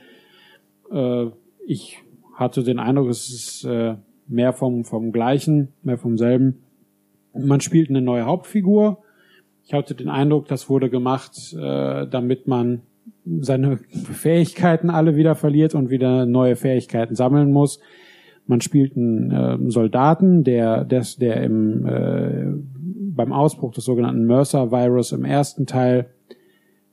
Speaker 3: Äh, ich hatte den Eindruck, es ist äh, mehr vom, vom Gleichen, mehr vom selben. Man spielt eine neue Hauptfigur. Ich hatte den Eindruck, das wurde gemacht, äh, damit man seine Fähigkeiten alle wieder verliert und wieder neue Fähigkeiten sammeln muss. Man spielt einen äh, Soldaten, der, der, der im, äh, beim Ausbruch des sogenannten Mercer-Virus im ersten Teil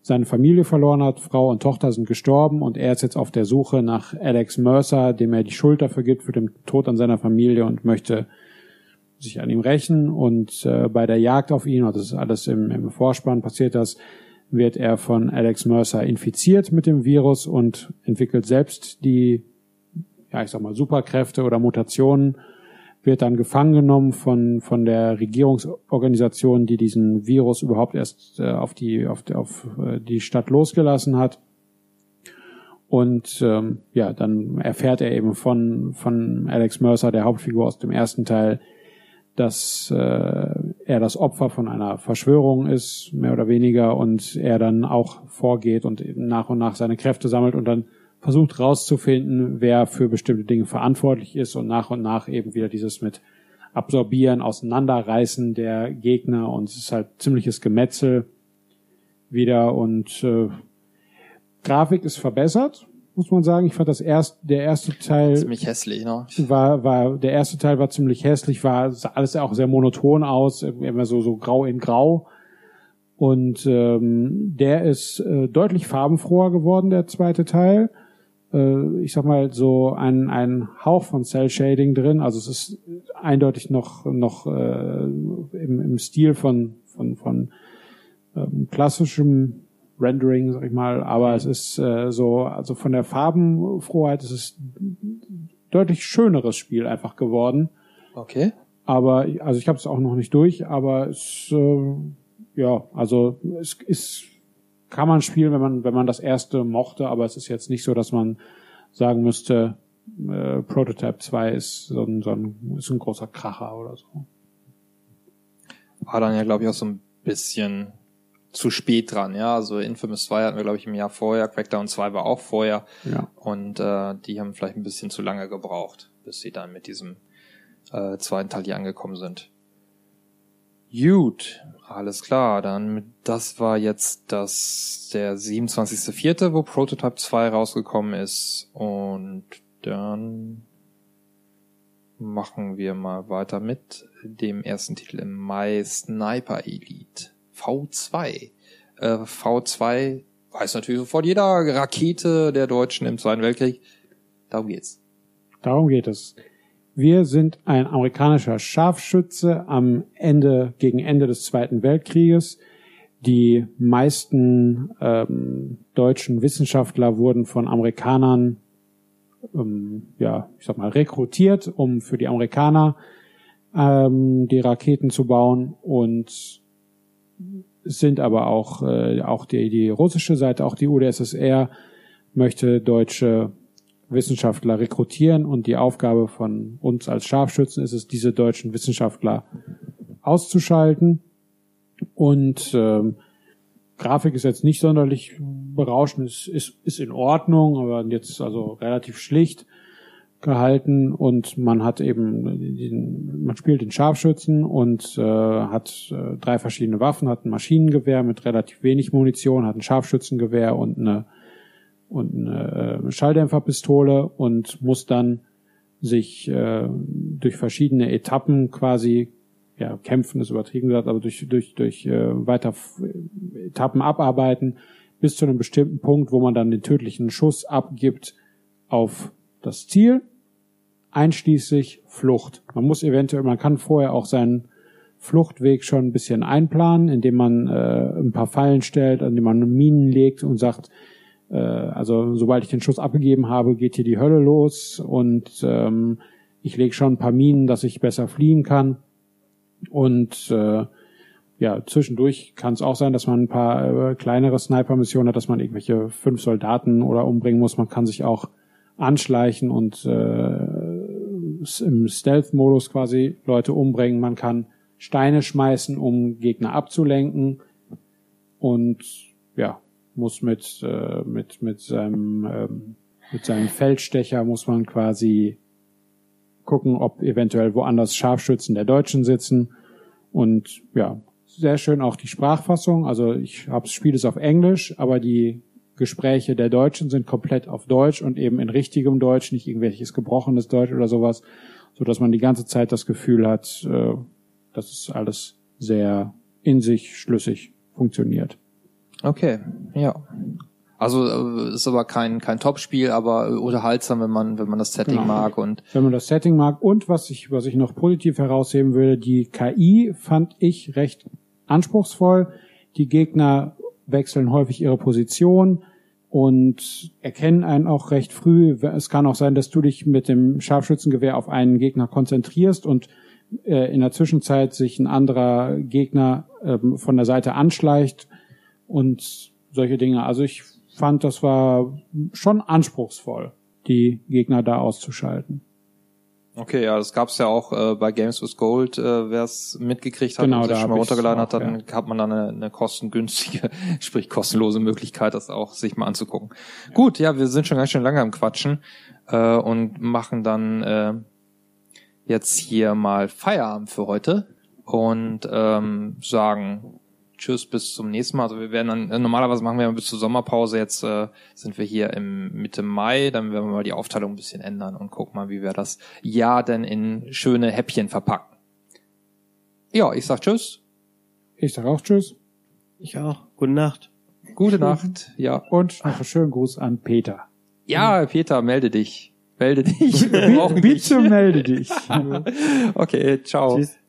Speaker 3: seine Familie verloren hat, Frau und Tochter sind gestorben und er ist jetzt auf der Suche nach Alex Mercer, dem er die Schuld dafür gibt für den Tod an seiner Familie und möchte sich an ihm rächen. Und äh, bei der Jagd auf ihn, das ist alles im, im Vorspann passiert das, wird er von Alex Mercer infiziert mit dem Virus und entwickelt selbst die, ja ich sag mal, Superkräfte oder Mutationen wird dann gefangen genommen von, von der Regierungsorganisation, die diesen Virus überhaupt erst äh, auf, die, auf, die, auf äh, die Stadt losgelassen hat. Und ähm, ja, dann erfährt er eben von, von Alex Mercer, der Hauptfigur aus dem ersten Teil, dass äh, er das Opfer von einer Verschwörung ist, mehr oder weniger, und er dann auch vorgeht und nach und nach seine Kräfte sammelt und dann versucht rauszufinden, wer für bestimmte Dinge verantwortlich ist und nach und nach eben wieder dieses mit Absorbieren, Auseinanderreißen der Gegner und es ist halt ziemliches Gemetzel wieder und äh, Grafik ist verbessert, muss man sagen. Ich fand das erst der erste Teil
Speaker 2: ziemlich hässlich, ne?
Speaker 3: War war der erste Teil war ziemlich hässlich, war sah alles auch sehr monoton aus, immer so so grau in grau. Und ähm, der ist äh, deutlich farbenfroher geworden, der zweite Teil äh, ich sag mal, so ein, ein Hauch von Cell Shading drin. Also es ist eindeutig noch, noch äh, im, im Stil von, von, von ähm, klassischem Rendering, sag ich mal, aber es ist äh, so, also von der Farbenfroheit ist es deutlich schöneres Spiel einfach geworden.
Speaker 2: Okay.
Speaker 3: Aber, also ich habe es auch noch nicht durch, aber es, äh, ja, also es ist kann man spielen, wenn man, wenn man das erste mochte, aber es ist jetzt nicht so, dass man sagen müsste, äh, Prototype 2 ist so ein, so ein, ist ein großer Kracher oder so.
Speaker 2: War dann ja, glaube ich, auch so ein bisschen zu spät dran, ja. Also Infamous 2 hatten wir, glaube ich, im Jahr vorher, Crackdown 2 war auch vorher.
Speaker 3: Ja.
Speaker 2: Und äh, die haben vielleicht ein bisschen zu lange gebraucht, bis sie dann mit diesem äh, zweiten Teil hier angekommen sind. Gut, alles klar. Dann das war jetzt das der 27.04., wo Prototype 2 rausgekommen ist. Und dann machen wir mal weiter mit dem ersten Titel im Mai, Sniper Elite. V2. Äh, V2 weiß natürlich sofort jeder Rakete der Deutschen im Zweiten Weltkrieg. Darum geht's.
Speaker 3: Darum geht es. Wir sind ein amerikanischer Scharfschütze am Ende, gegen Ende des Zweiten Weltkrieges. Die meisten ähm, deutschen Wissenschaftler wurden von Amerikanern, ähm, ja, ich sag mal, rekrutiert, um für die Amerikaner ähm, die Raketen zu bauen und sind aber auch, äh, auch die, die russische Seite, auch die UdSSR möchte deutsche Wissenschaftler rekrutieren und die Aufgabe von uns als Scharfschützen ist es, diese deutschen Wissenschaftler auszuschalten. Und ähm, Grafik ist jetzt nicht sonderlich berauschend, ist, ist, ist in Ordnung, aber jetzt also relativ schlicht gehalten und man hat eben den, man spielt den Scharfschützen und äh, hat äh, drei verschiedene Waffen, hat ein Maschinengewehr mit relativ wenig Munition, hat ein Scharfschützengewehr und eine und eine äh, Schalldämpferpistole und muss dann sich äh, durch verschiedene Etappen quasi ja kämpfen ist übertrieben gesagt, aber durch durch durch äh, weiter Etappen abarbeiten bis zu einem bestimmten Punkt, wo man dann den tödlichen Schuss abgibt auf das Ziel, einschließlich Flucht. Man muss eventuell, man kann vorher auch seinen Fluchtweg schon ein bisschen einplanen, indem man äh, ein paar Fallen stellt, indem man Minen legt und sagt, äh, also sobald ich den Schuss abgegeben habe, geht hier die Hölle los und ähm, ich lege schon ein paar Minen, dass ich besser fliehen kann. Und äh, ja, zwischendurch kann es auch sein, dass man ein paar äh, kleinere Sniper-Missionen hat, dass man irgendwelche fünf Soldaten oder umbringen muss. Man kann sich auch anschleichen und äh, im Stealth-Modus quasi Leute umbringen. Man kann Steine schmeißen, um Gegner abzulenken. Und ja, muss mit, äh, mit, mit seinem, ähm, mit seinem Feldstecher muss man quasi gucken, ob eventuell woanders Scharfschützen der Deutschen sitzen. Und ja, sehr schön auch die Sprachfassung. Also ich habe Spiel es auf Englisch, aber die Gespräche der Deutschen sind komplett auf Deutsch und eben in richtigem Deutsch, nicht irgendwelches gebrochenes Deutsch oder sowas, so dass man die ganze Zeit das Gefühl hat, äh, dass es alles sehr in sich schlüssig funktioniert.
Speaker 2: Okay, ja. Also äh, ist aber kein kein Topspiel, aber unterhaltsam, wenn man wenn man das Setting
Speaker 3: Genau.
Speaker 2: mag und
Speaker 3: Wenn man das Setting mag und was ich was ich noch positiv herausheben würde, die KI fand ich recht anspruchsvoll. Die Gegner wechseln häufig ihre Position und erkennen einen auch recht früh. Es kann auch sein, dass du dich mit dem Scharfschützengewehr auf einen Gegner konzentrierst und äh, in der Zwischenzeit sich ein anderer Gegner ähm, von der Seite anschleicht und solche Dinge. Also ich fand, das war schon anspruchsvoll, die Gegner da auszuschalten.
Speaker 2: Okay, ja, das gab's ja auch äh, bei Games with Gold, äh, wer es mitgekriegt hat
Speaker 3: Genau,
Speaker 2: und sich schon mal runtergeladen hat,
Speaker 3: auch,
Speaker 2: dann hat man dann eine, eine kostengünstige, sprich kostenlose Möglichkeit, das auch sich mal anzugucken. Gut, ja, wir sind schon ganz schön lange am Quatschen äh, und machen dann äh, jetzt hier mal Feierabend für heute und ähm, sagen Tschüss, bis zum nächsten Mal. Also wir werden dann, äh, normalerweise machen wir ja bis zur Sommerpause. Jetzt äh, sind wir hier im Mitte Mai. Dann werden wir mal die Aufteilung ein bisschen ändern und gucken mal, wie wir das Jahr denn in schöne Häppchen verpacken. Ja, ich sag Tschüss.
Speaker 3: Ich sage auch Tschüss
Speaker 1: Ich auch. Gute Nacht.
Speaker 2: Gute Nacht. Ja.
Speaker 3: und noch einen schönen Gruß an Peter.
Speaker 2: Ja, Peter, melde dich. Melde dich. Wir brauchen dich.
Speaker 3: Bitte melde dich.
Speaker 2: Okay, ciao.
Speaker 1: Tschüss.